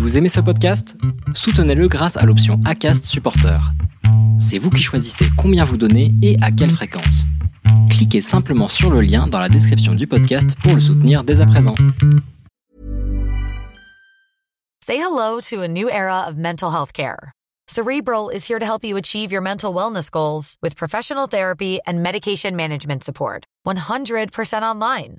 Vous aimez ce podcast? Soutenez-le grâce à l'option ACAST Supporter. C'est vous qui choisissez combien vous donnez et à quelle fréquence. Cliquez simplement sur le lien dans la description du podcast pour le soutenir dès à présent. Say hello to a new era of mental health care. Cerebral is here to help you achieve your mental wellness goals with professional therapy and medication management support. 100% online.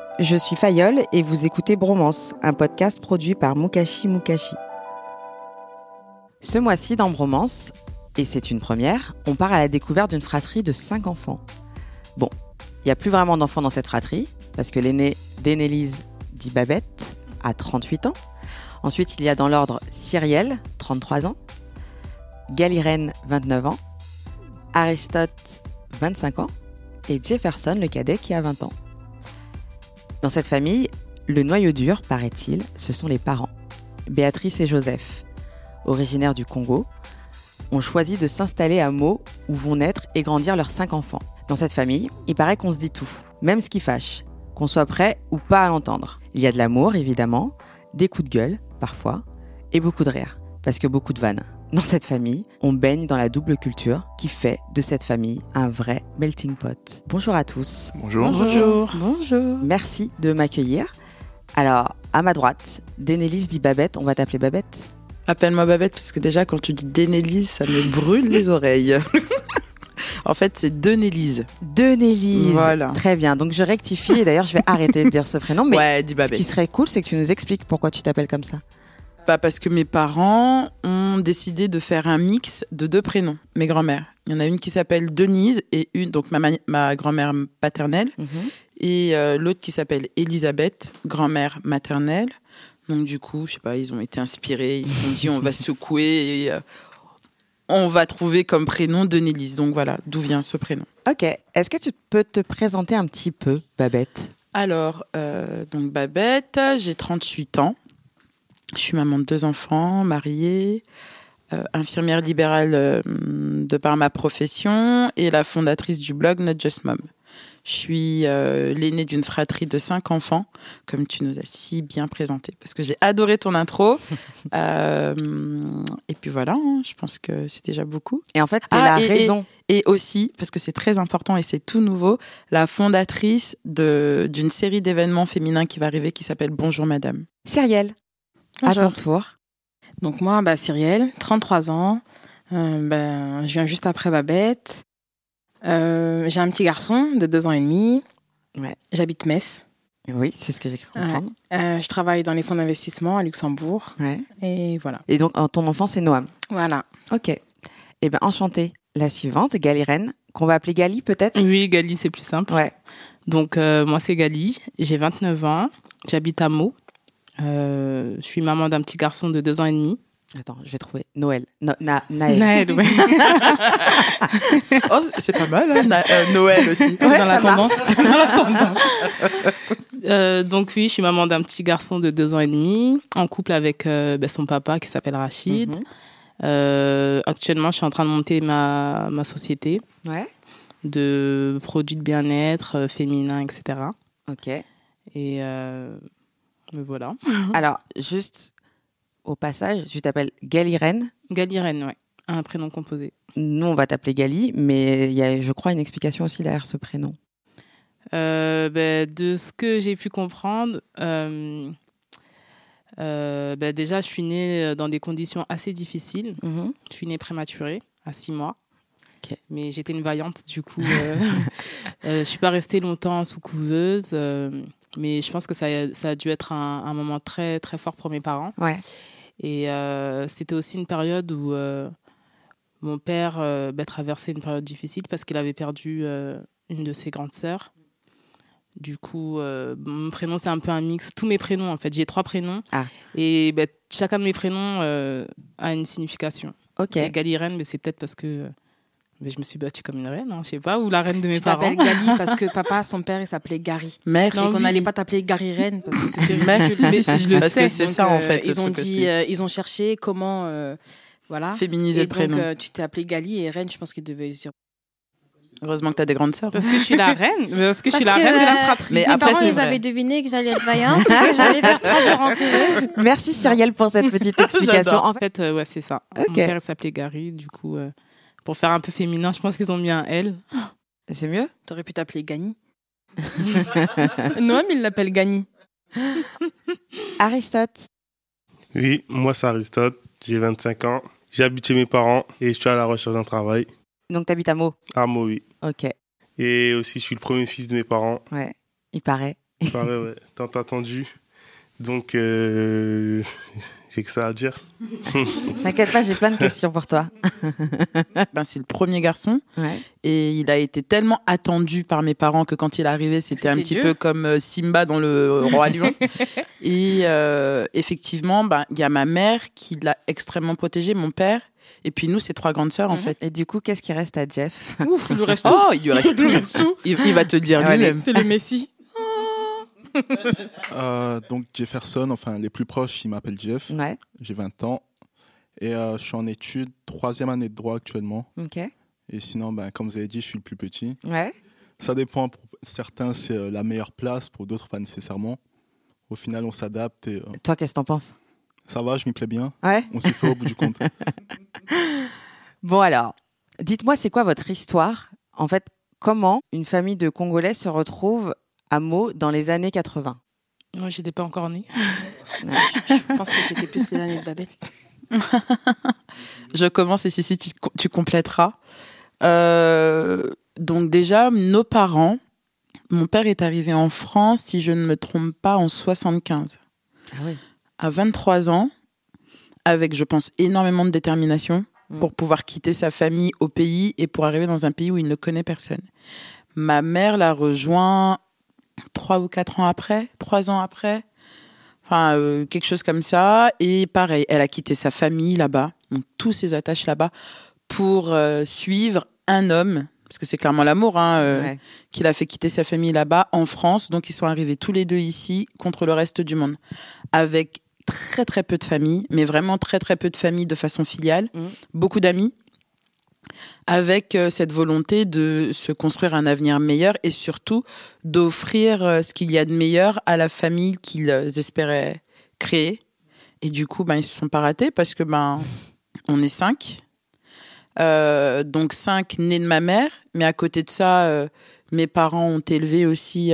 je suis Fayol et vous écoutez Bromance, un podcast produit par Mukashi Mukashi. Ce mois-ci dans Bromance, et c'est une première, on part à la découverte d'une fratrie de 5 enfants. Bon, il n'y a plus vraiment d'enfants dans cette fratrie, parce que l'aîné d'Énélise dit Babette a 38 ans. Ensuite, il y a dans l'ordre Cyrielle, 33 ans, Galirène, 29 ans, Aristote, 25 ans, et Jefferson, le cadet, qui a 20 ans. Dans cette famille, le noyau dur, paraît-il, ce sont les parents. Béatrice et Joseph, originaires du Congo, ont choisi de s'installer à Meaux où vont naître et grandir leurs cinq enfants. Dans cette famille, il paraît qu'on se dit tout, même ce qui fâche, qu'on soit prêt ou pas à l'entendre. Il y a de l'amour, évidemment, des coups de gueule, parfois, et beaucoup de rire, parce que beaucoup de vannes. Dans cette famille, on baigne dans la double culture qui fait de cette famille un vrai melting pot. Bonjour à tous. Bonjour. Bonjour. Bonjour. Merci de m'accueillir. Alors, à ma droite, Dénélise dit Babette. On va t'appeler Babette Appelle-moi Babette, parce que déjà, quand tu dis Dénélise, ça me brûle les oreilles. en fait, c'est Denélise. Denélise. Voilà. Très bien. Donc, je rectifie. Et d'ailleurs, je vais arrêter de dire ce prénom. Mais ouais, dis ce qui serait cool, c'est que tu nous expliques pourquoi tu t'appelles comme ça. Pas parce que mes parents ont décidé de faire un mix de deux prénoms, mes grand-mères. Il y en a une qui s'appelle Denise et une, donc ma, ma- grand-mère paternelle, et euh, l'autre qui s'appelle Elisabeth, grand-mère maternelle. Donc du coup, je sais pas, ils ont été inspirés, ils se sont dit on va secouer et euh, on va trouver comme prénom Denélise. Donc voilà, d'où vient ce prénom. Ok. Est-ce que tu peux te présenter un petit peu, Babette? Alors, euh, donc Babette, j'ai 38 ans. Je suis maman de deux enfants, mariée, euh, infirmière libérale euh, de par ma profession et la fondatrice du blog Not Just Mom. Je suis euh, l'aînée d'une fratrie de cinq enfants, comme tu nous as si bien présenté, parce que j'ai adoré ton intro. Euh, et puis voilà, hein, je pense que c'est déjà beaucoup. Et en fait, tu Ah, la et- raison. Et aussi, parce que c'est très important et c'est tout nouveau, la fondatrice de- d'une série d'événements féminins qui va arriver qui s'appelle Bonjour Madame. Cyrielle, à ton tour. Donc moi, bah, Cyrielle, 33 ans. Euh, ben, je viens juste après Babette. Euh, j'ai un petit garçon de deux ans et demi. Ouais. J'habite Metz. Oui, c'est ce que j'ai cru Ouais. Euh, je travaille dans les fonds d'investissement à Luxembourg. Ouais. Et voilà. Et donc, ton enfant, c'est Noam. Voilà. Ok. Eh bien, enchantée. La suivante, Galirène, qu'on va appeler Gali peut-être? Oui, Gali, c'est plus simple. Ouais. Donc, euh, moi, c'est Gali. J'ai 29 ans. J'habite à Meaux. Euh, je suis maman d'un petit garçon de deux ans et demi. Attends, je vais trouver. Noël. No- na- Naël. Naël, ouais. Oh, c'est pas mal, hein, Na- euh, Noël aussi. Ouais, dans la ça marche. tendance. Euh, donc oui, je suis maman d'un petit garçon de deux ans et demi, en couple avec euh, ben, son papa qui s'appelle Rachid. Mhm. Euh, actuellement, je suis en train de monter ma, ma société Ouais. de produits de bien-être euh, féminin, etc. Ok. Et euh, me voilà. Alors, juste au passage, tu t'appelles Galirène. Galirène, ouais. Un prénom composé. Nous, on va t'appeler Gali, mais il y a, je crois, une explication aussi derrière ce prénom. Euh, ben, de ce que j'ai pu comprendre, euh, euh, ben, déjà, je suis née dans des conditions assez difficiles. Mhm. Je suis née prématurée, à six mois. Mais j'étais une vaillante, du coup. je suis pas restée longtemps sous couveuse. Mais je pense que ça, a- ça a dû être un, un moment très, très fort pour mes parents. Ouais. Et euh, c'était aussi une période où euh, mon père euh, bah, traversait une période difficile parce qu'il avait perdu une de ses grandes sœurs. Du coup, mon prénom, c'est un peu un mix. Tous mes prénoms, en fait. J'ai trois prénoms. Ah. Et bah, chacun de mes prénoms a une signification. Ok. Galirène, mais c'est peut-être parce que bah, je me suis battue comme une reine, hein, je sais pas, ou la reine de mes Je parents. Gali parce que papa, son père, il s'appelait Gary. Merci. Donc on n'allait pas t'appeler Gary Reine parce que c'était Merci. je le Parce sais. que c'est ça en euh, fait. Ils ont dit, euh, ils ont cherché comment, euh, voilà. Féminiser Et le donc prénom. euh, tu t'es appelé Gali et Reine, je pense qu'il devait dire. Heureusement que tu as des grandes sœurs. Parce que je suis la reine, parce que je suis la reine de la fratrie. Mais Mes après, parents, ils avaient deviné que j'allais être vaillante, que j'allais faire très. Merci Cyrielle pour cette petite explication. En fait, ouais, c'est ça. Mon père il s'appelait Gary, du coup, pour faire un peu féminin, je pense qu'ils ont mis un L. c'est mieux T'aurais pu t'appeler Gani. Noam, il l'appelle Gani. Aristote. Oui, moi c'est Aristote, j'ai 25 ans. J'habite chez mes parents et je suis à la recherche d'un travail. Donc t'habites à Meaux? À Meaux, oui. Ok. Et aussi, je suis le premier fils de mes parents. Ouais. Il paraît. Pareil, ouais, tant attendu. Donc, euh, j'ai que ça à dire. T'inquiète pas, j'ai plein de questions pour toi. Ben, c'est le premier garçon Ouais. et il a été tellement attendu par mes parents que quand il est arrivé, c'était un petit Dieu. peu comme euh, Simba dans le Roi Lion. et euh, effectivement, ben, il y a ma mère qui l'a extrêmement protégé, mon père. Et puis nous, c'est trois grandes sœurs en fait. Et du coup, qu'est-ce qui reste à Jeff? Ouf, il lui reste tout. Oh, il lui reste tout. Il, il va te dire Allez. lui-même. C'est le Messi. Euh, donc Jefferson, enfin les plus proches, ils m'appellent Jeff. Ouais. J'ai 20 ans. Et euh, je suis en études, troisième année de droit actuellement. Ok. Et sinon, ben, comme vous avez dit, je suis le plus petit. Ouais. Ça dépend, pour certains c'est euh, la meilleure place, pour d'autres pas nécessairement. Au final, on s'adapte et euh, Toi, qu'est-ce que t'en penses? Ça va, je m'y plais bien. Ouais. On s'y fait au bout du compte. Bon alors, dites-moi, c'est quoi votre histoire? En fait, comment une famille de Congolais se retrouve à Meaux dans les années 80 Moi, j'étais pas encore née. Je pense que c'était plus les années de Babette. Je commence et si, si tu, tu compléteras. Euh, donc déjà, nos parents, mon père est arrivé en France, si je ne me trompe pas, en 75. Ah oui. À 23 ans, avec, je pense, énormément de détermination Mm. pour pouvoir quitter sa famille au pays et pour arriver dans un pays où il ne connaît personne. Ma mère l'a rejoint trois ou quatre ans après, trois ans après, enfin euh, quelque chose comme ça. Et pareil, elle a quitté sa famille là-bas, donc tous ses attaches là-bas, pour euh, suivre un homme, parce que c'est clairement l'amour hein, euh, Ouais. qui l'a fait quitter sa famille là-bas en France. Donc ils sont arrivés tous les deux ici contre le reste du monde, avec très très peu de familles, mais vraiment très très peu de familles de façon filiale, Mhm. beaucoup d'amis, avec euh, cette volonté de se construire un avenir meilleur et surtout d'offrir euh, ce qu'il y a de meilleur à la famille qu'ils euh, espéraient créer. Et du coup, ben, ils se sont pas ratés parce que ben, on est cinq. Donc cinq nés de ma mère, mais à côté de ça, mes parents ont élevé aussi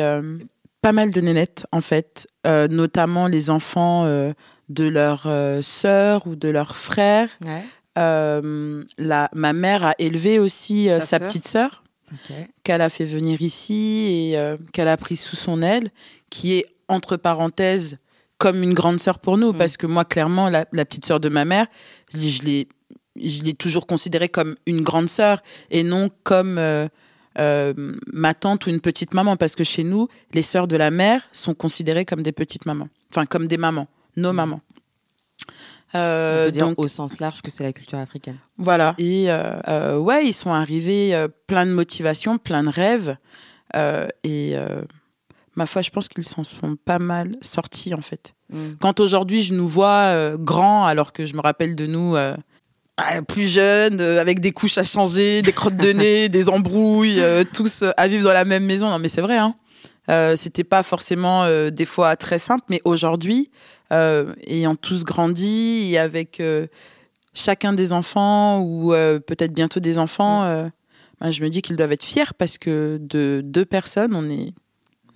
pas mal de nénettes en fait, notamment les enfants de leurs sœurs ou de leurs frères. Euh, la, ma mère a élevé aussi euh, Sa sa sœur. petite sœur qu'elle a fait venir ici et euh, qu'elle a pris sous son aile, qui est entre parenthèses comme une grande sœur pour nous, Mm. parce que moi clairement la, la petite sœur de ma mère, je l'ai je l'ai toujours considérée comme une grande sœur et non comme euh, euh, ma tante ou une petite maman, parce que chez nous les sœurs de la mère sont considérées comme des petites mamans, enfin comme des mamans, nos mamans. On Euh, peut dire donc, au sens large que c'est la culture africaine. voilà. Et euh, euh, ouais, ils sont arrivés euh, plein de motivation, plein de rêves. Et ma foi, je pense qu'ils s'en sont pas mal sortis en fait. Mm. Quand aujourd'hui je nous vois grands, alors que je me rappelle de nous ah, plus jeunes, avec des couches à changer, des crottes de nez, des embrouilles, tous à vivre dans la même maison. Non, mais c'est vrai. Hein. Euh, C'était pas forcément euh, des fois très simple, mais aujourd'hui, euh, ayant tous grandi et avec euh, chacun des enfants ou euh, peut-être bientôt des enfants, euh, ben, je me dis qu'ils doivent être fiers parce que de deux personnes, on est,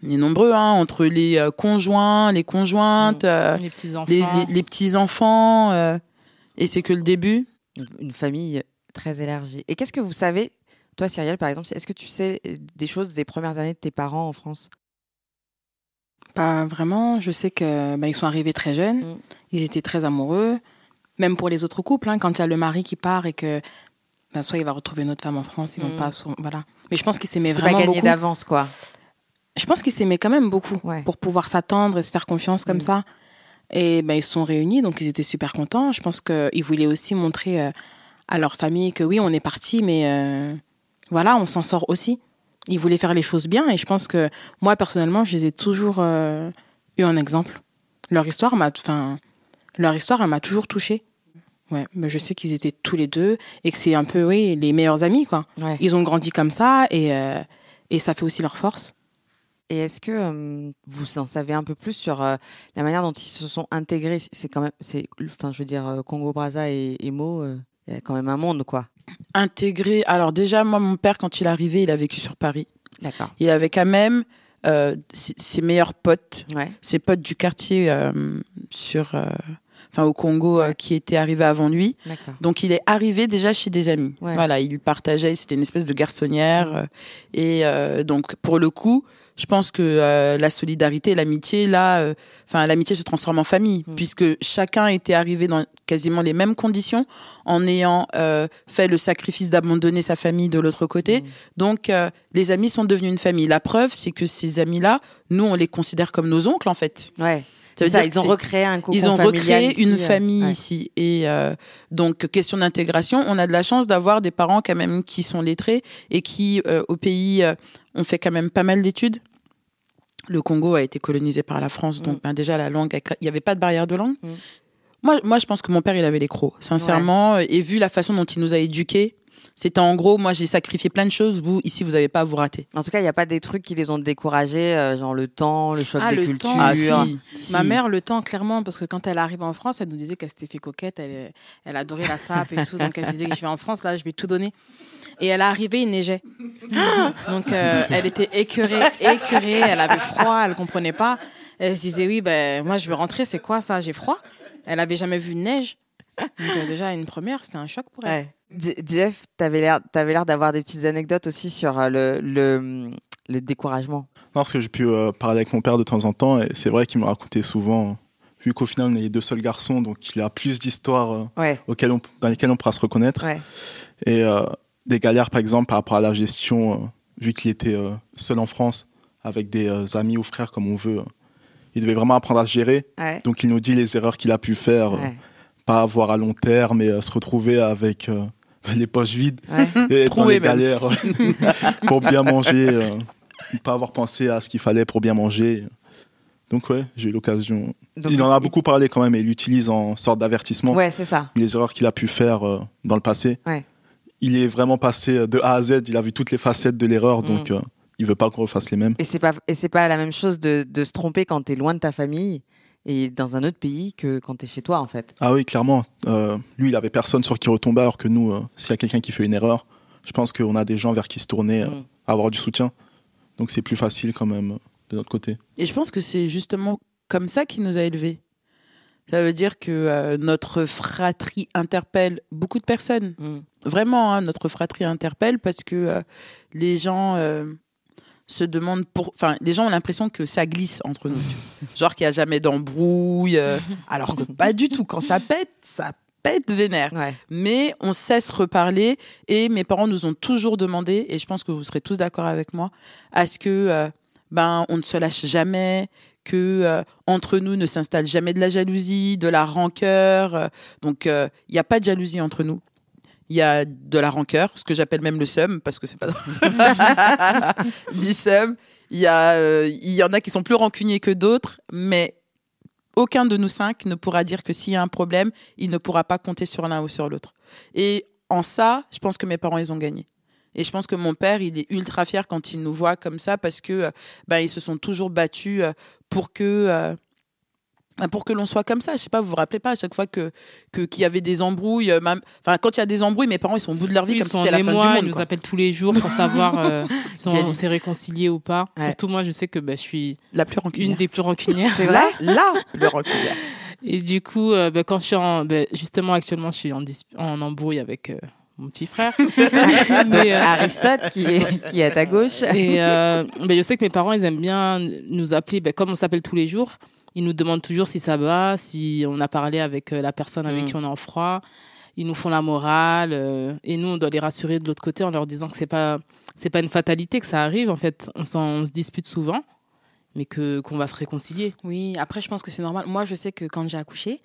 on est nombreux, hein, entre les euh, conjoints, les conjointes, euh, Les petits enfants. les, les- les petits-enfants, euh, et c'est que le début. Une- Une famille très élargie. Et qu'est-ce que vous savez toi, Cyrielle, par exemple, est-ce que tu sais des choses des premières années de tes parents en France? Pas vraiment. Je sais que bah, ils sont arrivés très jeunes. Mm. Ils étaient très amoureux. Même pour les autres couples, hein, quand il y a le mari qui part et que bah, soit il va retrouver une autre femme en France, ils vont Mm. pas. sur- Voilà. Mais je pense qu'ils s'aimaient C'était pas vraiment gagné d'avance, quoi. Je pense qu'ils s'aimaient quand même beaucoup Ouais. pour pouvoir s'attendre et se faire confiance comme Mm. ça. Et ben, ils se sont réunis, donc ils étaient super contents. Je pense qu'ils voulaient aussi montrer euh, à leur famille que oui, on est parti, mais euh, voilà, on s'en sort aussi. Ils voulaient faire les choses bien et je pense que moi, personnellement, je les ai toujours euh, eu en exemple. Leur histoire m'a, enfin, leur histoire, elle m'a toujours touchée. Ouais, mais je sais qu'ils étaient tous les deux et que c'est un peu, oui, les meilleurs amis, quoi. Ouais. Ils ont grandi comme ça et, euh, et ça fait aussi leur force. Et est-ce que euh, vous en savez un peu plus sur euh, la manière dont ils se sont intégrés? C'est quand même, c'est, enfin, je veux dire, euh, Congo Brazza et, et Mo, euh, il y a quand même un monde, quoi. Intégré. Alors déjà, moi, mon père, quand il est arrivé, il a vécu sur Paris. D'accord. Il avait quand même euh, ses, ses meilleurs potes, Ouais. ses potes du quartier euh, sur, euh, enfin au Congo, euh, qui étaient arrivés avant lui. D'accord. Donc il est arrivé déjà chez des amis. Ouais. Voilà, il partageait, c'était une espèce de garçonnière. euh, et euh, donc pour le coup, je pense que euh, la solidarité, l'amitié, là, euh, enfin l'amitié se transforme en famille, Mm. puisque chacun était arrivé dans quasiment les mêmes conditions, en ayant euh, fait le sacrifice d'abandonner sa famille de l'autre côté. Mm. Donc euh, les amis sont devenus une famille. La preuve, c'est que ces amis-là, nous, on les considère comme nos oncles en fait. Ouais. Ça veut ça, dire ils ont recréé un ils ont recréé ici, une famille ouais. ici. Et euh, donc, question d'intégration, on a de la chance d'avoir des parents quand même qui sont lettrés et qui, euh, au pays, euh, ont fait quand même pas mal d'études. Le Congo a été colonisé par la France, donc Mm. ben, déjà la langue, il n'y avait pas de barrière de langue. Mm. Moi, moi, je pense que mon père, il avait les crocs, sincèrement. Et vu la façon dont il nous a éduqués, c'était en gros, moi, j'ai sacrifié plein de choses. Vous, ici, vous n'avez pas à vous rater. En tout cas, il n'y a pas des trucs qui les ont découragés, euh, genre le temps, le choc Ah, des le cultures. temps. Ah, si, si. Ma mère, le temps, clairement, parce que quand elle arrive en France, elle nous disait qu'elle s'était fait coquette, elle, elle adorait la sape et tout, donc elle se disait que je vais en France, là, je vais tout donner. Et elle est arrivée, il neigeait. Donc euh, elle était écœurée, écœurée, elle avait froid, elle comprenait pas. Elle se disait, oui, ben, moi je veux rentrer, c'est quoi ça J'ai froid. Elle avait jamais vu de neige. Donc déjà, une première, c'était un choc pour elle. Ouais. Je- Jeff, t'avais l'air, t'avais l'air d'avoir des petites anecdotes aussi sur euh, le, le, le découragement. Non, parce que j'ai pu euh, parler avec mon père de temps en temps, et c'est vrai qu'il me racontait souvent, vu qu'au final on est les deux seuls garçons, donc il a plus d'histoires euh, Ouais, auxquelles on- dans lesquelles on pourra se reconnaître. ouais. Et euh, des galères, par exemple, par rapport à la gestion, euh, vu qu'il était euh, seul en France, avec des euh, amis ou frères comme on veut. il devait vraiment apprendre à se gérer. ouais. Donc il nous dit les erreurs qu'il a pu faire, euh. Pas avoir à long terme, mais euh, se retrouver avec euh, les poches vides ouais. et être dans les galères pour bien manger, euh, pas avoir pensé à ce qu'il fallait pour bien manger. Donc ouais, j'ai eu l'occasion. Il en a beaucoup parlé quand même et il l'utilise en sorte d'avertissement. Ouais, c'est ça. Les erreurs qu'il a pu faire euh, dans le passé. Ouais. Il est vraiment passé euh, de A à Z, il a vu toutes les facettes de l'erreur, donc Mm. euh, il veut pas qu'on refasse les mêmes. Et c'est pas, et c'est pas la même chose de, de se tromper quand t'es loin de ta famille et dans un autre pays que quand t'es chez toi, en fait. Ah oui, clairement. Euh, lui, il avait personne sur qui retomber, alors que nous, euh, s'il y a quelqu'un qui fait une erreur, je pense qu'on a des gens vers qui se tourner, euh, Mm. avoir du soutien. Donc c'est plus facile quand même euh, de notre côté. Et je pense que c'est justement comme ça qu'il nous a élevés. Ça veut dire que euh, notre fratrie interpelle beaucoup de personnes. Mm. Vraiment, hein, notre fratrie interpelle parce que euh, les gens euh, se demandent pour. Enfin, les gens ont l'impression que ça glisse entre nous. Genre qu'il n'y a jamais d'embrouille. euh, alors que pas du tout. Quand ça pète, ça pète vénère. Ouais. Mais on cesse reparler et mes parents nous ont toujours demandé, et je pense que vous serez tous d'accord avec moi, à ce que euh, ben on ne se lâche jamais, que euh, entre nous ne s'installe jamais de la jalousie, de la rancœur. euh, donc il n'y a pas de jalousie entre nous. Il y a de la rancœur, ce que j'appelle même le seum, parce que c'est pas du seum. Il y a, euh, il y en a qui sont plus rancuniers que d'autres, mais aucun de nous cinq ne pourra dire que s'il y a un problème, il ne pourra pas compter sur l'un ou sur l'autre. Et en ça, je pense que mes parents, ils ont gagné. Et je pense que mon père, il est ultra fier quand il nous voit comme ça parce que euh, ben, ils se sont toujours battus euh, pour que pour que l'on soit comme ça. Je sais pas, vous vous rappelez pas à chaque fois que qu'il y avait des embrouilles. euh, Enfin, quand il y a des embrouilles, mes parents ils sont au bout de leur vie Ils comme si c'était la fin du ils monde. nous quoi. appellent tous les jours pour savoir euh, si on s'est réconcilié ou pas. Ouais. Surtout moi, je sais que bah, je suis La plus rancunière. une des plus rancunières. C'est vrai? Là, là, le rancunière. Et du coup, euh, bah, quand je suis en, bah, justement actuellement, je suis en, en embrouille avec euh, mon petit frère. Mais, euh, Aristote qui est, qui est à ta gauche. Et euh, ben, je sais que mes parents, ils aiment bien nous appeler, ben, comme on s'appelle tous les jours, ils nous demandent toujours si ça va, si on a parlé avec euh, la personne avec Mm. qui on est en froid. Ils nous font la morale. euh, et nous, on doit les rassurer de l'autre côté en leur disant que c'est pas, c'est pas une fatalité, que ça arrive. En fait, on, se dispute souvent, mais que, qu'on va se réconcilier. Oui, après, je pense que c'est normal. Moi, je sais que quand j'ai accouché,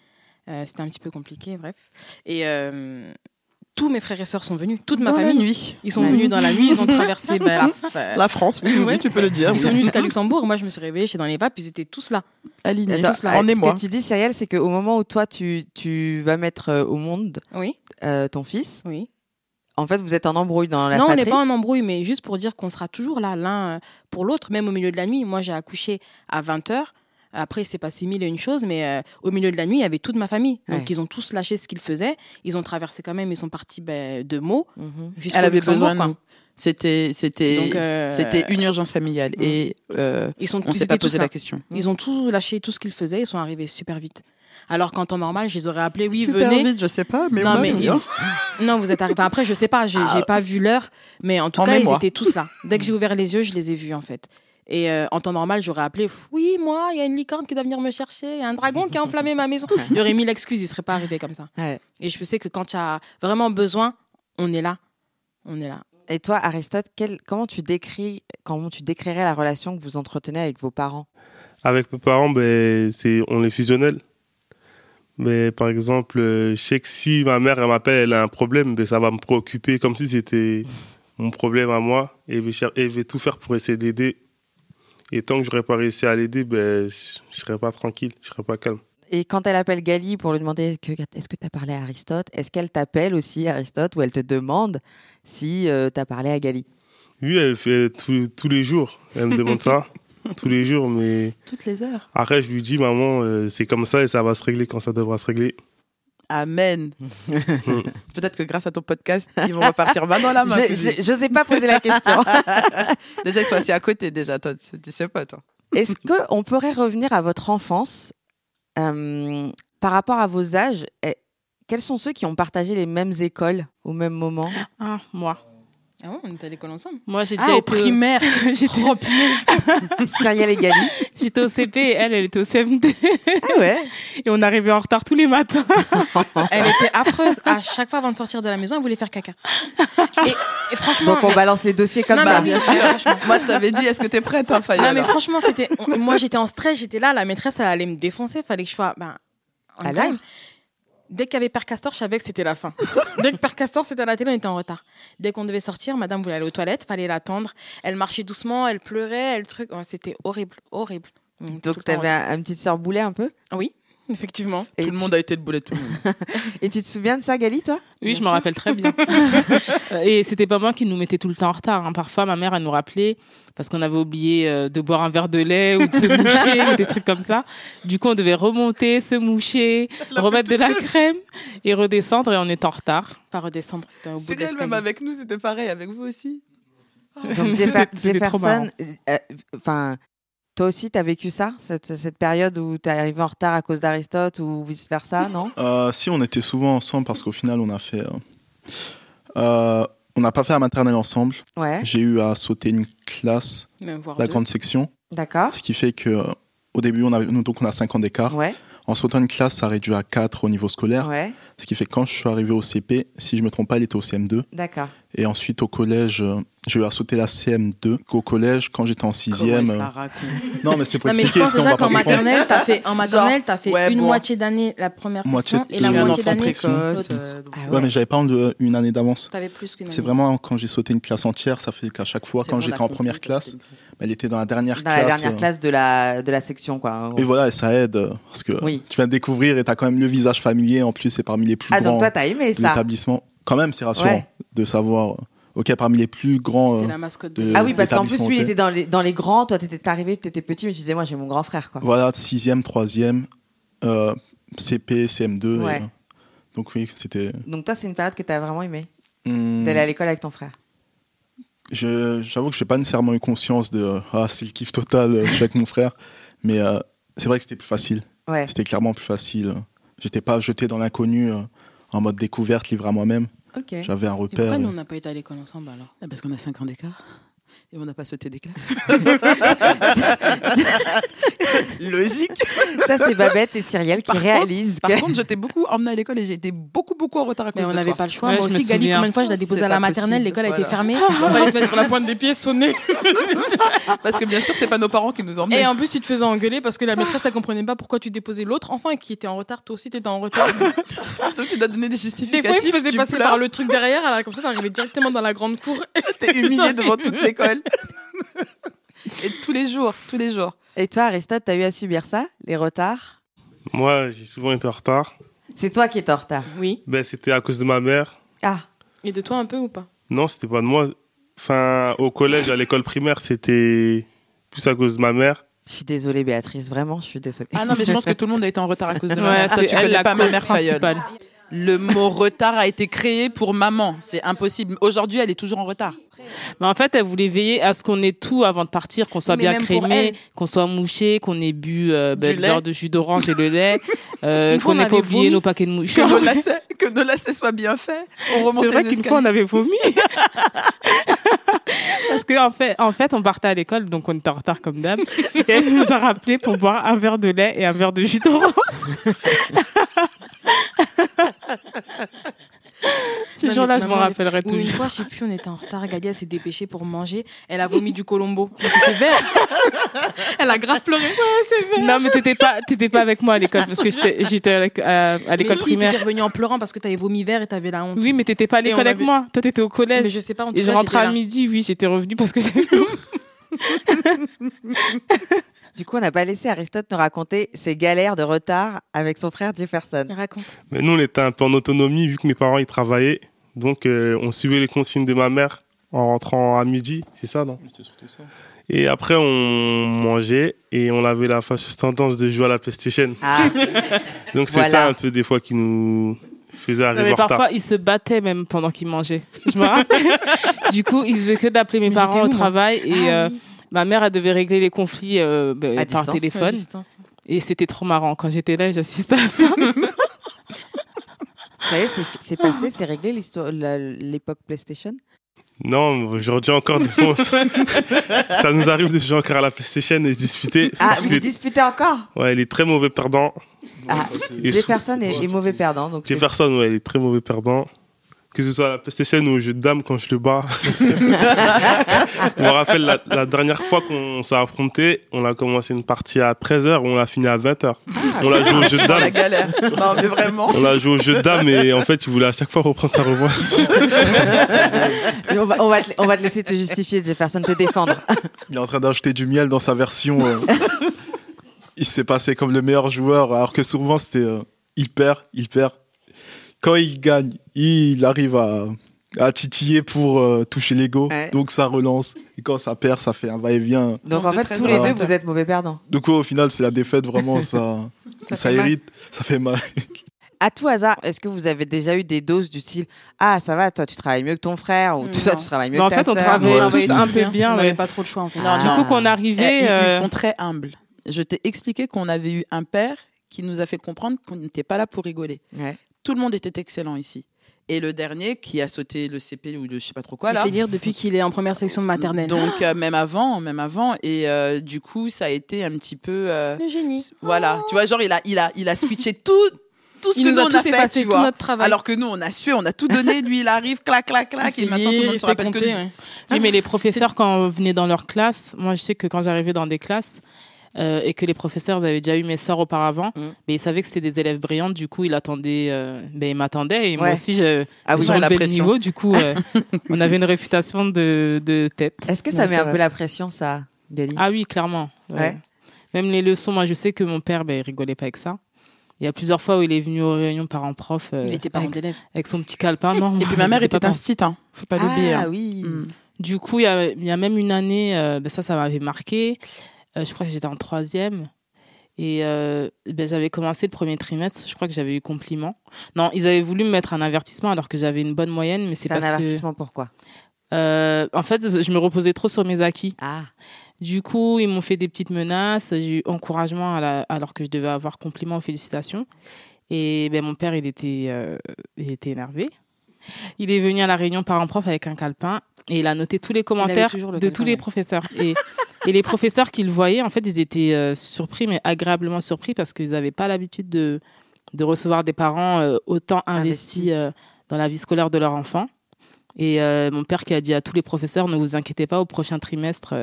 euh, c'était un petit peu compliqué, bref. Et euh, tous mes frères et sœurs sont venus, toute ma Dans la famille. nuit. Ils sont venus dans la nuit, ils ont traversé bah, la, La France, oui, oui, Ouais. tu peux le dire. Ils sont venus jusqu'à Luxembourg. Moi, je me suis réveillée, j'étais dans les vapes, ils étaient tous là. alignés. Tous là. On est ce que tu dis, Cyrielle, c'est qu'au moment où toi, tu, tu vas mettre euh, au monde Oui, euh, ton fils, oui. en fait, vous êtes en embrouille dans la non, on n'est pas en embrouille, mais juste pour dire qu'on sera toujours là, l'un pour l'autre, même au milieu de la nuit. Moi, j'ai accouché à 20h. Après, c'est passé mille et une choses, mais euh, au milieu de la nuit, il y avait toute ma famille. Donc, Ouais. ils ont tous lâché ce qu'ils faisaient. Ils ont traversé quand même, ils sont partis ben, de mots. Mhm. Elle avait besoin de. C'était, c'était, euh, c'était une urgence familiale. Mm. Et euh, Ils sont, on s'est pas posé la question. Ils ont tout lâché, tout ce qu'ils faisaient, ils sont arrivés super vite. Alors qu'en temps normal, je les aurais appelés, oui, Super venez. vite, je sais pas, mais non, on mais non, vous êtes arrivés. Après, je sais pas, j'ai j'ai pas vu l'heure, mais en tout cas, ils étaient tous là. Dès que j'ai ouvert les yeux, je les ai vus en fait. Et euh, en temps normal, j'aurais appelé, oui, moi, il y a une licorne qui doit venir me chercher, il y a un dragon qui a enflammé ma maison. Il y aurait mis l'excuse, il serait pas arrivé comme ça. Ouais. Et je sais que quand tu as vraiment besoin, on est là. On est là. Et toi, Aristote, quel- comment tu décris, comment tu décrirais la relation que vous entretenez avec vos parents? Avec mes parents, ben, c'est, on est fusionnels. Mais par exemple, euh, je sais que si ma mère elle m'appelle, elle a un problème, ben, ça va me préoccuper comme si c'était mon problème à moi. Et je vais, cher- et je vais tout faire pour essayer d'aider. Et tant que je n'aurai pas réussi à l'aider, ben, je ne serai pas tranquille, je ne serai pas calme. Et quand elle appelle Gali pour lui demander que- est-ce que tu as parlé à Aristote, est-ce qu'elle t'appelle aussi Aristote ou elle te demande si tu as parlé à Gali? Oui, elle fait tous- tous les jours. Elle me demande ça tous les jours. Mais Toutes les heures. après, je lui dis, maman, euh, c'est comme ça et ça va se régler quand ça devra se régler. Amen. Peut-être que grâce à ton podcast, ils vont repartir main dans la main. Je n'osais pas poser la question. Déjà, ils sont assis à côté, déjà. Toi, tu, tu sais pas, toi. Est-ce qu'on pourrait revenir à votre enfance euh, par rapport à vos âges Quels sont ceux qui ont partagé les mêmes écoles au même moment? Ah, moi. Ah ouais, on était à l'école ensemble. Moi, j'ai déjà Ah, au été au- primaire. j'étais- Oh, et Gali J'étais au CP et elle, elle était au CM2. Ah ouais Et on arrivait en retard tous les matins. Elle était affreuse. À chaque fois avant de sortir de la maison, elle voulait faire caca. Et, et franchement. Donc on balance les dossiers comme Non, ça. mais. Moi, je t'avais dit, est-ce que t'es prête, hein, Fayal Non, mais franchement, c'était. Moi, j'étais en stress, j'étais là, la maîtresse, elle allait me défoncer, fallait que je sois. Ben, time. Dès qu'il y avait Père Castor, je savais que c'était la fin. Dès que Père Castor, c'était à la télé, on était en retard. Dès qu'on devait sortir, madame voulait aller aux toilettes, fallait l'attendre. Elle marchait doucement, elle pleurait, elle truc. C'était horrible, horrible. Donc tu avais un, une petite sœur boulet un peu? Oui, effectivement. Et Tout le tu- monde a été de boulet, tout le monde. Et tu te souviens de ça, Gali, toi? Oui, Bien je me rappelle très bien. et c'était pas moi qui nous mettais tout le temps en retard. hein. Parfois, ma mère, elle nous rappelait parce qu'on avait oublié euh, de boire un verre de lait ou de se moucher ou des trucs comme ça. Du coup, on devait remonter, se moucher, remettre de la crème et redescendre et on est en retard. Pas redescendre, c'était au bout de même avec nous, c'était pareil, avec vous aussi. Donc trop marrant. Jefferson, euh, enfin, toi aussi, tu as vécu ça, cette, cette période où tu es arrivé en retard à cause d'Aristote ou vice-versa, non? Euh, si, on était souvent ensemble parce qu'au final, on a fait. euh, euh, on n'a pas fait la maternelle ensemble. Ouais, J'ai eu à sauter une classe, Même voir la deux. grande section, d'accord. ce qui fait que au début, on avait, nous, donc on a 5 ans d'écart. Ouais, En sautant une classe, ça réduit à 4 au niveau scolaire. ouais, Ce qui fait que quand je suis arrivé au CP, si je me trompe pas, il était au CM2. d'accord. Et ensuite, au collège, euh, j'ai eu à sauter la CM2. Qu'au collège, quand j'étais en sixième. euh, Non, mais c'est pour Non, mais je expliquer, pense déjà qu'en maternelle, t'as fait, en maternelle, t'as fait ouais, une bon. moitié d'année la première Moitié section et la moitié d'année l'autre. euh, donc- Ah Ouais, mais j'avais pas une année d'avance. T'avais plus qu'une année. C'est vraiment quand j'ai sauté une classe entière, ça fait qu'à chaque fois, quand bon, j'étais en première classe, elle était dans la dernière Dans classe. la dernière euh, classe de la, de la section, quoi. Et voilà, et ça aide parce que Oui. tu viens de découvrir et tu as quand même le visage familier. En plus, c'est parmi les plus Ah, donc grands toi, t'as aimé ça l'établissement. Quand même, c'est rassurant Ouais. de savoir. euh, Ok, parmi les plus grands. C'était euh, la mascotte de- de. Ah oui, parce qu'en plus, lui, il était dans les, dans les grands. Toi, t'étais arrivé, t'étais petit, mais tu disais, moi, j'ai mon grand frère, quoi. Voilà, sixième, troisième, euh, CP, CM2. et, Ouais. euh, donc oui, c'était. Donc toi, c'est une période que t'as vraiment aimé hum, d'aller à l'école avec ton frère. je- J'avoue que j'ai pas nécessairement eu conscience de ah c'est le kiff total je suis avec mon frère, mais euh, c'est vrai que c'était plus facile. Ouais. C'était clairement plus facile. J'étais pas jeté dans l'inconnu euh, en mode découverte, livré à moi-même. Ok. J'avais un Et repère. pourquoi nous, on n'a pas été à l'école ensemble alors? Ah, Parce qu'on a 5 ans d'écart. Et on n'a pas sauté des classes. Logique. Ça, c'est Babette et Cyrielle qui Par contre- réalisent Par contre, je t'ai beaucoup emmené à l'école et j'ai été beaucoup, beaucoup en retard à cause Mais on n'avait pas le choix. Ouais, Moi aussi, Gali, souviens. combien de fois je l'ai déposée à la maternelle, l'école a été fermée. Il fallait se mettre sur la pointe des pieds, sonner. Parce que bien sûr, c'est pas nos parents qui nous emmenaient. Et en plus, tu te faisais engueuler parce que la maîtresse, elle comprenait pas pourquoi tu déposais l'autre enfant et qui était en retard. Toi aussi, t'étais en retard. Donc, tu dois donner des Des justificatifs. fois, il me faisait tu passer pleures. par le truc derrière. Alors, comme ça, t'arrivais directement dans la grande cour. T'es humilié devant toute l'école. Et tous les jours, tous les jours. Et toi, Aristote, t'as eu à subir ça, les retards? Moi, j'ai souvent été en retard. C'est toi qui étais en retard? Oui. Ben, c'était à cause de ma mère. Ah, Et de toi un peu ou pas? Non, c'était pas de moi. Enfin, au collège, à l'école primaire, c'était plus à cause de ma mère. je suis désolée, Béatrice, vraiment, je suis désolée. Ah non, mais je pense que tout le monde a été en retard à cause de ma Ouais, mère. Ça, tu connais pas ma mère principale. Le mot retard a été créé pour maman. C'est impossible. Aujourd'hui, elle est toujours en retard. Mais en fait, elle voulait veiller à ce qu'on ait tout avant de partir, qu'on soit Mais bien crémé, qu'on soit mouché, qu'on ait bu euh, ben, lait. de jus d'orange et le lait, euh, qu'on on n'ait pas oublié nos paquets de mouches. Que nos lacets, que nos lacets soient bien faits. C'est vrai qu'une fois, on avait vomi. Parce qu'en en fait, en fait, on partait à l'école, donc on était en retard comme d'hab. Et elle nous a rappelé pour boire un verre de lait et un verre de jus d'orange. Ce Non, jour-là, mais je m'en rappellerai Ou une toujours. fois, je sais plus, on était en retard. Elle s'est dépêchée pour manger. Elle a vomi du colombo. C'était vert. elle a grave pleuré. Non, mais t'étais pas, t'étais pas avec moi à l'école parce que j'étais, j'étais à l'éc- à, l'école si, primaire. t'étais revenue en pleurant parce que t'avais vomi vert et t'avais la honte. Oui, mais t'étais pas à l'école avec avait- moi. Toi, t'étais au collège. Mais je sais pas, en tout Et je rentrais à midi, oui, j'étais revenue parce que j'avais. Du coup, on n'a pas laissé Aristote nous raconter ses galères de retard avec son frère Jefferson. Raconte. Mais nous, on était un peu en autonomie vu que mes parents, ils travaillaient. Donc, euh, on suivait les consignes de ma mère en rentrant à midi. C'est ça, non? C'était surtout ça. Et après, on mangeait et on avait la fâcheuse tendance de jouer à la PlayStation. Ah, Donc, c'est Voilà. ça un peu des fois qui nous faisait Non, arriver mais en retard. parfois, ils se battaient même pendant qu'ils mangeaient. Je me rappelle. du coup, ils faisaient que d'appeler mes Mais parents au travail et Ah euh, oui. Ma mère, elle devait régler les conflits euh, ben, À par distance. Téléphone. Et c'était trop marrant. Quand j'étais là, j'assistais à ça. ça y est, c'est- passé, c'est réglé l'époque PlayStation? Non, aujourd'hui encore, des fois, on- ça nous arrive de jouer encore à la PlayStation et se disputer. Ah, vous disputez encore? Ouais, il est très mauvais perdant. Ah, Et Jefferson est, est mauvais perdant. Donc Jefferson, ouais, il est très mauvais perdant. Que ce soit à la PlayStation ou au jeu de dames quand je le bats. je me rappelle la, la dernière fois qu'on s'est affronté, on a commencé une partie à 13h, on l'a fini à 20h. on l'a joué au jeu de Dans la dames. galère. Non, mais vraiment. On l'a joué au jeu de dames et en fait, il voulait à chaque fois reprendre sa revanche. on, va, on va te, on va te laisser te justifier, Jefferson, te défendre. Il est en train d'ajouter du miel dans sa version. euh, il se fait passer comme le meilleur joueur, alors que souvent c'était euh, il perd, il perd. Quand il gagne, il arrive à, à titiller pour euh, toucher l'ego, Ouais. donc ça relance. Et quand ça perd, ça fait un va-et-vient. Donc Donc en de fait, 13 tous les deux, vous êtes mauvais perdants. Donc ouais, au final, c'est la défaite, vraiment, ça, ça, mal. irrite, ça fait mal. À tout hasard, est-ce que vous avez déjà eu des doses du style Ah, ça va, toi, tu travailles mieux que ton frère ou Non. toi, tu travailles mieux Mais en que ta fait, on Ouais, c'est un peu bien. On ouais. n'avait pas trop le choix en fait. Ah. Du coup, qu'on Eh, arrivait. ils, euh, ils sont très humbles. Je t'ai expliqué qu'on avait eu un père qui nous a fait comprendre qu'on n'était pas là pour rigoler. Ouais. Tout le monde était excellent ici. Et le dernier qui a sauté le CP ou le je sais pas trop quoi Il là. sait lire depuis qu'il est en première section de maternelle. Donc euh, même avant, même avant, et euh, du coup ça a été un petit peu, euh, le génie. voilà, tu vois, genre il a, il a, il a switché tout, tout ce Il que nous nous a on tous a fait, effacé tu tout vois. notre travail. Alors que nous on a sué, on a tout donné, lui il arrive, clac, clac, clac, et maintenant tout le monde se rappelle que compter. nous. Oui, mais les professeurs, quand on venait dans leur classe, moi, je sais que quand j'arrivais dans des classes euh, et que les professeurs avaient déjà eu mes sœurs auparavant, Mm. mais ils savaient que c'était des élèves brillantes, du coup, ils attendaient, euh, ben, ils m'attendaient et moi aussi, je, Ah oui, je j'avais la relevais le niveau, du coup, euh, on avait une réputation de, de tête. Est-ce que ça met un peu la pression, ça, Gali Ah oui, clairement. ouais. Ouais. Même les leçons, moi, je sais que mon père, ben, il rigolait pas avec ça. Il y a plusieurs fois où il est venu aux réunions parents-prof euh, Il était parent avec, d'élève. avec son petit calepin. Non, Et puis ma mère était pas instit, hein. faut pas l'oublier. Ah hein. oui. Mm. Du coup, il y a, il y a même une année, euh, ben ça, ça m'avait marqué. Euh, je crois que j'étais en troisième. Et euh, ben, j'avais commencé le premier trimestre, je crois que j'avais eu compliment. Non, ils avaient voulu me mettre un avertissement alors que j'avais une bonne moyenne, mais c'est un parce que... avertissement, pourquoi Euh, en fait, je me reposais trop sur mes acquis. Ah, Du coup, ils m'ont fait des petites menaces. J'ai eu encouragement à la- alors que je devais avoir compliment, félicitations. Et ben, mon père, il était, euh, il était énervé. il est venu à la réunion parents-prof avec un calepin et il a noté tous les commentaires de tous les professeurs. Et, et les professeurs qui le voyaient, en fait, ils étaient euh, surpris, mais agréablement surpris parce qu'ils n'avaient pas l'habitude de, de recevoir des parents euh, autant investis euh, dans la vie scolaire de leur enfant. Et mon père qui a dit à tous les professeurs, ne vous inquiétez pas, au prochain trimestre,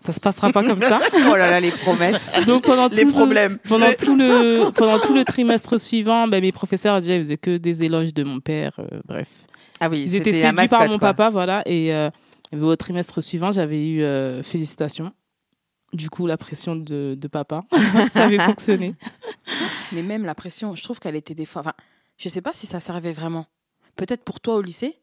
ça se passera pas comme ça. Oh là là, les promesses. Donc pendant Les tout le- problèmes. pendant C'est- tout le pendant tout le trimestre suivant, ben, mes professeurs déjà ils faisaient que des éloges de mon père. euh, bref, Ah oui, ils étaient séduits par mon quoi. papa, voilà. Et euh, et au trimestre suivant, j'avais eu euh, félicitations. Du coup, la pression de, de papa, ça avait fonctionné. Mais même la pression, je trouve qu'elle était des fois. Enfin, je sais pas si ça servait vraiment. Peut-être pour toi au lycée,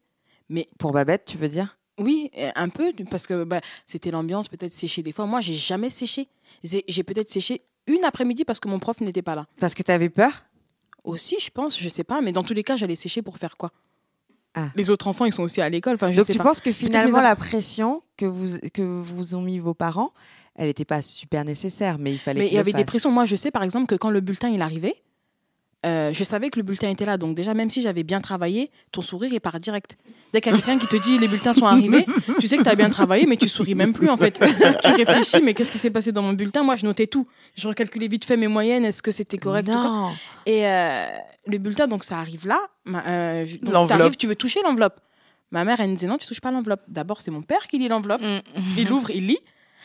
mais Pour Babette, tu veux dire? Oui, euh, un peu, parce que bah, c'était l'ambiance, peut-être sécher des fois. Moi, j'ai jamais séché. J'ai j'ai peut-être séché une après-midi parce que mon prof n'était pas là. Parce que t'avais peur? Aussi, je pense, je sais pas, mais dans tous les cas, j'allais sécher pour faire quoi? Ah. Les autres enfants, ils sont aussi à l'école. Enfin, je Donc sais tu pas. penses que finalement la pression que vous que vous ont mis vos parents, elle n'était pas super nécessaire, mais il fallait. Mais il y avait des pressions. Moi, je sais par exemple que quand le bulletin il arrivait, euh, je savais que le bulletin était là. Donc déjà, même si j'avais bien travaillé, ton sourire il part direct. Dès qu'il y a quelqu'un qui te dit les bulletins sont arrivés, tu sais que tu as bien travaillé, mais tu souris même plus en fait. tu réfléchis, mais qu'est-ce qui s'est passé dans mon bulletin? Moi, je notais tout. Je recalculais vite fait mes moyennes. Est-ce que c'était correct Non. Et euh, le bulletin, donc ça arrive là. Euh, donc, t'arrives, tu veux toucher l'enveloppe. Ma mère, elle nous disait non, tu touches pas l'enveloppe. D'abord, c'est mon père qui lit l'enveloppe. Il ouvre, il lit.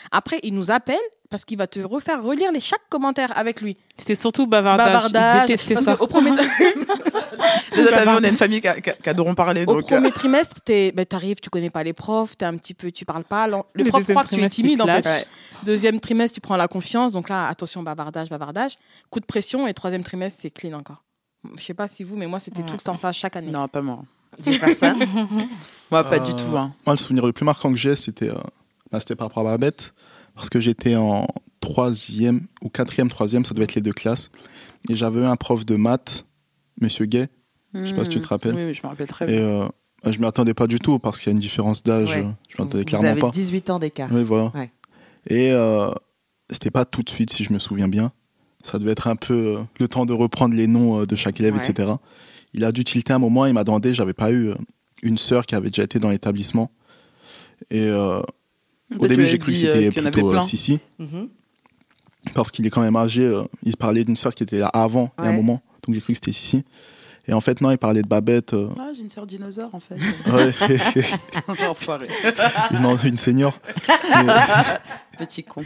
Après, il nous appelle parce qu'il va te refaire relire les chaque commentaire avec lui. C'était surtout bavardage. Bavardage. Parce ça. qu'au premier, Déjà, t'as vu, on a une famille qui, a- qui a- qui adorons parler. au Donc, premier trimestre, t'es- ben, t'arrives, tu connais pas les profs, t'es un petit peu, tu parles pas. Le Le prof croit que tu es timide en fait. Deuxième trimestre, tu prends la confiance. Donc là, attention, bavardage, bavardage. Coup de pression. Et troisième trimestre, c'est clean encore. Je sais pas si vous, mais moi, c'était tout le temps ça chaque année. Non, pas moi. Dis personne. Moi, pas Euh, du tout. hein. Moi, le souvenir le plus marquant que j'ai, c'était euh, bah, c'était par rapport à Babette, parce que j'étais en troisième ou quatrième, troisième, ça devait être les deux classes, et j'avais eu un prof de maths, Monsieur Gay, je sais pas si tu te rappelles, Oui, oui, je me rappelle très et bien. euh, bah, je m'y attendais pas du tout parce qu'il y a une différence d'âge, Ouais. je m'y attendais Vous clairement avez pas. 18 ans d'écart. Oui, voilà. Ouais. Et euh, c'était pas tout de suite, si je me souviens bien. Ça devait être un peu euh, le temps de reprendre les noms euh, de chaque élève, Ouais. etc. Il a dû tilter un moment, il m'a demandé, j'avais pas eu euh, une sœur qui avait déjà été dans l'établissement. Et euh, au début, j'ai cru que euh, c'était plutôt euh. Sissi, Mhm. parce qu'il est quand même âgé. euh, il parlait d'une sœur qui était là avant, il y a un moment. Donc j'ai cru que c'était Sissi. Et en fait, non, il parlait de Babette. euh, Ah, j'ai une sœur dinosaure, en fait. ouais, Enfoiré. une, une senior. Petit con.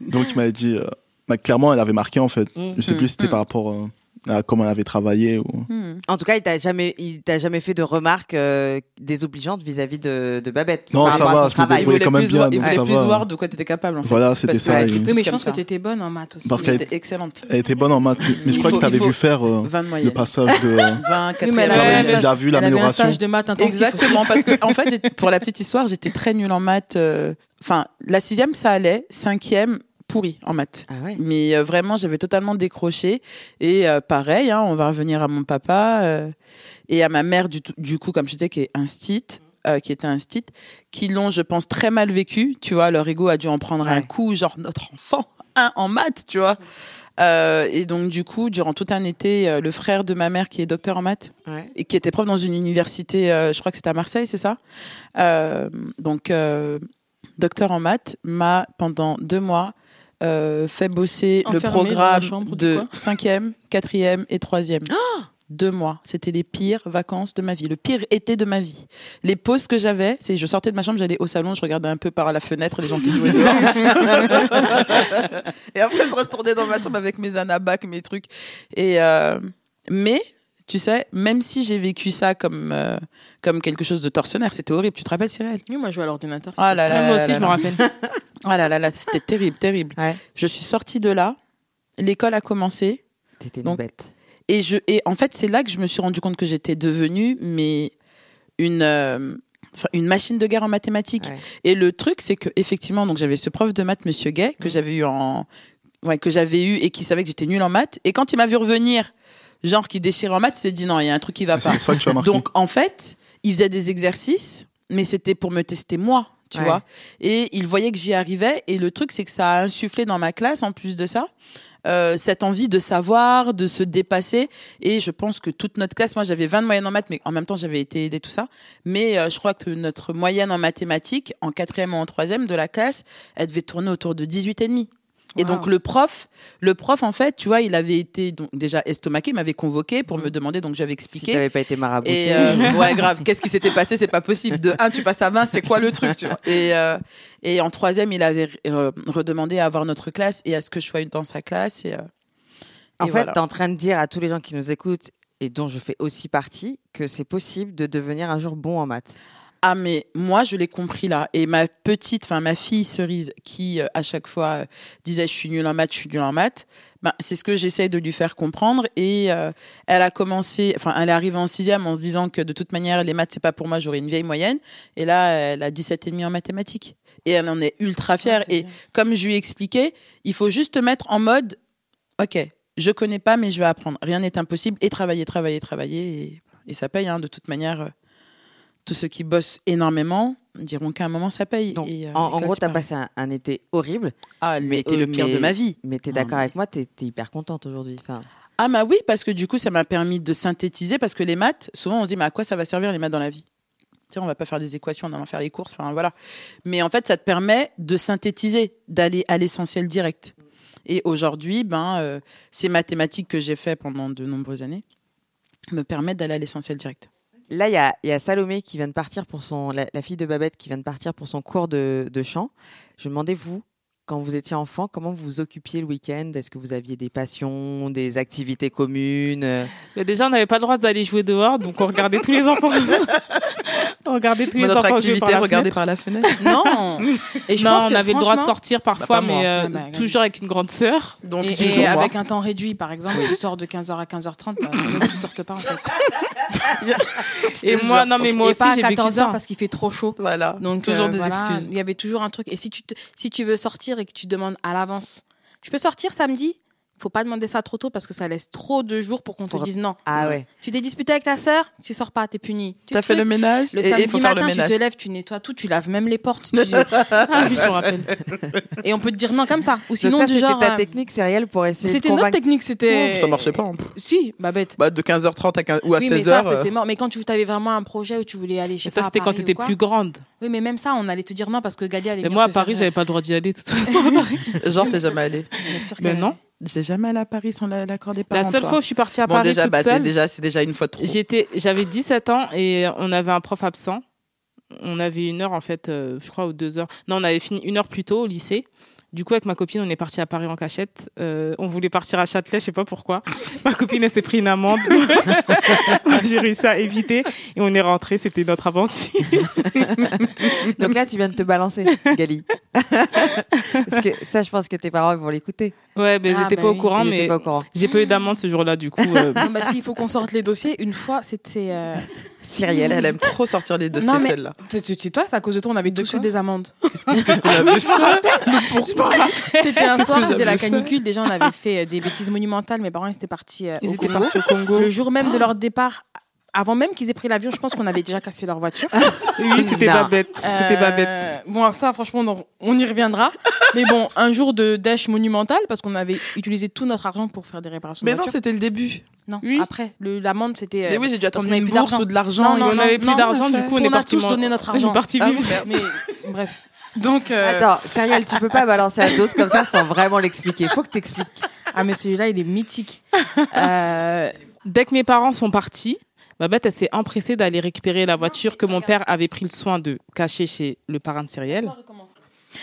Donc il m'avait dit. euh, bah, clairement, elle avait marqué en fait. Mm. Je sais plus si c'était Mm. par rapport euh, à comment elle avait travaillé. Ou... Hmm. En tout cas, il t'a jamais, il t'a jamais fait de remarques euh, désobligeantes vis-à-vis de, de Babette. Non, par ça rapport à va, son je me travail. Débrouillais quand même plus, bien, il voulait plus va. voir de quoi tu étais capable. En fait. Voilà, c'était que ça, Oui, mais je pense que tu étais bonne en maths aussi. Parce Elle qu'elle- était excellente. Elle était bonne en maths. Mais je Il crois faut- que tu avais vu faire euh, 20 de le passage de. 20, Oui, mais elle avait, a vu un l'amélioration. stage de maths intensif. Exactement, parce que en fait, pour la petite histoire, j'étais très nulle en maths. euh, Enfin, la sixième, ça allait. Cinquième, pourri en maths. Ah ouais. Mais euh, vraiment, j'avais totalement décroché. Et euh, pareil, hein, on va revenir à mon papa euh, et à ma mère, du, du coup, comme je disais, qui est instite, euh, qui était instite, qui l'ont, je pense, très mal vécu. Tu vois, leur ego a dû en prendre un coup, genre notre enfant, un en maths, tu vois. Euh, et donc, du coup, durant tout un été, euh, le frère de ma mère, qui est docteur en maths, Ouais. et qui était prof dans une université, je crois que c'était à Marseille, c'est ça Donc, docteur en maths, m'a pendant deux mois euh, fait bosser le Enfermé programme chambre, de cinquième, quatrième et troisième. deux mois, c'était les pires vacances de ma vie, le pire été de ma vie. Les pauses que j'avais, c'est je sortais de ma chambre, j'allais au salon, je regardais un peu par la fenêtre les gens qui jouaient dehors. et après je retournais dans ma chambre avec mes anabacs, mes trucs. Et euh, mais tu sais, même si j'ai vécu ça comme euh, comme quelque chose de tortionnaire, c'était horrible. Tu te rappelles, Cyril? Oui, moi, je jouais à l'ordinateur. Ah là là, Ouais, moi là aussi, là je me rappelle. Ah là là là, c'était terrible, terrible. Ouais. Je suis sortie de là, l'école a commencé. T'étais une Donc, bête. Et, je, et en fait, c'est là que je me suis rendu compte que j'étais devenue mais une, euh, une machine de guerre en mathématiques. Ouais. Et le truc, c'est que effectivement, donc j'avais ce prof de maths, Monsieur Gay, que j'avais eu en, ouais, que j'avais eu et qui savait que j'étais nulle en maths. Et quand il m'a vu revenir, genre qui déchirait en maths, il s'est dit non, il y a un truc qui va C'est pas. pour ça que tu as marqué. Donc en fait, il faisait des exercices, mais c'était pour me tester moi, tu Ouais. vois. Et il voyait que j'y arrivais. Et le truc, c'est que ça a insufflé dans ma classe, en plus de ça, euh, cette envie de savoir, de se dépasser. Et je pense que toute notre classe, moi j'avais 20 de moyenne en maths, mais en même temps j'avais été aidée tout ça. Mais euh, je crois que notre moyenne en mathématiques, en quatrième ou en troisième de la classe, elle devait tourner autour de 18 et Wow. donc le prof, le prof en fait, tu vois, il avait été donc déjà estomaqué, il m'avait convoqué pour me demander, donc j'avais Si expliqué. t'avais pas été marabouté. Et euh, ouais, grave. Qu'est-ce qui s'était passé? C'est pas possible. De 1, tu passes à 20, c'est quoi le truc tu vois? Et, euh, et en troisième, il avait euh, redemandé à avoir notre classe et à ce que je sois dans sa classe. Et, euh, En et fait, voilà. t'es en train de dire à tous les gens qui nous écoutent et dont je fais aussi partie que c'est possible de devenir un jour bon en maths. Ah mais moi je l'ai compris là. Et ma petite enfin ma fille cerise qui euh, à chaque fois euh, disait je suis nulle en maths je suis nulle en maths ben c'est ce que j'essaie de lui faire comprendre. Et euh, elle a commencé enfin elle est arrivée en sixième en se disant que de toute manière les maths c'est pas pour moi j'aurai une vieille moyenne. Et là elle a 17 et demi en mathématiques. Et elle en est ultra fière. Et bien. comme je lui ai expliqué il faut juste te mettre en mode ok je connais pas mais je vais apprendre. Rien n'est impossible. Et travailler travailler travailler. Et, et ça paye hein, de toute manière tous ceux qui bossent énormément diront qu'à un moment ça paye. Donc, Et, euh, en, gros, t'as pareil. passé un, un été horrible. Ah, mais- c'était le pire mais- de ma vie. Mais t'es Non, d'accord mais- avec moi, t'es t'es hyper contente aujourd'hui. Enfin, Ah bah oui, parce que du coup, ça m'a permis de synthétiser, parce que les maths, souvent on se dit, mais à quoi ça va servir les maths dans la vie? Tu sais, on va pas faire des équations en allant faire les courses, enfin voilà. Mais en fait, ça te permet de synthétiser, d'aller à l'essentiel direct. Et aujourd'hui, ben, euh, ces mathématiques que j'ai fait pendant de nombreuses années me permettent d'aller à l'essentiel direct. Là, il y a, y a Salomé qui vient de partir pour son, la, la fille de Babette qui vient de partir pour son cours de, de chant. Je me demandais, vous, quand vous étiez enfant, comment vous vous occupiez le week-end? Est-ce que vous aviez des passions, des activités communes? Mais déjà, on n'avait pas le droit d'aller jouer dehors, donc on regardait tous les enfants. on regardait tous les notre enfants activité, par la regarder fenêtre. par la fenêtre. Non. Et je non, pense on que, avait le droit de sortir parfois, Bah, pas moi. mais euh, Ah bah, regarde. toujours avec une grande sœur. Donc, Et, moi. avec un temps réduit, par exemple, tu sors de 15h à 15h30, bah, même tu sortes pas en fait. Et moi, non, mais moi et aussi, pas à j'ai vécu 14h ça. parce qu'il fait trop chaud. Voilà. Donc toujours euh, des voilà, excuses. Il y avait toujours un truc. Et si tu, te- si tu veux sortir et que tu demandes à l'avance, je peux sortir samedi faut pas demander ça trop tôt parce que ça laisse trop de jours pour qu'on te dise non. Ah ouais. Tu t'es disputé avec ta sœur, tu sors pas, t'es puni. Tu T'as fait le ménage Le et samedi faut faire matin, le tu ménage. te lèves, tu nettoies tout, tu laves même les portes. tu- Ah oui, je me rappelle. et on peut te dire non comme ça. Ou sinon, ça, du c'était genre. ta euh, technique sérielle pour essayer de C'était notre technique, c'était. Ça marchait pas. hein. Si, bah bête. Bah, de 15h30 à, 15 ou à oui, mais 16h. ça, euh, c'était mort. Mais quand tu avais vraiment un projet où tu voulais aller, Mais ça, c'était quand ou quoi. plus grande. Oui, mais même ça, on allait te dire non parce que Galia allait Mais venir moi, à Paris, j'avais pas le droit d'y aller, de toute façon. Genre, t'es jamais allé. Mais non. J'étais jamais allé à Paris sans la- l'accord des parents. La seule toi. fois où je suis partie à Bon, Paris déjà, toute bah, c'est déjà, c'est déjà une fois de trop. J'étais, j'avais 17 ans et on avait un prof absent. On avait une heure en fait, euh, je crois, ou deux heures. Non, on avait fini une heure plus tôt au lycée. Du coup, avec ma copine, on est parti à Paris en cachette. Euh, on voulait partir à Châtelet, je sais pas pourquoi. Ma copine, elle s'est pris une amende. J'ai réussi à éviter et on est rentré. C'était notre aventure. Donc là, tu viens de te balancer, Gali. Parce que ça, je pense que tes parents vont l'écouter. Ouais, mais Ah, j'étais bah pas au oui. courant, mais pas au courant. j'ai pas eu d'amende ce jour-là. Du coup, euh, Non, bah, si, il faut qu'on sorte les dossiers. Une fois, c'était. euh, Cyrielle, Elle aime trop sortir les dossiers, celle-là. Tu toi, c'est à cause de toi, on avait tous eu des amendes. C'était un soir, c'était la canicule. Déjà, on avait fait euh, des bêtises monumentales. Mes parents ils étaient partis euh, partis au Congo. Le jour même de leur départ, avant même qu'ils aient pris l'avion, je pense qu'on avait déjà cassé leur voiture. Oui, c'était pas bête. C'était pas bête. Euh, Bon, ça, franchement, on, on y reviendra. Mais bon, un jour de dèche monumental parce qu'on avait utilisé tout notre argent pour faire des réparations. Mais de non, c'était le début. non. Oui. Après, l'amende, c'était. euh, Mais oui, j'ai dû attendre on avait une bourse ou de l'argent. Non, et non, on on n'avait avait plus d'argent, on du a coup, on fait- est on a parti. tous donné notre on est argent. parti Ah. Mais bref. Donc. euh, Attends, Cyrielle, tu peux pas balancer la dose comme ça sans vraiment l'expliquer. Faut que t'expliques. Ah, mais celui-là, il est mythique. Euh, Dès que mes parents sont partis, Babette, elle s'est empressée d'aller récupérer la voiture que mon père avait pris le soin de cacher chez le parrain de Cyrielle.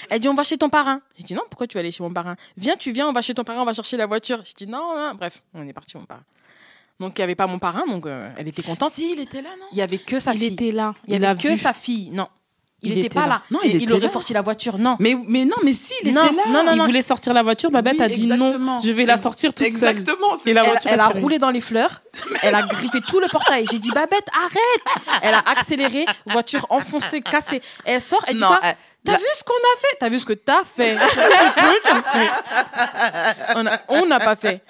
Elle dit on va chez ton parrain. J'ai dit non, pourquoi tu vas aller chez mon parrain? Viens, tu viens, on va chez ton parrain, on va chercher la voiture. J'ai dit non, non, bref, on est parti mon parrain. Donc il n'y avait pas mon parrain, donc euh, elle était contente. Si, il était là, non? Il y avait que sa Il fille. était là. Il y Il a avait que vu. sa fille. Non, il n'était était pas là. là. Non, il il aurait là. sorti la voiture. Non. mais, mais non, mais si, il Non, était là. non, non, il voulait sortir la voiture, Babette Oui, a dit exactement. non, je vais la sortir toute seule. Exactement. Et la Elle, voiture, elle a roulé dans les fleurs, elle a grippé tout le portail. J'ai dit Babette, arrête Elle a accéléré, voiture enfoncée, cassée. Elle sort, elle dit quoi elle- T'as la- vu ce qu'on a fait? T'as vu ce que t'as fait? On n'a pas fait.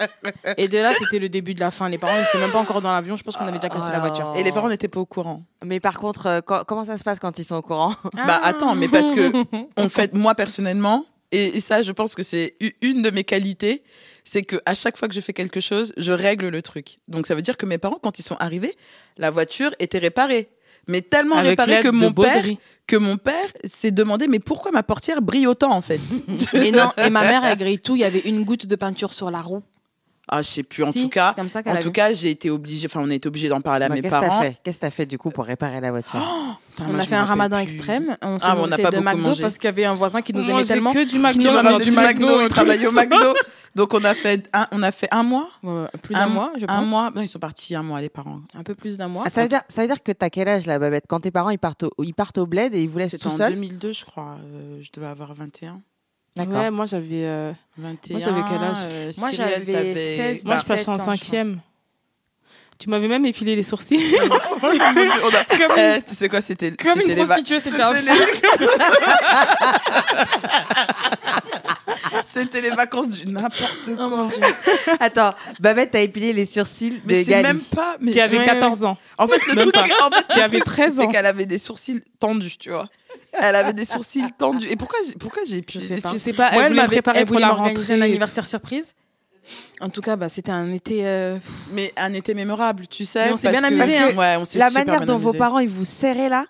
Et de là, c'était le début de la fin. Les parents, ils étaient même pas encore dans l'avion. Je pense qu'on avait déjà cassé la voiture. Et les parents n'étaient pas au courant. Mais par contre, euh, co- comment ça se passe quand ils sont au courant? Bah attends, mais parce que on fait, moi personnellement, Et, et ça, je pense que c'est une de mes qualités, c'est que à chaque fois que je fais quelque chose, je règle le truc. Donc ça veut dire que mes parents, quand ils sont arrivés, la voiture était réparée, mais tellement Avec réparée l'aide que mon père. Que mon père s'est demandé mais pourquoi ma portière brille autant en fait? Et non, et ma mère, elle grille tout. Il y avait une goutte de peinture sur la roue. Ah, je sais plus. En Si, tout cas, comme ça en a tout vu. cas, j'ai été obligée. Enfin, on a été obligé d'en parler à Bah, mes Qu'est-ce que t'as parents. fait? Qu'est-ce que t'as fait du coup pour réparer la voiture? Putain, On moi, a fait un ramadan plus. extrême. On s'est Ah, on n'a pas de beaucoup McDo mangé. parce qu'il y avait un voisin qui nous aimait tellement. que du McDo. du McDo, il travaillait au McDo. Donc on a fait un, on a fait un mois. Plus d'un un mois, je pense. Un mois. Non, ils sont partis un mois les parents. Un peu plus d'un mois. Ah, ça, veut dire, ça veut dire que t'as quel âge là, Babette? Quand tes parents ils partent au, ils partent au bled et ils vous laissent C'était tout en seul 2002, je crois. Euh, je devais avoir 21. D'accord. Ouais, moi j'avais. euh, 21. j'avais quel âge? Euh, Moi, j'avais t'avais- 16, Moi je 17 passais en cinquième. Tu m'avais même épilé les sourcils. On a- Eh, tu sais quoi, c'était Comme c'était une prostituée, c'était un c'était les- C'était les vacances du n'importe quoi. Oh mon dieu. Attends, Babette a épilé les sourcils Mais de Gali. même pas. Mais qui avait Ouais, 14 ans. En fait, le Même truc, en fait, le Qui avait truc, 13 ans. C'est qu'elle avait des sourcils tendus, tu vois. Elle avait des sourcils tendus. Et pourquoi j'ai, pourquoi j'ai pu Je sais pas. Sais pas, elle voulait préparer elle pour la rentrée. un anniversaire surprise. En tout cas, bah, c'était un été. euh, Mais un été mémorable, tu sais. Mais on s'est parce bien que- amusé, hein. Ouais, on s'est La super manière bien dont vos parents ils vous serraient là,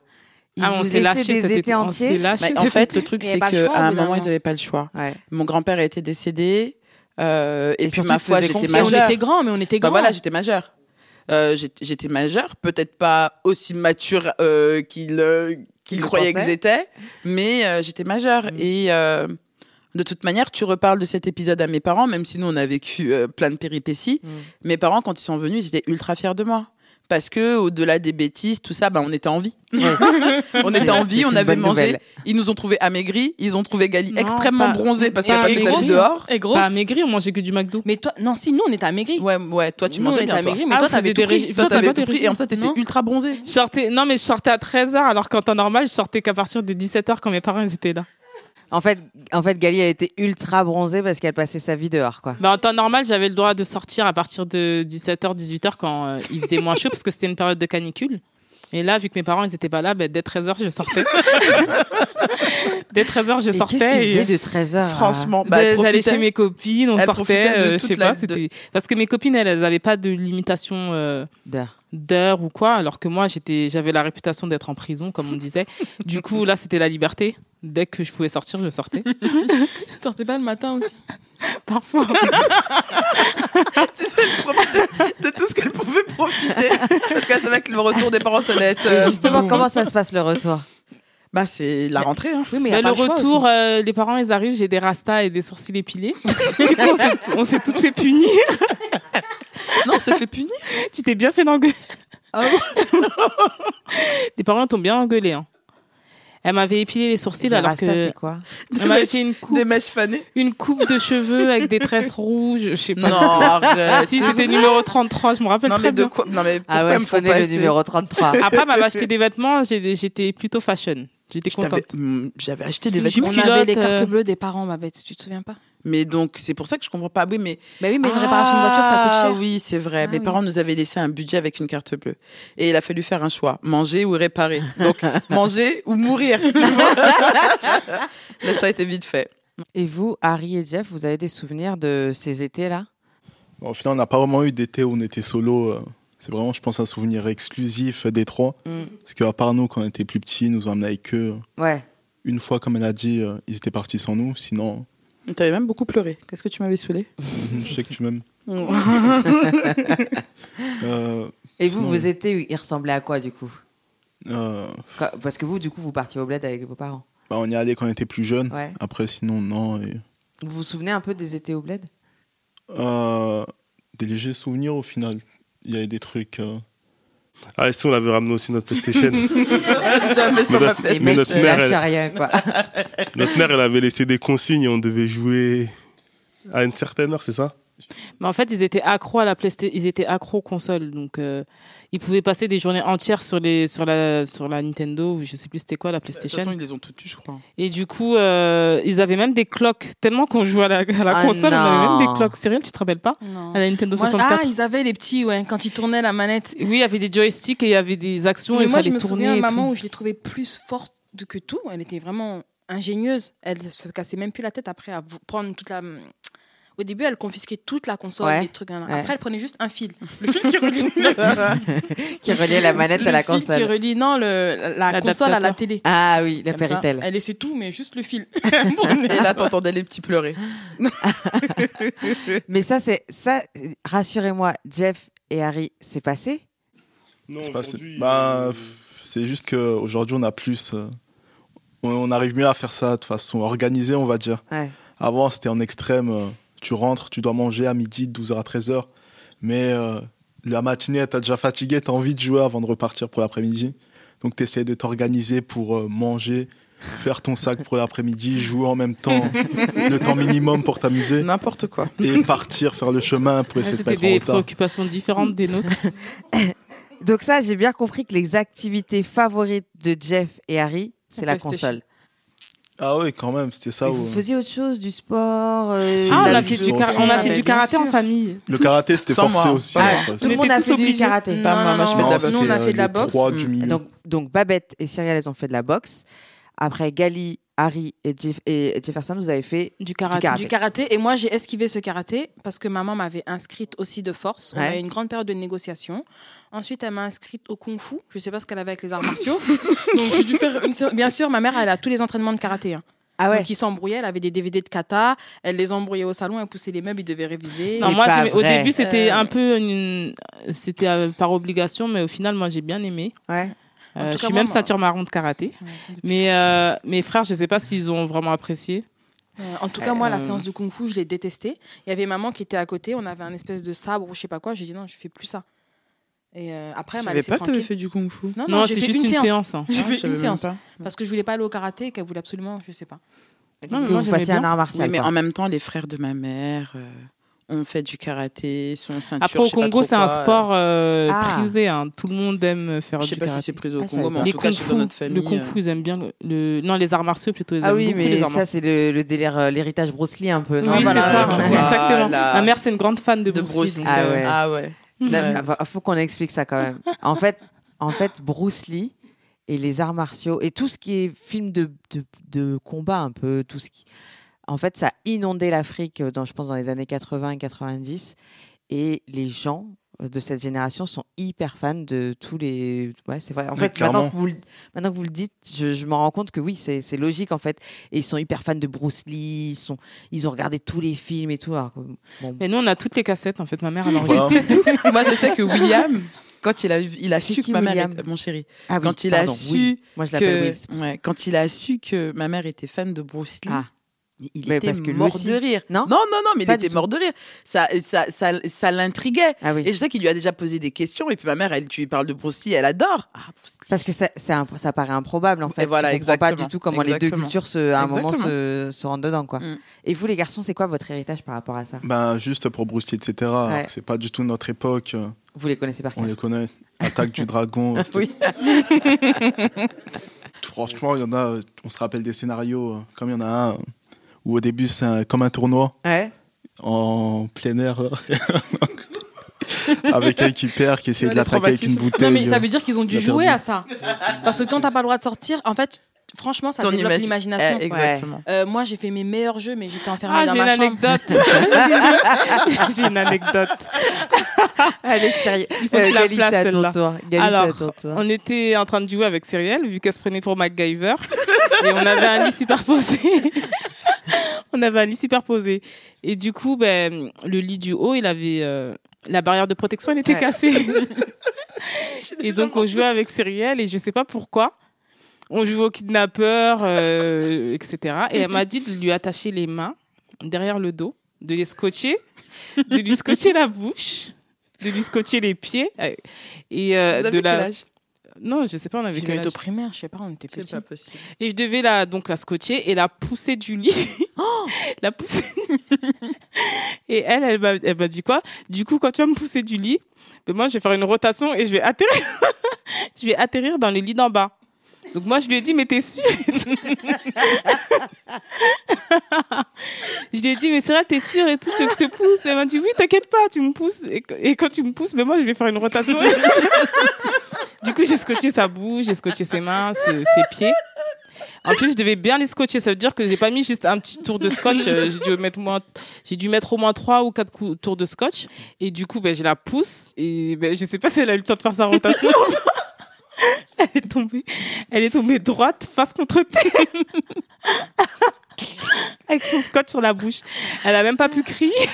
ils Ah, on vous s'est lâché des cet étés été. On s'est entiers. lâché. Bah, en fait, le truc, Il y avait c'est pas le choix, qu'à au un bout d'un moment, ils moment. n'avaient pas le choix. Ouais. Mon grand-père était décédé. euh, et, Et puis, surtout, ma foi, j'étais confiance. Et on majeure. était grands, mais on était Bah grands. voilà, j'étais majeure. Euh, j'étais j'étais majeure, peut-être pas aussi mature euh, qu'il euh, qu'il le croyait que j'étais, mais euh, j'étais majeure. Mm. Et euh, de toute manière, tu reparles de cet épisode à mes parents, même si nous on a vécu euh, plein de péripéties. Mm. Mes parents, quand ils sont venus, ils étaient ultra fiers de moi. Parce que au-delà des bêtises, tout ça, bah, on était en vie. on était en vie, on avait mangé. nouvelle. Ils nous ont trouvé amaigris, ils ont trouvé Gali Non, extrêmement pas- bronzée parce qu'elle passait sa vie dehors. Et grosse. Pas maigri, on mangeait que du McDo. Mais toi, non, si nous on était amaigris. Ouais, ouais, toi tu Nous, on mangeais était bien. Mais Ah, toi t'avais tout pris. toi t'avais tout pris et en ça t'étais Non. ultra bronzée. Je sortais, non, mais je sortais à 13h, alors qu'en temps normal, je sortais qu'à partir de 17h quand mes parents étaient là. En fait, en fait, Gali a été ultra bronzée parce qu'elle passait sa vie dehors, quoi. Bah, en temps normal, j'avais le droit de sortir à partir de 17h, 18h quand euh, il faisait moins chaud parce que c'était une période de canicule. Et là, vu que mes parents ils étaient pas là, bah, dès 13h, je sortais. dès 13h, je Et qu'est-ce que tu sortais. faisais de 13h Franchement, bah, Ben, elle j'allais chez mes copines, on Elle sortait, profitait de euh, je toute sais la- pas, de- c'était parce que mes copines elles, elles avaient pas de limitation euh, D'heure. d'heure ou quoi, alors que moi j'étais, j'avais la réputation d'être en prison, comme on disait. du coup là c'était la liberté. Dès que je pouvais sortir, je sortais. Sortais pas le matin aussi? Parfois. Tu sais, elle profitait de tout ce qu'elle pouvait profiter. Parce qu'elle savait que le retour des parents, être. euh, Justement, boum. comment ça se passe le retour? Bah, c'est la rentrée. Hein. Oui, mais y a pas le choix retour, euh, les parents ils arrivent, j'ai des rastas et des sourcils épilés. du coup on s'est, toutes fait punir. Non, on s'est fait punir. tu t'es bien fait engueuler. Ah les parents t'ont bien engueulé. Hein. Elle m'avait épilé les sourcils Les alors rastas, que c'est quoi elle m'avait fait une coupe Des mèches fanées. une coupe de cheveux avec des tresses rouges, je sais pas. Non, arrête. si c'était numéro 33, je me rappelle Non, très mais de bien. quoi Non, mais pourquoi Ah ouais, elle je connais le numéro 33. Après, elle m'avait acheté des vêtements, j'ai- j'étais plutôt fashion. J'étais contente. Hmm, J'avais acheté des vêtements. On avait les cartes euh, bleues des parents, ma bête, tu te souviens pas Mais donc, c'est pour ça que je comprends pas. Oui, mais. Bah oui, mais une réparation de voiture, ça coûte Ah cher. Oui, c'est vrai. Ah Mes oui. parents nous avaient laissé un budget avec une carte bleue. Et il a fallu faire un choix. Manger ou réparer. Donc, manger ou mourir. Tu vois? Le choix était vite fait. Et vous, Harry et Jeff, vous avez des souvenirs de ces étés-là? Bon, au final, on n'a pas vraiment eu d'été où on était solo. euh, C'est vraiment, je pense, un souvenir exclusif des trois. Mm. Parce qu'à part nous, quand on était plus petits, ils nous ont amenés avec eux. Ouais. Une fois, comme elle a dit, euh, ils étaient partis sans nous. Sinon, T'avais même beaucoup pleuré. Qu'est-ce que tu m'avais saoulé je sais que tu m'aimes. Euh, Et vous, Sinon- vos étés, ils ressemblaient à quoi du coup? Euh, Parce que vous, du coup, vous partiez au bled avec vos parents. bah, on y allait quand on était plus jeunes. Ouais. Après, sinon, non. Et, Vous vous souvenez un peu des étés au bled? Euh, des légers souvenirs au final. Il y avait des trucs. Ah, et si on avait ramené aussi notre PlayStation Jamais ça Mais m'a fait. Mais notre mère, elle- rien, quoi. Notre mère, elle avait laissé des consignes et on devait jouer à une certaine heure, c'est ça? Mais en fait, ils étaient accros à la PlayStation, ils étaient accros aux consoles. Donc, euh, ils pouvaient passer des journées entières sur, les, sur, la, sur la Nintendo, ou je sais plus c'était quoi, la De toute PlayStation. façon, ils les ont toutes eues, je crois. Et du coup, euh, ils avaient même des cloques. Tellement qu'on jouait à la, à la Ah console, on avait même non. des cloques. Cyril, tu te rappelles pas? Non. À la Nintendo Moi, 64. ah, ils avaient les petits, ouais, quand ils tournaient la manette. Oui, il y avait des joysticks et il y avait des actions. Mais il moi, je me souviens, et maman, tout. où je l'ai trouvée plus forte que tout. Elle était vraiment ingénieuse. Elle se cassait même plus la tête après à prendre toute la. Au début, elle confisquait toute la console, Ouais. les trucs. Ouais. Après, elle prenait juste un fil. Le fil qui relie, qui reliait la manette à la le fil qui console. relie non, le, la console à la télé. Ah oui, la Fairytale. Elle laissait tout, mais juste le fil. Et là, t'entendais les petits pleurer. Mais ça, c'est ça. Rassurez-moi, Jeff et Harry, c'est passé? Non, C'est pas- aujourd'hui, bah, euh, c'est juste qu'aujourd'hui, on a plus. euh, on, on arrive mieux à faire ça de façon organisée, on va dire. Ouais. Avant, c'était en extrême. euh, tu rentres, tu dois manger à midi, de 12h à 13h. Mais euh, la matinée, t'as déjà fatigué, t'as envie de jouer avant de repartir pour l'après-midi. Donc, tu essaies de t'organiser pour euh, manger, faire ton sac pour l'après-midi, jouer en même temps, le temps minimum pour t'amuser, N'importe quoi. et partir faire le chemin pour essayer de pas C'était être en des retard. préoccupations différentes des nôtres. Donc ça, j'ai bien compris que les activités favorites de Jeff et Harry, c'est la console. Ah oui, quand même, c'était ça. Où- vous faisiez autre chose, du sport euh, Ah, on a fait du, on a Ah, fait du karaté en famille. Le Tous, karaté, c'était forcé moi. aussi. Ouais. Tout le On monde a fait du karaté. Non, Pas on a C'était, fait de la euh, boxe. donc Babette et Cyrielle, elles ont fait de la boxe. Après, Gali, Harry et, Jeff- et Jefferson, vous avez fait Du du karaté. Du karaté. Et moi, j'ai esquivé ce karaté parce que maman m'avait inscrite aussi de force. On Ouais. a eu une grande période de négociation. Ensuite, elle m'a inscrite au kung fu. Je sais pas ce qu'elle avait avec les arts martiaux. Donc, j'ai dû faire une Bien sûr, ma mère, elle a tous les entraînements de karaté. hein. Ah ouais Donc, ils s'embrouillaient. Elle avait des DVD de kata. Elle les embrouillait au salon. Elle poussait les meubles. Ils devaient réviser. Non, moi, au début, c'était Euh, un peu une... C'était euh, par obligation, mais au final, moi, j'ai bien aimé. Ouais. Euh, je suis moi, même moi- ceinture marron de karaté. Ouais, Mais euh, mes frères, je sais pas s'ils ont vraiment apprécié. Euh, en tout cas, moi, la Euh, séance de kung fu, je l'ai détestée. Il y avait maman qui était à côté. On avait un espèce de sabre ou je sais pas quoi. J'ai dit non, je fais plus ça. Et euh, après, elle m'a laissé tranquille. fait du kung-fu. Non, non, c'est juste une une séance. séance. hein. J'ai Ah, fait une séance. pas. Parce que je voulais pas aller au karaté et qu'elle voulait absolument, je sais pas. Non, mais que moi, vous fassiez un art martial. Oui, mais en même temps, les frères de ma mère euh, ont fait du karaté, sont ceinture. Après, au Congo, c'est un sport euh, Ah. prisé. hein. Tout le monde aime faire euh, Je sais du pas si karaté. c'est pris au Ah, Congo, mais en les tout cas, kung chez fu, dans notre famille. le kung euh, fu, ils aiment bien le, le- non les arts martiaux plutôt. Ils Ah oui, les mais arts ça, c'est le, le délire, euh, l'héritage Bruce Lee un peu. non? Oui, c'est ça, exactement. Ma mère, c'est une grande fan de, de Bruce, Bruce Lee. Ah euh, ouais. Ah ouais. Il Ouais. faut qu'on explique ça quand même. En fait, en fait, Bruce Lee et les arts martiaux et tout ce qui est film de, de, de combat un peu, tout ce qui, en fait, ça a inondé l'Afrique dans, je pense, dans les années 80 et 90. Et les gens de cette génération sont hyper fans de tous les. Ouais, c'est vrai. En fait, maintenant que, vous, le- maintenant que vous le dites, je, je me rends compte que oui, c'est c'est logique en fait. Et ils sont hyper fans de Bruce Lee. Ils, sont, ils ont regardé tous les films et tout. Alors, que, bon, Et nous, on a toutes les cassettes. En fait, ma mère, elle enregistré tout. Moi, je sais que William, quand il a, il a C'est su que ma mère, est- mon chéri, ah oui, quand il pardon, a su. Moi, je que, ouais, quand il a su que ma mère était fan de Bruce Lee, Ah. Mais il Mais était parce que lui mort aussi. de rire. Non Non, non, non, mais Pas il était mort de rire. Ça, ça, ça, ça l'intriguait. Ah oui. Et je sais qu'il lui a déjà posé des questions. Et puis ma mère, elle, tu lui parles de Bruce Lee, elle adore. Ah, Bruce Lee. Parce que ça, ça paraît improbable en fait. Et voilà, tu comprends pas du tout comment les deux cultures se, à un moment se, se rendent dedans quoi. Mm. Et vous les garçons, c'est quoi votre héritage par rapport à ça? Ben, juste pour Bruce Lee, etc. Ouais. C'est pas du tout notre époque. Vous les connaissez par On cœur les connaît. Attaque du dragon. Oui. Franchement, il y en a. On se rappelle des scénarios. euh, Comme il y en a un où au début c'est un- comme un tournoi Ouais. en plein air. là. avec un qui perd, qui essaie de Les l'attaquer avec une bouteille. Non, mais ça veut dire qu'ils ont dû jouer perdu. à ça. Parce que quand t'as pas le droit de sortir, en fait, franchement, ça Ton développe imagi- l'imagination. Eh, exactement. Euh, moi, j'ai fait mes meilleurs jeux, mais j'étais enfermée Ah, dans j'ai une ma chambre. anecdote. j'ai une anecdote. Allez, sérieux. Il faut que je la Gali, place, c'est à ton celle-là. Alors, c'est à ton tour. On était en train de jouer avec Cyrielle, vu qu'elle se prenait pour MacGyver. Et on avait un lit superposé. on avait un lit superposé. Et du coup, ben, le lit du haut, il avait. euh, la barrière de protection, elle était Ouais. cassée. et donc, on jouait avec Cyrielle, et je sais pas pourquoi. On jouait au kidnappeur, euh, etc. Et elle m'a dit de lui attacher les mains derrière le dos, de les scotcher, de lui scotcher la bouche, de lui scotcher les pieds. Et euh, Vous avez de quel la. âge? Non, je sais pas, on avait quel été au âge. primaire, je sais pas, on était C'est petits. pas possible. Et je devais la, donc la scotcher et la pousser du lit. la pousser. et elle, elle m'a, elle m'a dit quoi? Du coup, quand tu vas me pousser du lit, ben moi, je vais faire une rotation et je vais atterrir. je vais atterrir dans le lit d'en bas. Donc moi, je lui ai dit, mais t'es sûre Je lui ai dit, mais c'est vrai, t'es sûre et tout, tu veux que je te pousse? Elle m'a dit, oui, t'inquiète pas, tu me pousses. Et, quand tu me pousses, ben moi, je vais faire une rotation. du coup, j'ai scotché sa bouche, j'ai scotché ses mains, ses pieds. En plus, je devais bien les scotcher. Ça veut dire que j'ai pas mis juste un petit tour de scotch. Euh, j'ai dû mettre au moins trois ou quatre tours de scotch. Et du coup, ben, je la pousse. Et ben, je sais pas si elle a eu le temps de faire sa rotation. elle est tombée, elle est tombée droite, face contre terre. Avec son scotch sur la bouche. Elle a même pas pu crier.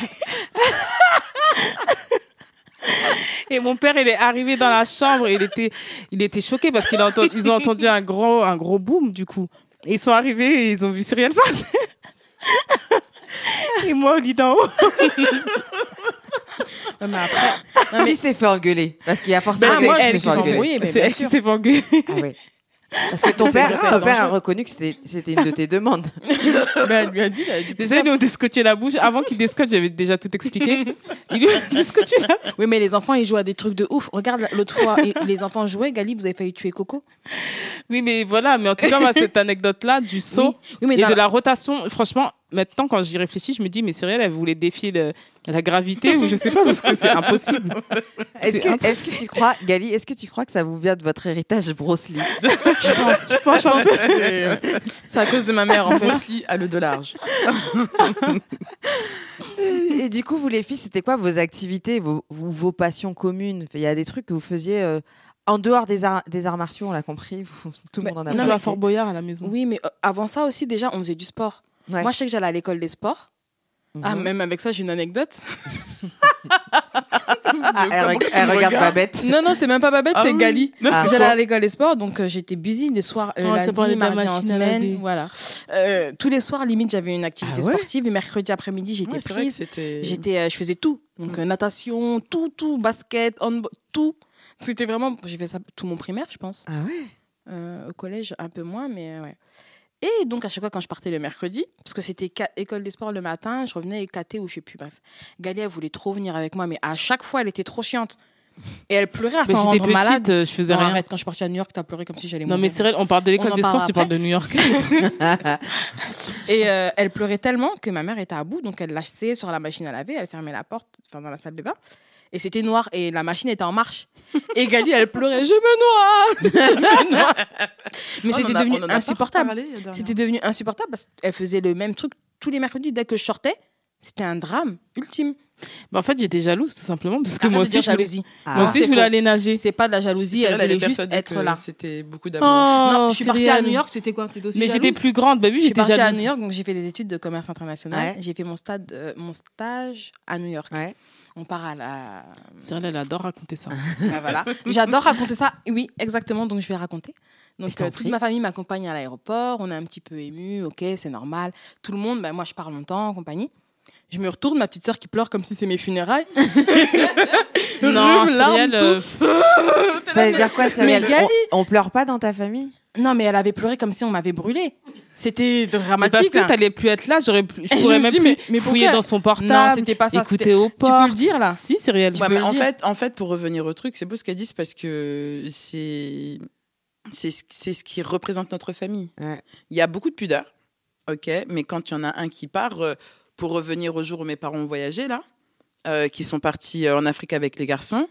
Et mon père, il est arrivé dans la chambre, il était, il était choqué parce qu'ils ont entendu un gros, un gros boom, du coup. Ils sont arrivés et ils ont vu Cyrielle partir. Et moi, au lit d'en haut. Ouais, mais après, Qui s'est fait engueuler Parce qu'il y a forcément des moi, qui s'est fait engueuler. mais C'est elle qui s'est fait engueuler. Ah ouais. Parce que ton C'est père, ton père a reconnu que c'était une de tes demandes. Ben, elle lui a dit, elle a dit, Déjà, ils lui ont descotché la bouche. Avant qu'il descotche, j'avais déjà tout expliqué. Ils lui ont descotché la bouche. Oui, mais les enfants, ils jouent à des trucs de ouf. Regarde, l'autre fois, les enfants jouaient. Gali, vous avez failli tuer Coco. Oui, mais voilà. Mais en tout cas, moi, cette anecdote-là du saut Oui, oui mais et de la rotation, franchement, maintenant, quand j'y réfléchis, je me dis, mais Cyrielle, elle voulait défier le- la gravité ou je sais pas, parce que c'est impossible. Est-ce que, tu crois, Gali, est-ce que tu crois que ça vous vient de votre héritage Bruce Lee? Je pense, je pense peu. c'est à cause de ma mère, en fait. Bruce Lee a le de large. Et du coup, vous les filles, c'était quoi vos activités, vos, passions communes? Il y a des trucs que vous faisiez euh, en dehors des arts, des arts martiaux, on l'a compris. Tout le monde en a On joue mais à Fort Boyard à la maison. Oui, mais euh, avant ça aussi, déjà, on faisait du sport. Ouais. Moi, je sais que j'allais à l'école des sports. Ah, Mhm. même avec ça, j'ai une anecdote. Ah, elle, reg- regarde Babette. non, non, c'est même pas Babette, Ah c'est oui. Gali. Ah. J'allais à l'école des sports, donc euh, j'étais busy les soirs, le Oh, tu lundi, mardi en semaine. Voilà. Euh, tous les soirs, limite, j'avais une activité Ah ouais sportive. Et mercredi après-midi, j'étais Ouais, prise. J'étais, euh, je faisais tout. Donc euh, natation, tout, tout, basket, handball, tout. C'était vraiment, j'ai fait ça tout mon primaire, je pense. Ah ouais Euh, au collège, un peu moins, mais euh, ouais. Et donc, à chaque fois, quand je partais le mercredi, parce que c'était école des sports le matin, je revenais éclatée ou je sais plus, bref. Galia, elle voulait trop venir avec moi, mais à chaque fois, elle était trop chiante. Et elle pleurait à s'en j'étais rendre petite, malade. je faisais Non, rien. arrête, quand je suis partie à New York, t'as pleuré comme si j'allais Non, mourir. mais Cyril, on parle de l'école des sports, tu parles de New York. Et euh, elle pleurait tellement que ma mère était à bout, donc elle lâchait sur la machine à laver, elle fermait la porte, enfin dans la salle de bain. Et c'était noir et la machine était en marche. Et Gali, elle pleurait, je me noie, je me noie. Mais c'était devenu insupportable. dernièrement. C'était devenu insupportable parce qu'elle faisait le même truc tous les mercredis. Dès que je sortais, c'était un drame ultime. Bah, en fait, j'étais jalouse, tout simplement, parce que moi de aussi, je voulais, jalousie. Ah. moi aussi, c'est je voulais aller nager. C'est pas de la jalousie, elle voulait juste être là. C'était beaucoup d'amour. non, je suis partie à. New York, c'était quoi aussi Mais j'étais jalouse plus grande. Bah oui, Je suis j'étais partie à jalouse. New York, donc j'ai fait des études de commerce international. Ouais. J'ai fait mon, stade, euh, mon stage à New York. Ouais. On part à la. Cyril, elle adore raconter ça. Ah, voilà. J'adore raconter ça. Oui, exactement. Donc je vais raconter. Donc euh, toute ma famille m'accompagne à l'aéroport. On est un petit peu ému. Ok, c'est normal. Tout le monde. Ben, moi, je pars longtemps en compagnie. Je me retourne, ma petite sœur qui pleure comme si c'est mes funérailles. non, tout. euh, Ça veut dire quoi, Gali- on, on pleure pas dans ta famille? Non, mais elle avait pleuré comme si on m'avait brûlé. C'était mais dramatique. parce que t'allais plus être là, j'aurais pu, je Et pourrais me même plus dit, mais- mais fouiller dans son Non, portable, c'était pas ça. écouter au Tu port. peux le dire là Si, Cyrielle. Tu Ouais, peux mais le en dire. fait, en fait, pour revenir au truc, c'est beau ce qu'elle dit, c'est parce que c'est c'est ce- c'est ce qui représente notre famille. Ouais. Il y a beaucoup de pudeur, ok, mais quand il y en a un qui part, euh, pour revenir au jour où mes parents ont voyagé là, euh, qui sont partis euh, en Afrique avec les garçons.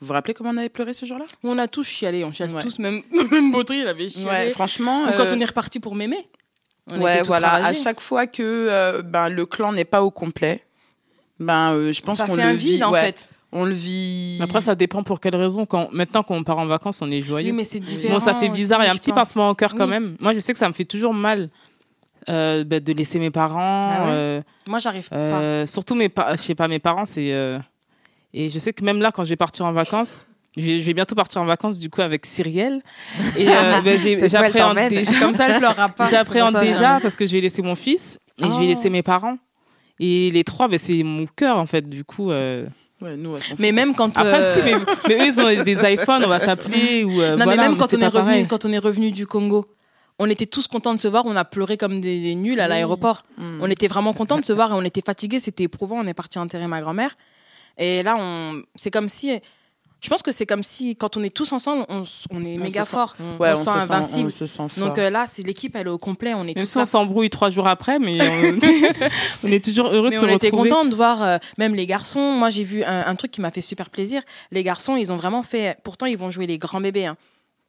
Vous vous rappelez comment on avait pleuré ce jour-là? On a tous chialé, on chiale Ouais. tous, même, même Baudry, il avait chialé. Ouais, franchement. Ou quand euh, on est reparti pour m'aimer. On ouais, était tous voilà. À chaque fois que euh, ben, le clan n'est pas au complet, ben, euh, je pense ça qu'on fait le un vit. vide en ouais, fait. On le vit. Après, ça dépend pour quelle raison. Quand, maintenant qu'on part en vacances, on est joyeux. Oui, mais c'est différent. Bon, ça fait bizarre. Il y a un petit pense. pincement au cœur quand Oui. même. Moi, je sais que ça me fait toujours mal euh, bah, de laisser mes parents. Ah ouais euh, Moi, j'arrive pas. euh, surtout mes, pa- je sais pas, mes parents, c'est. euh, et je sais que même là, quand je vais partir en vacances, je vais, je vais bientôt partir en vacances du coup avec Cyrielle. Et euh, bah, elle j'appréhende déjà. Comme ça, elle pleurera pas. J'appréhende déjà parce que je vais laisser mon fils et je Oh. vais laisser mes parents. Et les trois, bah, c'est mon cœur en fait. Du coup. euh, Ouais, nous, Mais même quand. Après, euh, si, mais, mais eux, ils ont des iPhones, on va s'appeler ou. euh, Non, voilà, mais même quand on, est pareil. revenu, quand on est revenu du Congo, on était tous contents de se voir. On a pleuré comme des, des nuls à l'aéroport. Mm. On était vraiment contents de se voir et on était fatigués. C'était éprouvant. On est parti enterrer ma grand-mère. Et là, on... c'est comme si. Je pense que c'est comme si, quand on est tous ensemble, on, est On méga se sent- fort. Ouais, on on, se se sent sent, invincible. on se sent fort. Donc euh, là, c'est l'équipe, elle est au complet. On est Même tous si on s'embrouille trois jours après, mais on, on est toujours heureux Mais de se on était retrouver. contents de voir euh, même les garçons. Moi, j'ai vu un, un truc qui m'a fait super plaisir. Les garçons, ils ont vraiment fait. Pourtant, ils vont jouer les grands bébés. hein.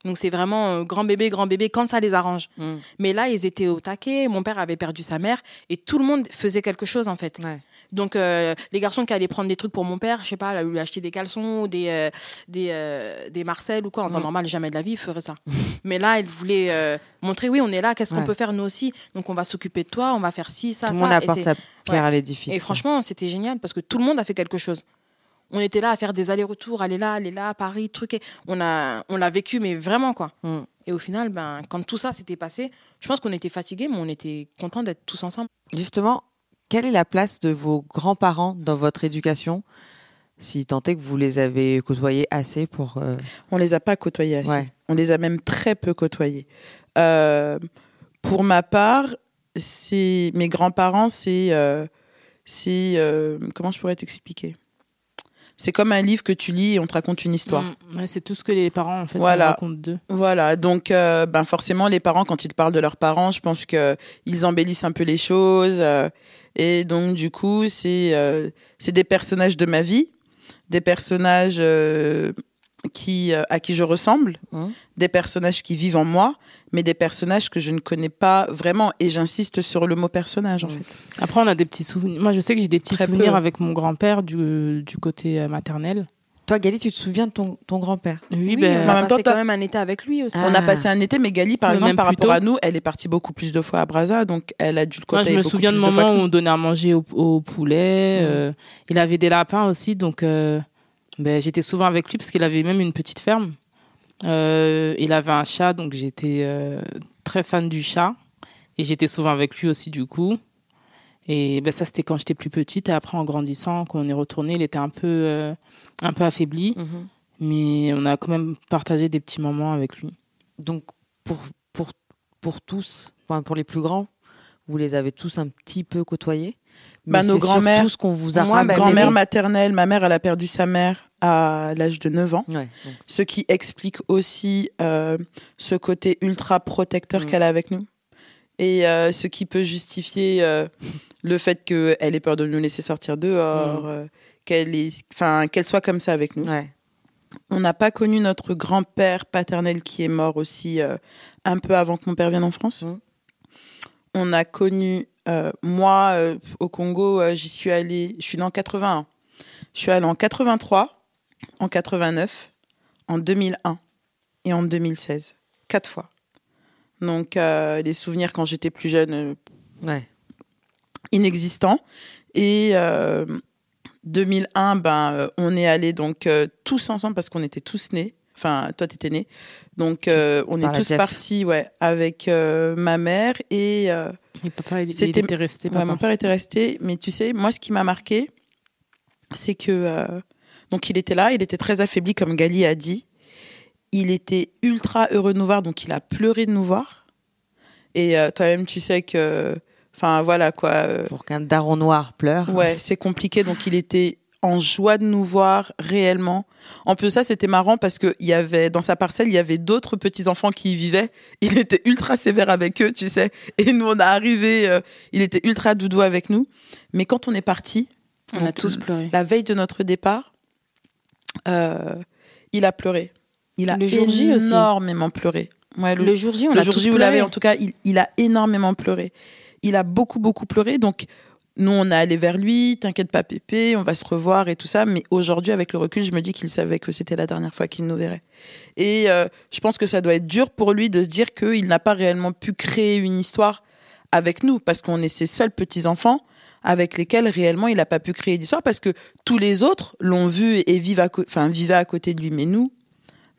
Donc c'est vraiment euh, grand bébé, grand bébé quand ça les arrange. Mm. Mais là, ils étaient au taquet. Mon père avait perdu sa mère et tout le monde faisait quelque chose en fait. Ouais. Donc euh, les garçons qui allaient prendre des trucs pour mon père, je sais pas, là, lui acheter des caleçons, ou des euh, des euh, des Marcel ou quoi. En temps Mm. normal, jamais de la vie, il ferait ça. Mais là, il voulait montrer, oui, on est là. Qu'est-ce qu'on peut faire nous aussi? Donc on va s'occuper de toi, on va faire ci, ça, Tout le ça. monde Et apporte c'est- sa pierre ouais. à l'édifice. et franchement, c'était génial parce que tout le monde a fait quelque chose. On était là à faire des allers-retours, aller là, aller là, Paris, truc. et On a, on l'a vécu, mais vraiment quoi. Mm. Et au final, ben, quand tout ça s'était passé, je pense qu'on était fatigués, mais on était contents d'être tous ensemble. Justement, quelle est la place de vos grands-parents dans votre éducation si tant est que vous les avez côtoyés assez pour... euh, On les a pas côtoyés assez. Ouais. On les a même très peu côtoyés. Euh, pour ma part, c'est mes grands-parents, c'est euh, c'est euh, comment je pourrais t'expliquer? C'est comme un livre que tu lis et on te raconte une histoire. Mm, ouais, c'est tout ce que les parents en fait Voilà. racontent d'eux. Voilà, donc euh, ben forcément les parents quand ils te parlent de leurs parents, je pense que ils embellissent un peu les choses euh, et donc du coup c'est euh, c'est des personnages de ma vie, des personnages euh, qui euh, à qui je ressemble, Mhm. des personnages qui vivent en moi, mais des personnages que je ne connais pas vraiment et j'insiste sur le mot personnage en fait. Après, on a des petits souvenirs. Moi, je sais que j'ai des petits Très souvenirs peu. avec mon grand-père du, du côté euh, maternel. Toi, Gali, tu te souviens de ton, ton grand-père? Oui, Oui, ben, on a en même temps, quand même un été avec lui aussi. Ah. On a passé un été, mais Gali, par Mais exemple, même par rapport tôt. à nous, elle est partie beaucoup plus de fois à Brazza, donc elle a dû le Moi, côtoyer je me souviens moments que où on donnait à manger au, au poulet. Euh, il avait des lapins aussi, donc euh, ben, j'étais souvent avec lui parce qu'il avait même une petite ferme. Euh, il avait un chat, donc j'étais euh, très fan du chat. Et j'étais souvent avec lui aussi, du coup. Et ben, ça, c'était quand j'étais plus petite. Et après, en grandissant, quand on est retourné, il était un peu, euh, un peu affaibli. Mhm. Mais on a quand même partagé des petits moments avec lui. Donc, pour, pour, pour tous, enfin, pour les plus grands, vous les avez tous un petit peu côtoyés Bah, Mais nos c'est grands-mères- ce qu'on vous a Moi, bah, grand-mère maternelle, ma mère, elle a perdu sa mère à l'âge de 9 ans. Ouais, Ce qui explique aussi euh, ce côté ultra protecteur Mm. qu'elle a avec nous. Et euh, ce qui peut justifier euh, le fait qu'elle ait peur de nous laisser sortir dehors, euh, qu'elle soit comme ça avec nous. ouais. On n'a pas connu notre grand-père paternel qui est mort aussi un peu avant que mon père vienne en France. Mhm. On a connu, moi, au Congo, j'y suis allée, je suis née en 81. Je suis allée en 83, en 89, en 2001 et en 2016. Quatre fois. Donc, euh, les souvenirs quand j'étais plus jeune, euh, ouais. inexistant. Et euh, 2001, ben, euh, on est allés donc euh, tous ensemble parce qu'on était tous nés. Enfin, toi, t'étais né. Donc, euh, on Par est tous partis ouais, avec euh, ma mère et euh, Et papa, il, était resté. ouais, mon père était resté. Mais tu sais, moi, ce qui m'a marqué, c'est que. Donc, il était là, il était très affaibli, comme Gali a dit. Il était ultra heureux de nous voir, donc il a pleuré de nous voir. Et euh, toi-même, tu sais que. Enfin, voilà quoi. euh, Pour qu'un daron noir pleure. Ouais, c'est compliqué. Donc, il était en joie de nous voir réellement. En plus de ça, c'était marrant parce que il y avait dans sa parcelle, il y avait d'autres petits enfants qui y vivaient. Il était ultra sévère avec eux, tu sais. Et nous, on a arrivé, euh, il était ultra doudou avec nous. Mais quand on est parti, On a tous pleuré. la veille de notre départ, il a pleuré. Il a Le jour J aussi. énormément pleuré. Ouais, Le jour J, on le a jour J, vous l'avez, en tout cas, il, il a énormément pleuré. Il a beaucoup, beaucoup pleuré. Donc, nous, on est allé vers lui. T'inquiète pas, Pépé, on va se revoir et tout ça. Mais aujourd'hui, avec le recul, je me dis qu'il savait que c'était la dernière fois qu'il nous verrait. Et euh, je pense que ça doit être dur pour lui de se dire qu'il n'a pas réellement pu créer une histoire avec nous parce qu'on est ses seuls petits-enfants avec lesquels réellement il n'a pas pu créer d'histoire parce que tous les autres l'ont vu et vivent à enfin, vivaient à côté de lui. Mais nous,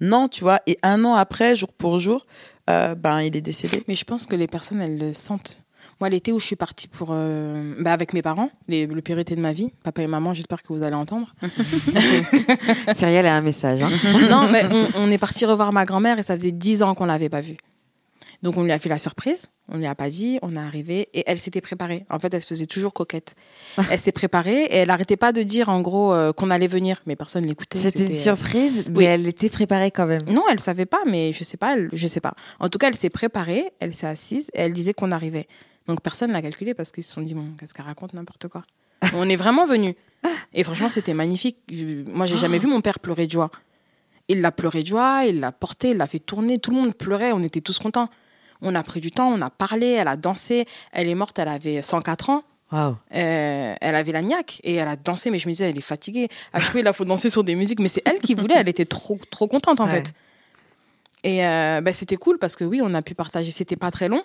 non, tu vois. Et un an après, jour pour jour, euh, ben, il est décédé. Mais je pense que les personnes, elles le sentent. Moi, l'été où je suis partie pour, euh, bah, avec mes parents, les, le pire été de ma vie, papa et maman, j'espère que vous allez entendre. Cyrielle a un message. hein. non, mais on, on est parti revoir ma grand-mère et ça faisait dix ans qu'on l'avait pas vue. Donc on lui a fait la surprise, on lui a pas dit, on est arrivé et elle s'était préparée. En fait, elle se faisait toujours coquette. Elle s'est préparée et elle arrêtait pas de dire en gros euh, qu'on allait venir, mais personne l'écoutait. C'était une euh, surprise, mais oui. elle était préparée quand même. Non, elle savait pas, mais je sais pas, elle- je sais pas. En tout cas, elle s'est préparée, elle s'est assise et elle disait qu'on arrivait. Donc personne l'a calculé parce qu'ils se sont dit bon, qu'est-ce qu'elle raconte n'importe quoi. on est vraiment venu. Et franchement, c'était magnifique. Je- Moi, j'ai jamais vu mon père pleurer de joie. Il l'a pleuré de joie, il l'a porté, il l'a fait tourner. Tout le monde pleurait, on était tous contents. On a pris du temps, on a parlé, elle a dansé. Elle est morte, elle avait 104 ans. Waouh. Euh, elle avait la niaque et elle a dansé, mais je me disais, elle est fatiguée. À chaque fois, il faut danser sur des musiques, mais c'est elle qui voulait, elle était trop, trop contente en Ouais. fait. Et euh, bah, c'était cool parce que oui, on a pu partager, c'était pas très long,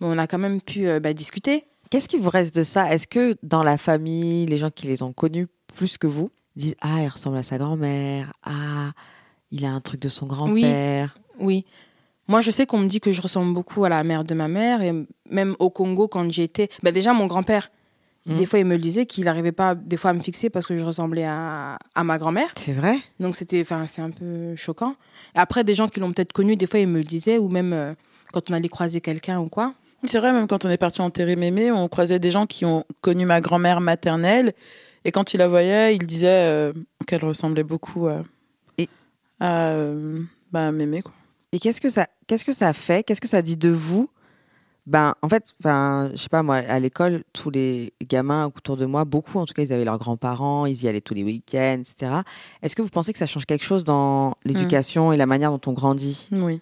mais on a quand même pu euh, bah, discuter. Qu'est-ce qui vous reste de ça? Est-ce que dans la famille, les gens qui les ont connus plus que vous disent Ah, il ressemble à sa grand-mère. Ah, il a un truc de son grand-père. Oui. Moi, je sais qu'on me dit que je ressemble beaucoup à la mère de ma mère et même au Congo quand j'étais. Bah, déjà, mon grand-père, Mhm. des fois, il me le disait qu'il n'arrivait pas des fois à me fixer parce que je ressemblais à, à ma grand-mère. C'est vrai Donc c'était, enfin, c'est un peu choquant. Et après, des gens qui l'ont peut-être connu, des fois, ils me le disaient, ou même euh, quand on allait croiser quelqu'un ou quoi. C'est vrai, même quand on est parti enterrer mémé, on croisait des gens qui ont connu ma grand-mère maternelle. Et quand ils la voyaient, ils disaient euh, qu'elle ressemblait beaucoup à, Et- à euh, bah, mémé. Quoi. Et qu'est-ce que ça, qu'est-ce que ça fait? Qu'est-ce que ça dit de vous? Ben, en fait, ben, je sais pas moi, à l'école, tous les gamins autour de moi, beaucoup en tout cas, ils avaient leurs grands-parents, ils y allaient tous les week-ends, etc. Est-ce que vous pensez que ça change quelque chose dans l'éducation et la manière dont on grandit? Oui.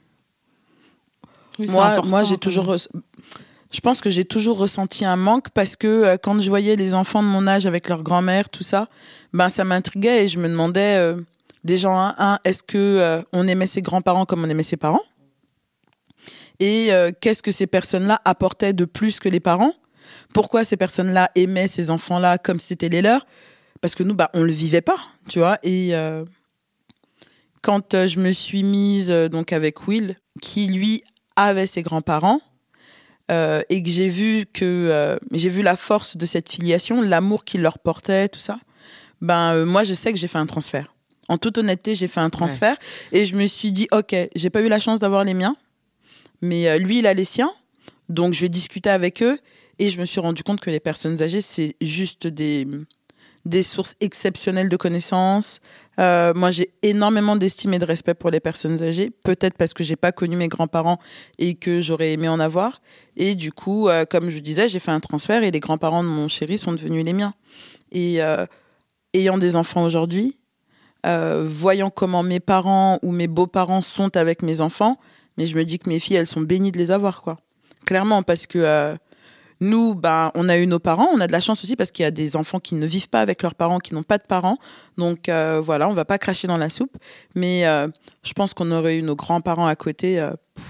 Oui, moi, moi j'ai quand toujours. Je pense que j'ai toujours ressenti un manque parce que euh, quand je voyais les enfants de mon âge avec leur grand-mère, tout ça, ben ça m'intriguait et je me demandais euh, déjà un, un, est-ce que euh, on aimait ses grands-parents comme on aimait ses parents? Et euh, qu'est-ce que ces personnes-là apportaient de plus que les parents? Pourquoi ces personnes-là aimaient ces enfants-là comme si c'était les leurs? Parce que nous, bah, on le vivait pas, tu vois. Et euh, quand je me suis mise donc avec Will, qui lui avait ses grands-parents, et que j'ai vu que j'ai vu la force de cette filiation, l'amour qu'il leur portait, tout ça. Ben moi, je sais que j'ai fait un transfert. En toute honnêteté, j'ai fait un transfert et je me suis dit, ok, j'ai pas eu la chance d'avoir les miens, mais euh, lui, il a les siens, donc je vais discuter avec eux et je me suis rendu compte que les personnes âgées, c'est juste des des sources exceptionnelles de connaissances. Euh, moi, j'ai énormément d'estime et de respect pour les personnes âgées. Peut-être parce que j'ai pas connu mes grands-parents et que j'aurais aimé en avoir. Et du coup, euh, comme je disais, j'ai fait un transfert et les grands-parents de mon chéri sont devenus les miens. Et euh, ayant des enfants aujourd'hui, euh, voyant comment mes parents ou mes beaux-parents sont avec mes enfants, mais je me dis que mes filles, elles sont bénies de les avoir, quoi. Clairement, parce que euh, nous, ben, on a eu nos parents, on a de la chance aussi parce qu'il y a des enfants qui ne vivent pas avec leurs parents, qui n'ont pas de parents. Donc euh, voilà, on va pas cracher dans la soupe. Mais je pense qu'on aurait eu nos grands-parents à côté. pff,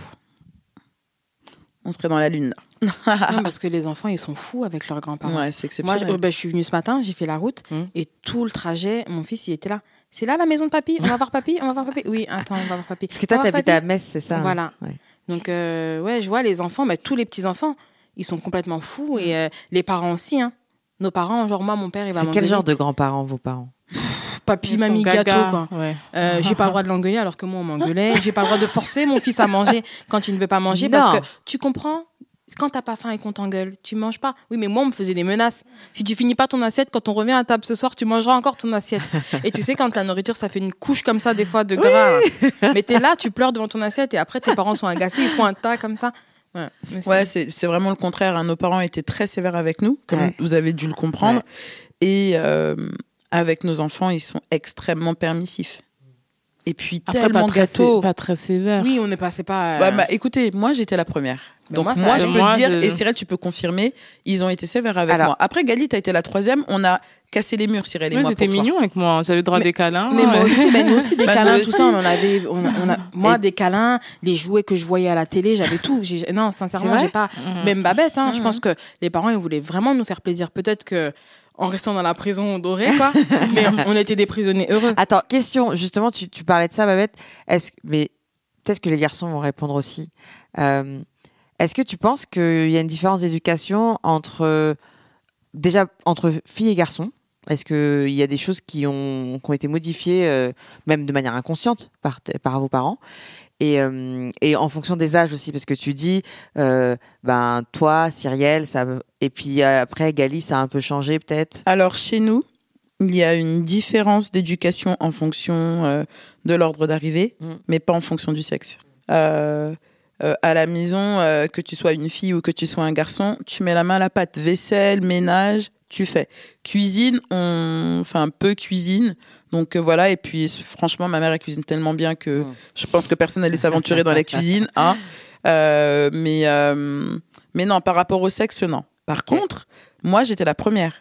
on serait dans la lune. Non, parce que les enfants, ils sont fous avec leurs grands-parents. Ouais, c'est Moi, je, euh, bah, je suis venue ce matin, j'ai fait la route Hmm. et tout le trajet, mon fils, il était là. C'est là la maison de papy? On va voir papy? On va voir papy? Oui, attends, on va voir papy. Parce que toi, t'habites à Metz, c'est ça hein? Voilà. Ouais. Donc, euh, ouais, je vois les enfants, bah, tous les petits-enfants, ils sont complètement fous et euh, les parents aussi. Hein. Nos parents, genre moi, mon père, il va C'est quel genre de grands-parents, vos parents? Papy, Ils mamie, gaga, gâteau, quoi. ouais. Euh, j'ai pas le droit de l'engueuler alors que moi on m'engueulait. J'ai pas le droit de forcer mon fils à manger quand il ne veut pas manger Non. parce que tu comprends? Quand t'as pas faim et qu'on t'engueule, tu manges pas. Oui, mais moi on me faisait des menaces. Si tu finis pas ton assiette, quand on revient à table ce soir, tu mangeras encore ton assiette. et tu sais quand la nourriture ça fait une couche comme ça des fois de gras. hein. Mais t'es là, tu pleures devant ton assiette et après tes parents sont agacés, ils font un tas comme ça. Ouais, c'est- Ouais, c'est c'est vraiment le contraire. hein. Nos parents étaient très sévères avec nous, comme Ouais. vous avez dû le comprendre. Et euh, avec nos enfants, ils sont extrêmement permissifs. Et puis Après, tellement pas très, gâteaux. sé- pas très sévère. Oui, on n'est pas, c'est pas. euh, Bah, bah, écoutez, moi j'étais la première. Mais Donc moi, moi, ça- je peux moi, dire, je- et Cyril tu peux confirmer, ils ont été sévères avec Alors- moi. Après Galit a été la troisième, on a cassé les murs Cyril et moi. c'était pour toi. mignon avec moi. J'avais le droit à des câlins. Mais moi aussi, ben, nous aussi, des Bah, câlins, tout aussi. ça, on en avait. On, a- on a, moi, Et- des câlins, les jouets que je voyais à la télé, j'avais tout. J'ai- Non, C'est sincèrement, vrai j'ai pas. Mhm. Même Babette, hein, je Mhm. pense que les parents, ils voulaient vraiment nous faire plaisir. Peut-être que en restant dans la prison dorée, quoi. mais on était des prisonniers heureux. Attends, question, justement, tu, tu parlais de ça, Babette. Est-ce, mais peut-être que les garçons vont répondre aussi. Euh, est-ce que tu penses qu'il y a une différence d'éducation entre, déjà, entre filles et garçons? Est-ce qu'il y a des choses qui ont, qui ont été modifiées, euh, même de manière inconsciente, par, par vos parents? Et, euh, et en fonction des âges aussi, parce que tu dis, euh, ben toi, Cyrielle, ça, et puis après Gali, ça a un peu changé peut-être? Alors chez nous, il y a une différence d'éducation en fonction euh, de l'ordre d'arrivée, Mm. mais pas en fonction du sexe. À la maison, que tu sois une fille ou que tu sois un garçon, tu mets la main à la pâte. Vaisselle, ménage, tu fais. Cuisine, on, enfin peu cuisine. Donc euh, voilà. Et puis franchement, ma mère elle cuisine tellement bien que Mm. je pense que personne n'allait s'aventurer dans la cuisine. Hein. Euh, mais euh, mais non, par rapport au sexe, non. Par contre, moi j'étais la première.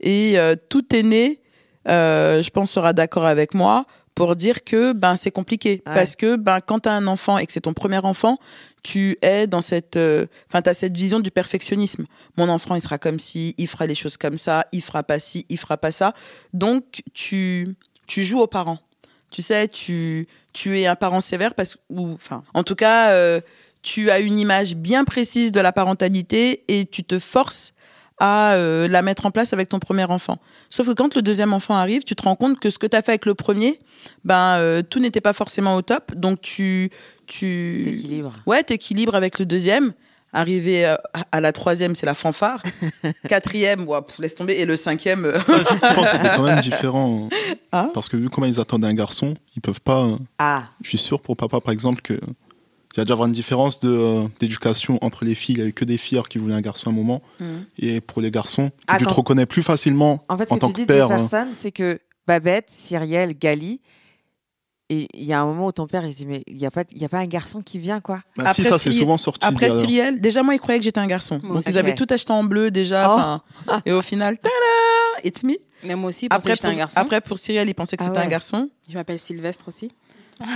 Et euh, tout est né. euh, je pense sera d'accord avec moi pour dire que ben c'est compliqué Ouais. parce que ben quand tu as un enfant et que c'est ton premier enfant, tu es dans cette enfin tu as cette vision du perfectionnisme. Mon enfant, il sera comme ci, il fera les choses comme ça, il fera pas ci, il fera pas ça. Donc tu tu joues aux parents. Tu sais, tu tu es un parent sévère parce ou enfin en tout cas euh, tu as une image bien précise de la parentalité et tu te forces à euh, la mettre en place avec ton premier enfant. Sauf que quand le deuxième enfant arrive, tu te rends compte que ce que tu as fait avec le premier, ben euh, tout n'était pas forcément au top, donc tu tu T'équilibres. Ouais, t'équilibres avec le deuxième. Arrivé euh, à- à la troisième, c'est la fanfare. Quatrième, ouais, pff, laisse tomber. Et le cinquième, euh, Je pense que c'était quand même différent. Ah. Parce que vu comment ils attendaient un garçon, ils peuvent pas. euh, Ah, Je suis sûr pour papa, par exemple, que il y a déjà avoir une différence de, euh, d'éducation entre les filles. Il n'y avait que des filles alors qui voulaient un garçon à un moment. Mhm. Et pour les garçons, que tu te reconnais plus facilement en fait, ce en que tant tu que dis, père. hein. Jefferson, c'est que Babette, Cyrielle, Gali, et il y a un moment où ton père, il se dit, mais il n'y a, pas- il y a pas un garçon qui vient, quoi. Bah, Après, si, ça, c'est Cyrielle- souvent sorti. après derrière. Cyrielle, déjà, moi, ils croyaient que j'étais un garçon. Moi Donc, aussi. ils avaient tout acheté en bleu déjà. Oh. Et au final, tada, it's me. Mais moi aussi, parce que Après j'étais un pour, garçon. après, pour Cyrielle, ils pensaient que Ah c'était ouais. un garçon. Je m'appelle Sylvestre aussi.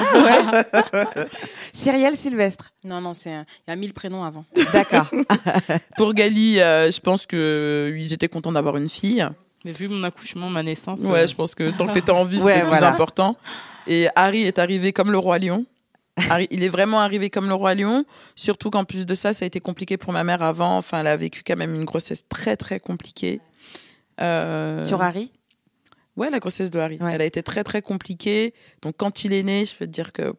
Cyrielle Sylvestre. Non, non, c'est un... il y a mille prénoms avant. D'accord. Pour Gali, euh, je pense qu'ils étaient contents d'avoir une fille. Mais vu mon accouchement, ma naissance. Ouais, euh, je pense que tant que t'étais en vie, Ouais, c'était voilà. plus important. Et Harry est arrivé comme le roi lion. Harry, il est vraiment arrivé comme le roi lion. Surtout qu'en plus de ça, ça a été compliqué pour ma mère avant. Enfin, elle a vécu quand même une grossesse très très compliquée. Euh, Sur Harry? Ouais, la grossesse de Harry. Ouais. Elle a été très très compliquée. Donc quand il est né, je peux te dire que,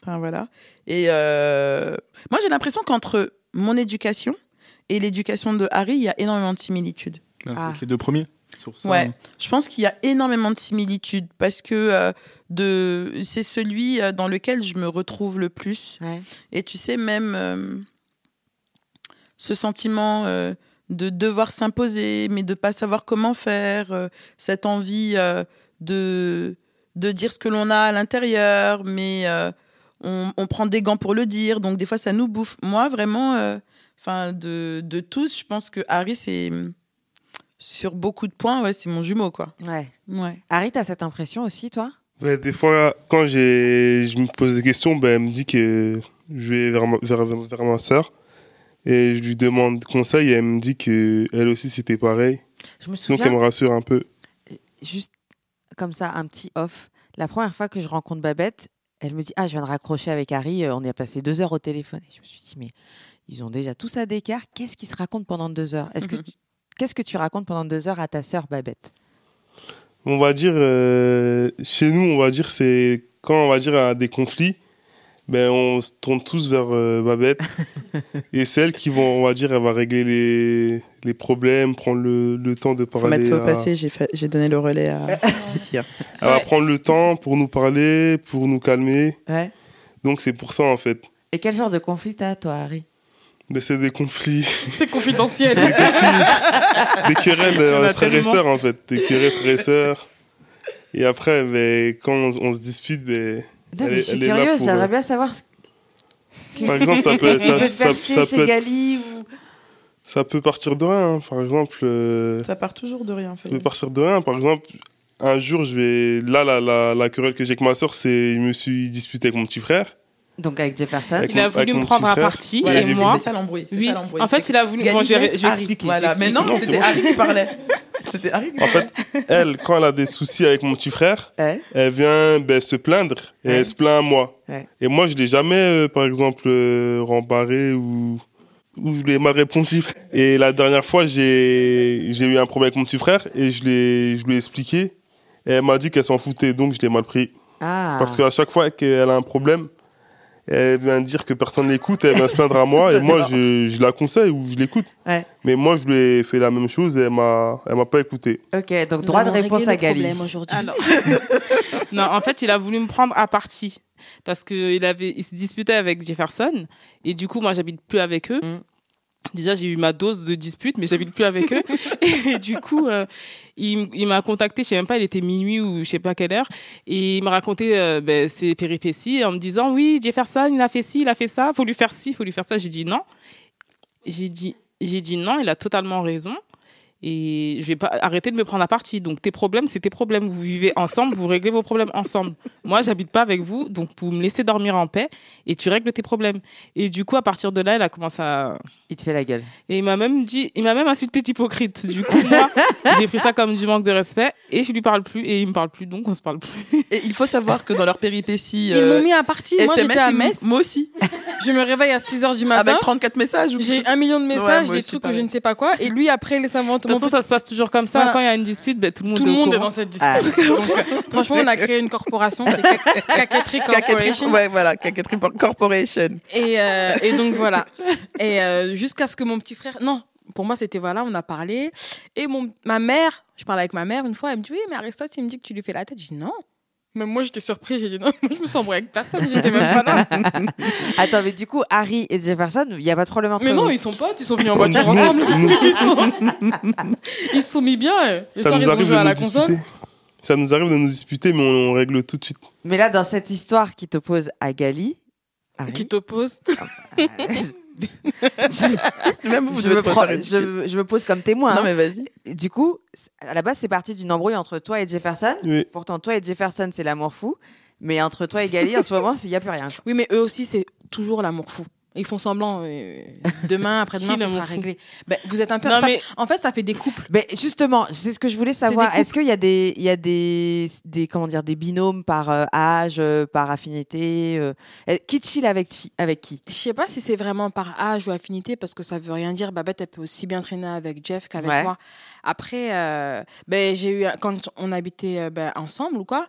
enfin voilà. Et euh, moi, j'ai l'impression qu'entre mon éducation et l'éducation de Harry, il y a énormément de similitudes. Avec Ah. les deux premiers. Sur ça, Ouais, je pense qu'il y a énormément de similitudes parce que euh, de c'est celui euh, dans lequel je me retrouve le plus. Ouais. Et tu sais même euh, ce sentiment euh, de devoir s'imposer, mais de pas savoir comment faire, euh, cette envie euh, de de dire ce que l'on a à l'intérieur, mais euh, on, on prend des gants pour le dire, donc des fois ça nous bouffe. Moi vraiment, euh, enfin de de tous, je pense que Harry c'est sur beaucoup de points, ouais, c'est mon jumeau quoi. Ouais. Ouais. Harry, t'as cette impression aussi, toi? Ouais, des fois, quand j'ai, je me pose des questions, ben, elle me dit que je vais vers ma, vers, vers ma soeur et je lui demande conseil et elle me dit que elle aussi c'était pareil. Je me Donc elle souviens, me rassure un peu. juste comme ça, un petit off. La première fois que je rencontre Babette, elle me dit Ah, je viens de raccrocher avec Harry, euh, on y a passé deux heures au téléphone. Et je me suis dit Mais ils ont déjà tous à d'écart, qu'est-ce qu'ils se racontent pendant deux heures? Est-ce que tu- Qu'est-ce que tu racontes pendant deux heures à ta sœur Babette? On va dire, euh, chez nous, on va dire, c'est quand on va dire à des conflits, ben, on se tourne tous vers euh, Babette. et c'est elle qui va, on va dire, elle va régler les, les problèmes, prendre le, le temps de Faut parler. mettre ça au passé, j'ai fait- j'ai donné le relais à Sissi. hein. Elle va prendre le temps pour nous parler, pour nous calmer. Ouais. Donc c'est pour ça, en fait. Et quel genre de conflit t'as, toi, Harry? Mais c'est des conflits, C'est confidentiel. des conflits, des querelles euh, a frères et sœurs, en fait. Des querelles frères et sœurs. Et après, ben, quand on, on se dispute, ben, Non, Elle mais je suis curieuse, j'aimerais euh, bien savoir ce que- par exemple, ça peut, ça, peut te ça- faire ça chier peut chez être- Gali ou... ça peut partir de rien. hein. Par exemple, euh, Ça part toujours de rien. en fait. ça peut partir de rien. Par exemple, un jour, je vais. Là, la, la, la querelle que j'ai avec ma soeur, c'est. Je me suis disputé avec mon petit frère. Donc avec Jefferson Avec Il a voulu me prendre à partie Voilà, et moi. C'est ça l'embrouille. Oui, en fait, il a voulu. Bon, je vais expliquer. Voilà, mais non, c'était. Harry qui parlait. C'était Harry qui En fait, elle, quand elle a des soucis avec mon petit frère, Ouais. elle vient ben, se plaindre et Ouais. elle se plaint à moi. Ouais. Et moi, je l'ai jamais, euh, par exemple, euh, rembarré ou, ou je lui ai mal répondu. Et la dernière fois, j'ai j'ai eu un problème avec mon petit frère et je, l'ai- je lui ai expliqué. Et elle m'a dit qu'elle s'en foutait, donc je l'ai mal pris. Ah. Parce qu'à chaque fois qu'elle a un problème, elle vient dire que personne l'écoute, elle vient se plaindre à moi, et moi je, je la conseille ou je l'écoute. Ouais. Mais moi je lui ai fait la même chose et elle m'a, elle m'a pas écouté. Ok, donc Nous droit de réponse à le Gali. problème aujourd'hui. Alors. non, en fait, il a voulu me prendre à partie. parce qu'il avait, il se disputait avec Jefferson et du coup, moi, j'habite plus avec eux. Mm. Déjà, j'ai eu ma dose de dispute, mais j'habite plus avec eux. Et du coup, euh, il, il m'a contacté, je sais même pas, il était minuit ou je sais pas quelle heure, et il m'a raconté euh, ben, ses péripéties en me disant oui, Jefferson, il a fait ci, il a fait ça, faut lui faire ci, faut lui faire ça. J'ai dit non. J'ai dit, j'ai dit non, il a totalement raison. Et je vais pas arrêter de me prendre à partie. Donc tes problèmes, c'est tes problèmes. Vous vivez ensemble, vous réglez vos problèmes ensemble. Moi, j'habite pas avec vous, donc vous me laissez dormir en paix et tu règles tes problèmes. Et du coup, à partir de là, elle a commencé à Il te fait la gueule. et il m'a même dit, il m'a même insulté d'hypocrite. Du coup, moi, j'ai pris ça comme du manque de respect et je lui parle plus et il me parle plus, donc on se parle plus. Et il faut savoir que dans leur péripéties. Ils euh, m'ont mis à partie. Moi, SMS, j'étais à Metz. Moi aussi. Je me réveille à 6h du matin. Avec 34 messages. J'ai un million de messages, moi des trucs que je ne sais pas quoi. Et lui, après, les toute façon, ça se passe toujours comme ça. Voilà. Quand il y a une dispute, ben, tout le monde tout est le au monde est courant. dans cette dispute. Donc, euh, franchement, on a créé une corporation, c'est Corporation. Ouais, voilà, Corporation. Et, euh, et donc voilà. Et euh, jusqu'à ce que mon petit frère. Non, pour moi, c'était voilà, on a parlé. Et mon, ma mère, je parlais avec ma mère une fois, elle me dit Oui, mais Aristote, il me dit que tu lui fais la tête. Je dis Non. Même moi, j'étais surprise. J'ai dit Non, moi, je me sens embrouillée avec personne, j'étais même pas là. Attends, mais du coup, Harry et Jefferson, il n'y a pas de problème entre Mais vous non, ils sont potes, ils sont venus en voiture ensemble. Ils sont, ils se sont mis bien. Le Ça soir, nous ils ont arrive joué de à nous la console. disputer. Ça nous arrive de nous disputer, mais on, on règle tout de suite. Mais là, dans cette histoire qui t'oppose à Gali, Harry, Qui t'oppose. Même vous, vous je, me trouver prends- ça ridicule. je, je me pose comme témoin. Non, hein. mais vas-y. Du coup, à la base, c'est parti d'une embrouille entre toi et Jefferson. Oui. Pourtant, toi et Jefferson, c'est l'amour fou. Mais entre toi et Gali, en ce moment, il n'y a plus rien. Oui, mais eux aussi, c'est toujours l'amour fou. Ils font semblant. euh, demain, après-demain, Qui, ça sera réglé. Ben, vous êtes un peu. Non, ça- mais- En fait, ça fait des couples. Mais justement, c'est ce que je voulais savoir. des Est-ce qu'il y a des, il y a des, des, comment dire, des binômes par euh, âge, euh, par affinité euh, Qui chill avec, qui- avec qui? Je sais pas si c'est vraiment par âge ou affinité, parce que ça veut rien dire. Babette, elle peut aussi bien traîner avec Jeff qu'avec Ouais. moi. Après, euh, ben, j'ai eu, quand on habitait euh, ben, ensemble ou quoi,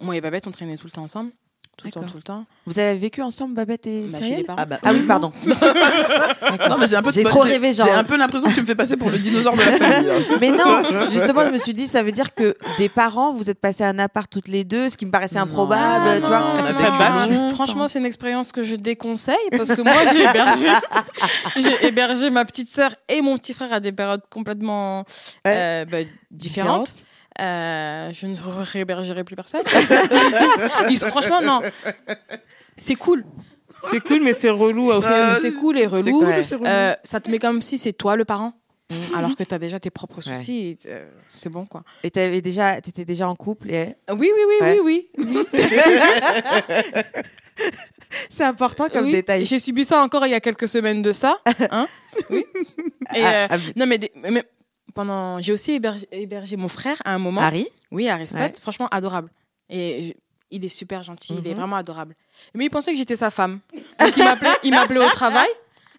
moi et Babette, on traînait tout le temps ensemble. Tout le temps, D'accord. tout le temps. Vous avez vécu ensemble, Babette et Bah, parents. Ah, bah, Ah oui, pardon. Non, mais j'ai un peu J'ai trop rêvé, genre. J'ai un peu l'impression que tu me fais passer pour le dinosaure de la famille. hein. Mais non, justement, je me suis dit, ça veut dire que des parents, vous êtes passés à un appart toutes les deux, ce qui me paraissait improbable, Ah, tu vois. non, Ça pas battu. grave. Franchement, c'est une expérience que je déconseille parce que moi, j'ai hébergé, j'ai hébergé ma petite sœur et mon petit frère à des périodes complètement euh, bah, différentes. Euh, je ne réhébergerai plus personne. Ils sont- franchement, non. C'est cool. C'est cool, mais c'est relou aussi. C'est cool et relou. cool, relou. Euh, ça te met comme si c'est toi le parent. Alors que tu as déjà tes propres soucis. euh, c'est bon, quoi. Et t'avais déjà, t'étais déjà en couple et Oui, oui, oui, Ouais. oui, oui. c'est important comme Oui, détail. J'ai subi ça encore il y a quelques semaines de ça. Hein oui. Et, Ah, euh, ah, non, mais, des- mais pendant, j'ai aussi hébergé, hébergé mon frère à un moment. Harry, Oui, Aristote. Ouais. Franchement, adorable. Et je- il est super gentil, il est Mhm. vraiment adorable. Mais il pensait que j'étais sa femme. Donc il m'appelait, il m'appelait au travail.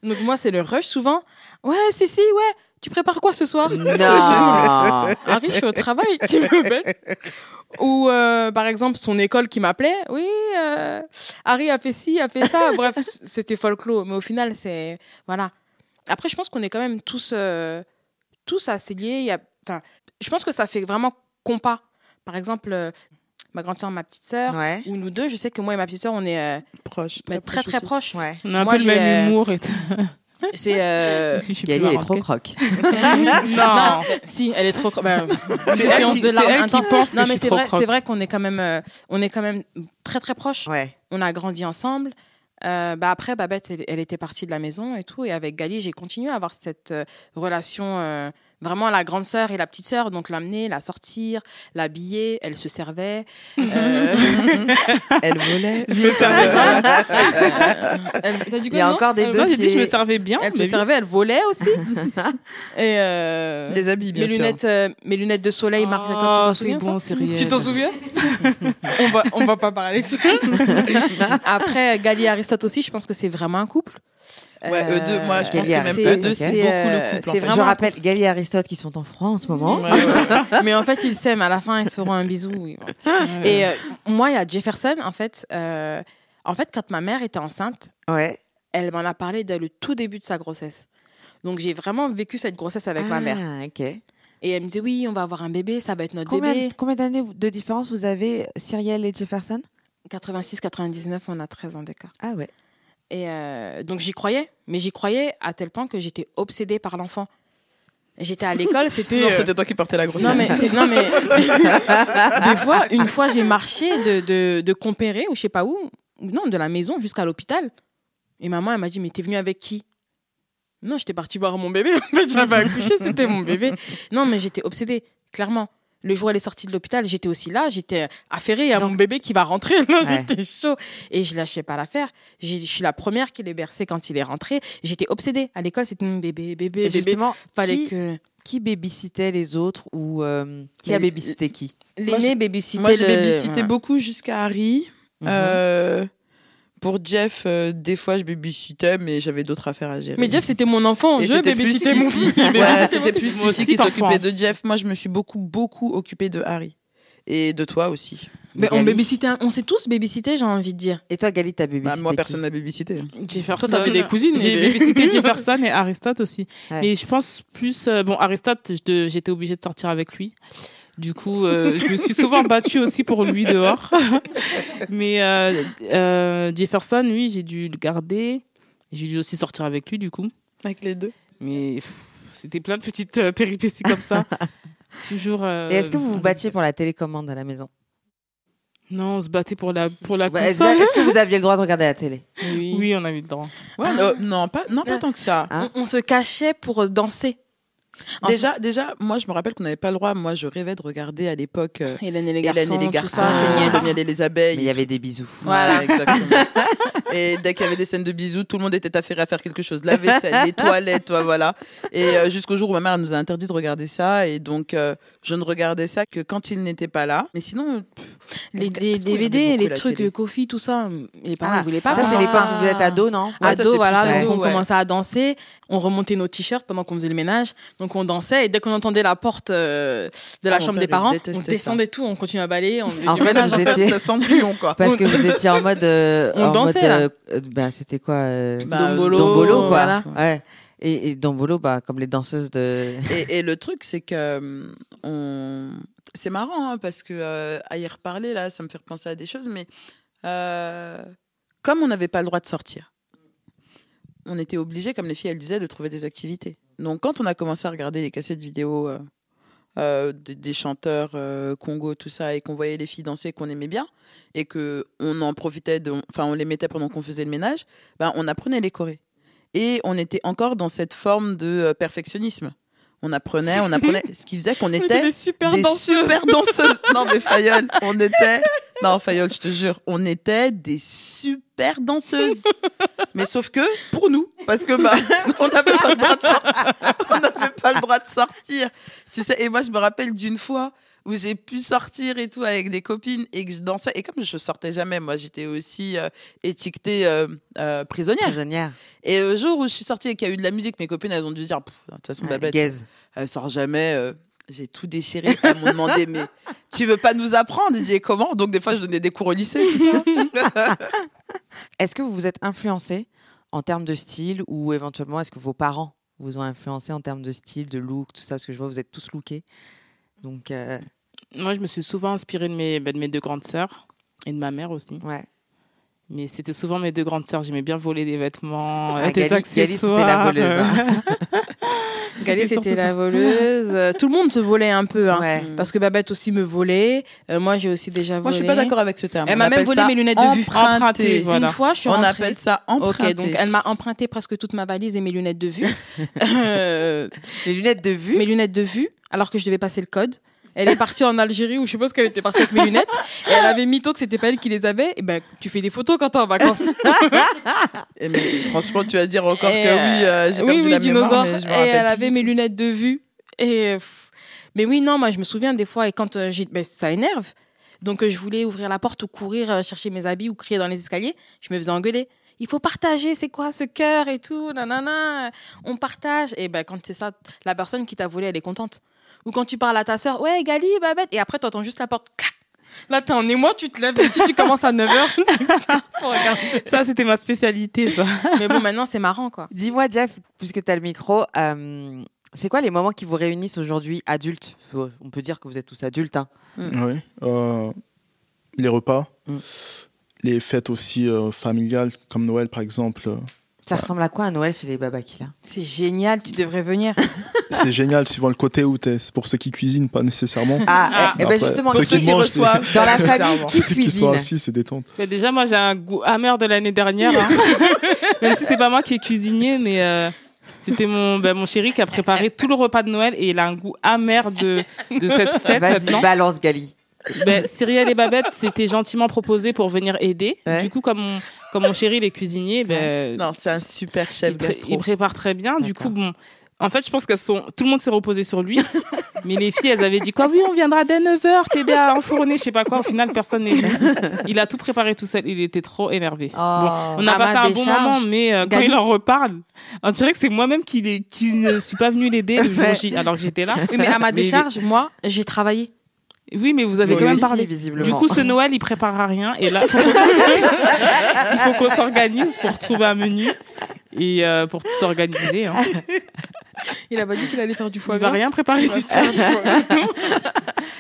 Donc moi, c'est le rush souvent. Ouais, si, si, ouais. Tu prépares quoi ce soir? Non. Harry, je suis au travail, tu m'appelles Ou euh, par exemple son école qui m'appelait, oui, euh, Harry a fait ci, a fait ça. Bref, c'était folklore, mais au final c'est voilà. Après, je pense qu'on est quand même tous euh, tous assez liés. Il y a, enfin, je pense que ça fait vraiment compas. Par exemple, euh, ma grande sœur, ma petite sœur, Ouais. ou nous deux, je sais que moi et ma petite sœur, on est euh, Proche. bah, très très aussi. proches. Ouais. On a un Moi, peu le même euh, humour. Et tout. C'est euh, Je suis Gali, elle est trop croque. Non. Non, si, elle est trop. C'est elle qui- de c'est larmes elle qui pense Non, mais c'est vrai, croque. c'est vrai qu'on est quand même, euh, on est quand même très très proches. Ouais. On a grandi ensemble. Euh, bah après, Babette, elle, elle était partie de la maison et tout, et avec Gali, j'ai continué à avoir cette euh, relation euh, vraiment la grande sœur et la petite sœur, donc l'amener, la sortir, l'habiller, elle se servait. Euh, Elle volait. Je me servais bien. elle, dit Il y a non encore des Euh, non, j'ai dit je me dossiers. servais bien. Elle se servait, elle volait aussi. et euh, Les habits, bien mes sûr. lunettes, euh, mes lunettes de soleil, Marc Jacob, tu Oh, t'en c'est bon, c'est réel. Tu t'en souviens? On va on va pas parler de ça. Après Gali et Aristote aussi, je pense que c'est vraiment un couple. Ouais, eux deux, moi, je pense que même c'est- eux deux, c'est beaucoup euh, le couple, Je rappelle Gali et Aristote qui sont en France en ce moment. Ouais, ouais, ouais. mais en fait, ils s'aiment. À la fin, ils se feront un bisou. oui. Et euh, moi, il y a Jefferson, en fait. euh, en fait, quand ma mère était enceinte, Ouais. elle m'en a parlé dès le tout début de sa grossesse. Donc, j'ai vraiment vécu cette grossesse avec ma mère. Ah, ok. Et elle me disait, oui, on va avoir un bébé, ça va être notre Combien, bébé. combien d'années de différence vous avez, Cyrielle et Jefferson? 86-99, on a 13 ans d'écart. Ah ouais. Et euh, donc j'y croyais, mais j'y croyais à tel point que j'étais obsédée par l'enfant. J'étais à l'école, c'était. Non, euh, c'était toi qui portais la grossesse. Non mais, non mais des fois, une fois j'ai marché de, de, de Compéré ou je sais pas où, non de la maison jusqu'à l'hôpital. Et maman elle m'a dit mais t'es venue avec qui? Non j'étais partie voir mon bébé. En fait j'avais accouché, c'était mon bébé. Non mais j'étais obsédée clairement. Le jour où elle est sortie de l'hôpital, j'étais aussi là, j'étais affairée à mon bébé qui va rentrer. Ouais. j'étais chaud et je lâchais pas l'affaire. J'ai- Je suis la première qui l'ai bercé quand il est rentré. J'étais obsédée. À l'école, c'était mon bébé, bébé, Et bébé. justement, Fallait qui, que qui babysitait les autres ou euh, qui a babysité qui? L'aîné babysitait Moi, j'ai le- babysité Ouais. beaucoup jusqu'à Harry. Mhm. Euh, pour Jeff, euh, des fois, je babysitais, mais j'avais d'autres affaires à gérer. Mais Jeff, c'était mon enfant. Et je babysitais mon fils. Ouais, c'était plus Moi aussi, qui s'occupait de Jeff. Moi, je me suis beaucoup, beaucoup occupée de Harry. Et de toi aussi. Mais on on s'est tous babysité, j'ai envie de dire. Et toi, Gali, t'as Bah, babysité moi, personne n'a babysité. Jefferson. Toi, t'avais des cousines, J'ai babysité Jefferson et Aristote aussi. Ouais. Mais je pense plus. euh, bon, Aristote, j'étais obligée de sortir avec lui. Du coup, euh, je me suis souvent battue aussi pour lui dehors. Mais euh, euh, Jefferson, lui, j'ai dû le garder. J'ai dû aussi sortir avec lui, du coup. Avec les deux. Mais c'était plein de petites euh, péripéties comme ça. Toujours. euh, Et est-ce que vous vous battiez pour la télécommande à la maison? Non, on se battait pour la, pour la Bah, Est-ce console. est-ce que vous aviez le droit de regarder la télé? Oui. Oui, on a eu le droit. Ouais, euh, non, pas, non, pas tant que ça. Hein On, on se cachait pour danser. Déjà, déjà, moi, je me rappelle qu'on n'avait pas le droit. Moi, je rêvais de regarder à l'époque euh, Hélène et les Hélène garçons. et les garçons, le miel et les abeilles. Mais il y avait des bisous. Voilà, exactement. et dès qu'il y avait des scènes de bisous, tout le monde était affairé à faire quelque chose. La vaisselle, les toilettes, toi, voilà. Et euh, jusqu'au jour où ma mère nous a interdit de regarder ça. Et donc, euh, je ne regardais ça que quand il n'était pas là. Mais sinon, Les, DVD, les trucs, Kofi, tout ça, les parents Ah, ne voulaient pas. ça, c'est l'époque où vous êtes ado, non? Ouais, ado, plus voilà, ado, donc on ouais. commençait à danser, on remontait nos t-shirts pendant qu'on faisait le ménage, donc on dansait et dès qu'on entendait la porte euh, de la Ah, chambre des parents, on ça. descendait tout, on continuait à balayer, on faisait En du fait, ménage. étiez- ça sent bouillon, quoi. Parce que vous étiez en mode. euh, On en dansait, mode, là. euh, euh, bah, c'était quoi euh, Bah, Dombolo, Dombolo, quoi. voilà. Ouais. Et, et Dombolo, bah, comme les danseuses de. Et, le truc, c'est que hum, on... c'est marrant hein, parce que euh, à y reparler là, ça me fait repenser à des choses. Mais euh, comme on n'avait pas le droit de sortir, on était obligé, comme les filles elles disaient, de trouver des activités. Donc quand on a commencé à regarder les cassettes vidéo euh, euh, des, chanteurs euh, Congo, tout ça, et qu'on voyait les filles danser, qu'on aimait bien, et que on en profitait, enfin on les mettait pendant qu'on faisait le ménage, ben on apprenait les chorés. Et on était encore dans cette forme de euh, perfectionnisme. On apprenait, on apprenait, ce qui faisait qu'on On était était des super des danseuses. super danseuses. Non mais Fayol, on était, non Fayol, je te jure, on était des super danseuses. Mais sauf que pour nous, parce que bah on n'avait pas le droit de sortir, on n'avait pas le droit de sortir. Tu sais, et moi je me rappelle d'une fois où j'ai pu sortir et tout avec des copines et que je dansais. Et comme je sortais jamais, moi j'étais aussi euh, étiquetée euh, euh, prisonnière. Prisonnière. Et le jour où je suis sortie et qu'il y a eu de la musique, mes copines elles ont dû dire, de toute façon Ouais, Babette, gaze. elle sort jamais. j'ai tout déchiré. Elles m'ont demandé, mais tu veux pas nous apprendre? Dit, comment? Donc, des fois, je donnais des cours au lycée, tout ça. Est-ce que vous vous êtes influencé en termes de style ou éventuellement est-ce que vos parents vous ont influencé en termes de style, de look, tout ça? Parce que je vois vous êtes tous lookés. Donc, euh, Moi, je me suis souvent inspirée de mes, bah, de mes deux grandes sœurs et de ma mère aussi. ouais. Mais c'était souvent mes deux grandes sœurs. J'aimais bien voler des vêtements, Ah, euh, des Gali- Gali, c'était la voleuse, hein. Gali, C'était c'était surtout la voleuse. Tout le monde se volait un peu. Hein. Ouais. Parce que Babette aussi me volait. Euh, moi, j'ai aussi déjà volé. Moi, je suis pas d'accord avec ce terme. Elle m'a même volé mes lunettes de vue. Emprunter, voilà. Une fois, je suis On rentrée. appelle ça emprunter. Ok, donc elle m'a emprunté presque toute ma valise et mes lunettes de vue. Euh, Les lunettes de vue mes lunettes de vue, alors que je devais passer le code. Elle est partie en Algérie ou je suppose qu'elle était partie avec mes lunettes. Et elle avait mytho que c'était pas elle qui les avait. Et ben, tu fais des photos quand t'es en vacances. Mais franchement, tu vas dire encore Et, que oui, euh, j'ai oui, perdu oui, la dinosaure. mémoire, mais je me et elle avait mes lunettes de vue. Et mais oui, non, moi je me souviens des fois et quand euh, j'ai, ben, ça énerve. Donc euh, je voulais ouvrir la porte ou courir euh, chercher mes habits ou crier dans les escaliers. Je me faisais engueuler. Il faut partager, c'est quoi ce cœur et tout, nanana. On partage. Et ben quand c'est ça, la personne qui t'a volé, elle est contente. Ou quand tu parles à ta sœur, ouais, Gali, Babette, et après t'entends juste la porte, clac. Là, t'es en émoi, tu te lèves. Et si tu commences à 9h, pour regarder. Ça, c'était ma spécialité, ça. Mais bon, maintenant, c'est marrant, quoi. Dis-moi, Jeff, puisque tu as le micro, euh, c'est quoi les moments qui vous réunissent aujourd'hui, adultes? On peut dire que vous êtes tous adultes. Hein. Oui. Euh, les repas. Mm. les fêtes aussi euh, familiales, comme Noël par exemple. Ça ressemble à quoi à Noël chez les babakis là? C'est génial, tu devrais venir. c'est génial suivant le côté où t'es. C'est pour ceux qui cuisinent, pas nécessairement. Ah, et ben Après, justement, ceux ceux qui qui mangent, reçoivent dans la famille, qui Ceux qui cuisine sont assis, c'est détente. Mais déjà, moi, j'ai un goût amer de l'année dernière. hein. Même si c'est pas moi qui ai cuisiné, mais euh, c'était mon, ben, mon chéri qui a préparé tout le repas de Noël et il a un goût amer de, de cette fête Vas-y, maintenant. balance Gali. Ben, Cyrielle et Babette s'étaient gentiment proposés pour venir aider. Ouais. Du coup, comme mon, comme mon chéri, il est cuisinier, ben, Non, c'est un super chef il, gastro. il prépare très bien. Du coup, bon. En fait, je pense qu'elles sont. Tout le monde s'est reposé sur lui. mais les filles, elles avaient dit quoi Oui, on viendra dès 9h, t'aider à enfourner, je sais pas quoi. Au final, personne n'est venu. Il a tout préparé tout seul. Il était trop énervé. Oh. Bon, on a À passé un bon moment, mais euh, quand Gali- il en reparle, on dirait que c'est moi-même qui, ne suis pas venue l'aider le jour. J, alors que j'étais là. Oui, mais à ma Mais- décharge, moi, j'ai travaillé. Oui, mais vous avez Moi quand même aussi, parlé. visiblement. Du coup, ce Noël, il préparera rien. Et là, faut il faut qu'on s'organise pour trouver un menu et euh, pour tout organiser. hein. Il a pas dit qu'il allait faire du foie Il va rien préparer du tout.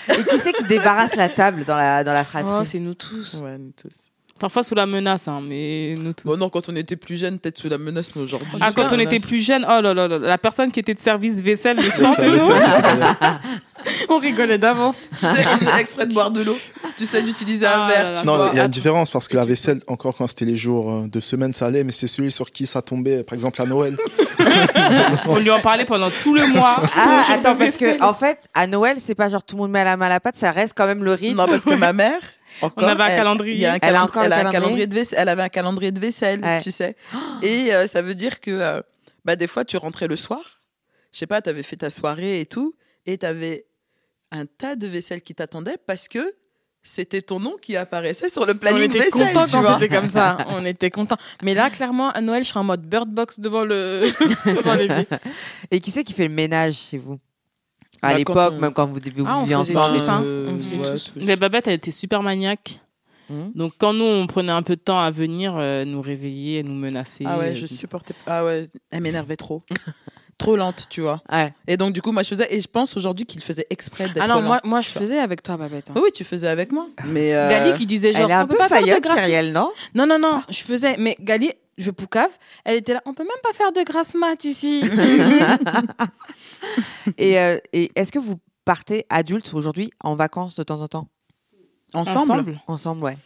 Et qui c'est qui débarrasse la table dans la, dans la fratrie? Oh, c'est nous tous. Ouais, nous tous. Parfois sous la menace, hein, mais nous tous. Bon, non, quand on était plus jeune, peut-être sous la menace, mais aujourd'hui. Ah, quand on était plus jeune, oh là là là, la personne qui était de service vaisselle le soir de ça, On rigolait d'avance. Tu sais, exprès de boire de l'eau. Tu sais, d'utiliser un Ah verre. là là. tu Non, il y a une différence parce que la vaisselle, encore quand c'était les jours euh, de semaine, ça allait, mais c'est celui sur qui ça tombait, par exemple à Noël. On lui en parlait pendant tout le mois. Ah, attends, parce que en fait, à Noël, c'est pas genre tout le monde met la main à la pâte, ça reste quand même le rythme. Non, parce que ma mère. Encore, On avait un elle- calendrier. il y a un Elle a calend- encore le elle a un calendrier calendrier de vaisselle. Elle avait un calendrier de vaisselle, Ouais. tu sais. Et euh, ça veut dire que euh, bah, des fois, tu rentrais le soir. Je sais pas, tu avais fait ta soirée et tout. Et tu avais un tas de vaisselle qui t'attendait parce que c'était ton nom qui apparaissait sur le On planning était vaisselle. contents quand c'était comme ça. On était contents. Mais là, clairement, à Noël, je serai en mode bird box devant le. devant. Et qui c'est qui fait le ménage chez vous? À Bah, l'époque, on- même quand vous, vous Ah, on viviez faisait ensemble. tous, hein. Euh, On faisait ouais, tous. Mais Babette, elle était super maniaque. Mhm. Donc quand nous, on prenait un peu de temps à venir, euh, nous réveiller, nous menacer. Ah ouais, euh, je supportais pas. Ah ouais, elle m'énervait trop. trop lente, tu vois. Ouais. Et donc, du coup, moi, je faisais. Et je pense aujourd'hui qu'il faisait exprès d'être Ah non, lent. moi, moi, je faisais avec toi, Babette. hein. Oui, oui, tu faisais avec moi. Mais. euh, Gali qui disait genre. Elle est un peu pas faire de faillotte. Cyrielle, non? Non, non, non, je faisais. Mais Gali, je poucave, elle était là. On peut même pas faire de grasse mat ici. Et, euh, et est-ce que vous partez adultes aujourd'hui en vacances de temps en temps? Ensemble, Ensemble, ouais.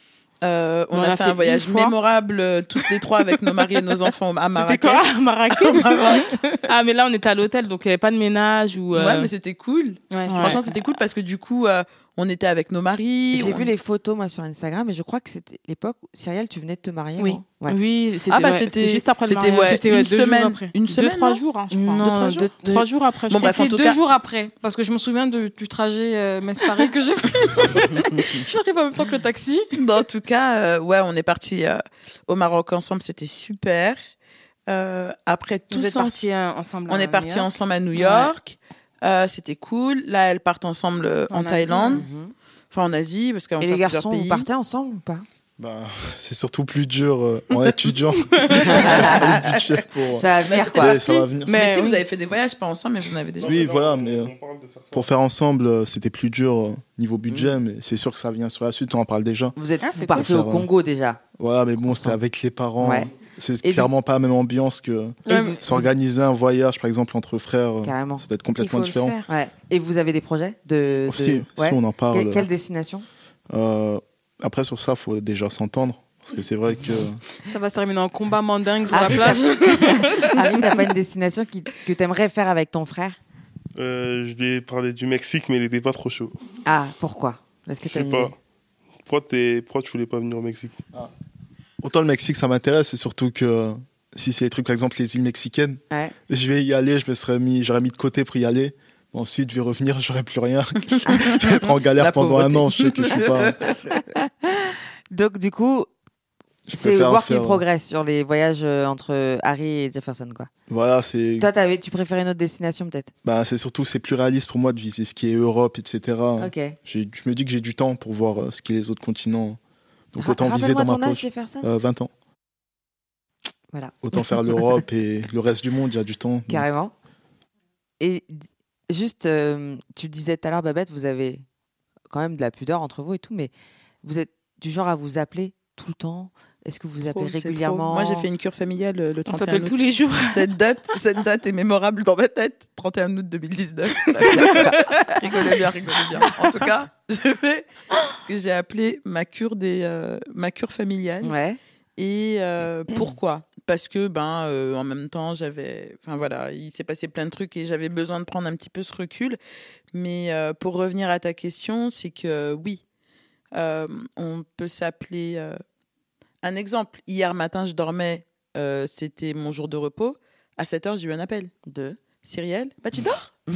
Euh, on, On a, a fait fait un voyage mémorable euh, toutes les trois avec nos maris et nos enfants à C'était Marrakech. quoi à Marrakech Ah mais là on était à l'hôtel donc il n'y avait pas de ménage ou. euh, Ouais, mais c'était cool. Ouais, Franchement, c'était cool parce que du coup, euh, on était avec nos maris. J'ai on- vu les photos, moi, sur Instagram, et je crois que c'était l'époque où, Cyrielle, tu venais de te marier, Oui. Ouais. Oui, c'était Ah bah ouais, c'était juste après le c'était mariage. ouais, C'était, ouais, deux jours semaine, après. une Deux semaine, trois non jours, hein, je crois. Non, deux, trois jours. deux- deux- Trois jours après. je Bon, en C'était deux cas- jours après, parce que je me souviens de- du trajet euh, Metz-Paris que j'ai fait. je suis arrivée en même temps que le taxi. En tout cas, euh, ouais, on est parti euh, au Maroc ensemble, c'était super. Euh, après tout Vous êtes ça, partis ensemble. on est partis ensemble à New York. Euh, c'était cool. Là, elles partent ensemble euh, en, En Asie, Thaïlande, Mhm. enfin en Asie, parce qu'on Et les plusieurs garçons, pays. vous partez ensemble ou pas? Bah, c'est surtout plus dur euh, en étudiant. le budget pour. Ça va venir, quoi. Ouais, ça va venir. Mais, Mais si oui. vous avez fait des voyages, pas ensemble, mais vous en avez déjà. Oui, voilà, mais euh, On parle de faire ça. pour faire ensemble, euh, c'était plus dur euh, niveau budget, mais c'est sûr que ça vient sur la suite, on en parle déjà. Vous, êtes, Ah, vous partez cool. au Congo déjà. Voilà, mais bon, c'était avec les parents. Ouais. C'est clairement pas la même ambiance que s'organiser un voyage, par exemple, entre frères. euh, Carrément. Ça doit être il complètement différent. Ouais. Et vous avez des projets de, de- Si, ouais. si on en parle. Quelle, quelle destination? Euh, après, sur ça, faut déjà s'entendre. Parce que c'est vrai que. Ça va se terminer en combat mandingue sur Ah, la plage. Harry, t'as pas une destination qui, que t'aimerais faire avec ton frère? Euh, je lui ai parlé du Mexique, mais il était pas trop chaud. Ah, pourquoi? Est-ce que t'as une pas. idée? Pourquoi, pourquoi tu voulais pas venir au Mexique? Autant le Mexique, ça m'intéresse, c'est surtout que si c'est des trucs, par exemple, les îles mexicaines, Ouais. je vais y aller, je me serais mis, j'aurais mis de côté pour y aller. Ensuite, je vais revenir, j'aurai plus rien. je vais être en galère La pendant un an. Je sais que je suis pas. Donc, du coup, c'est work in faire- progress sur les voyages euh, entre Harry et Jefferson, quoi. Voilà, c'est. Toi, tu préférais une autre destination, peut-être? Bah, c'est surtout, c'est plus réaliste pour moi de viser ce qui est Europe, etc. Ok. Je me dis que j'ai du temps pour voir euh, ce qui est les autres continents. Donc Ra- autant viser dans ma ton âge, poche. Jefferson Euh, 20 ans. Voilà. Autant faire l'Europe et le reste du monde, il y a du temps. Carrément. Et juste, euh, tu disais tout à l'heure, Babette, vous avez quand même de la pudeur entre vous et tout, mais vous êtes du genre à vous appeler tout le temps Est-ce que vous Oh, appelez régulièrement Moi, j'ai fait une cure familiale euh, le On 31 s'appelle août. tous les jours. Cette date, cette date est mémorable dans ma tête. 31 août 2019. rigolez bien, rigolez bien. En tout cas, je fais ce que j'ai appelé ma cure des, euh, ma cure familiale. Ouais. Et euh, pourquoi? Parce que ben euh, en même temps j'avais, enfin voilà, il s'est passé plein de trucs et j'avais besoin de prendre un petit peu ce recul. Mais euh, pour revenir à ta question, c'est que oui, euh, on peut s'appeler. Euh, un exemple. Hier matin, je dormais, euh, c'était mon jour de repos. À 7 heures, j'ai eu un appel De. Cyrielle, bah tu dors?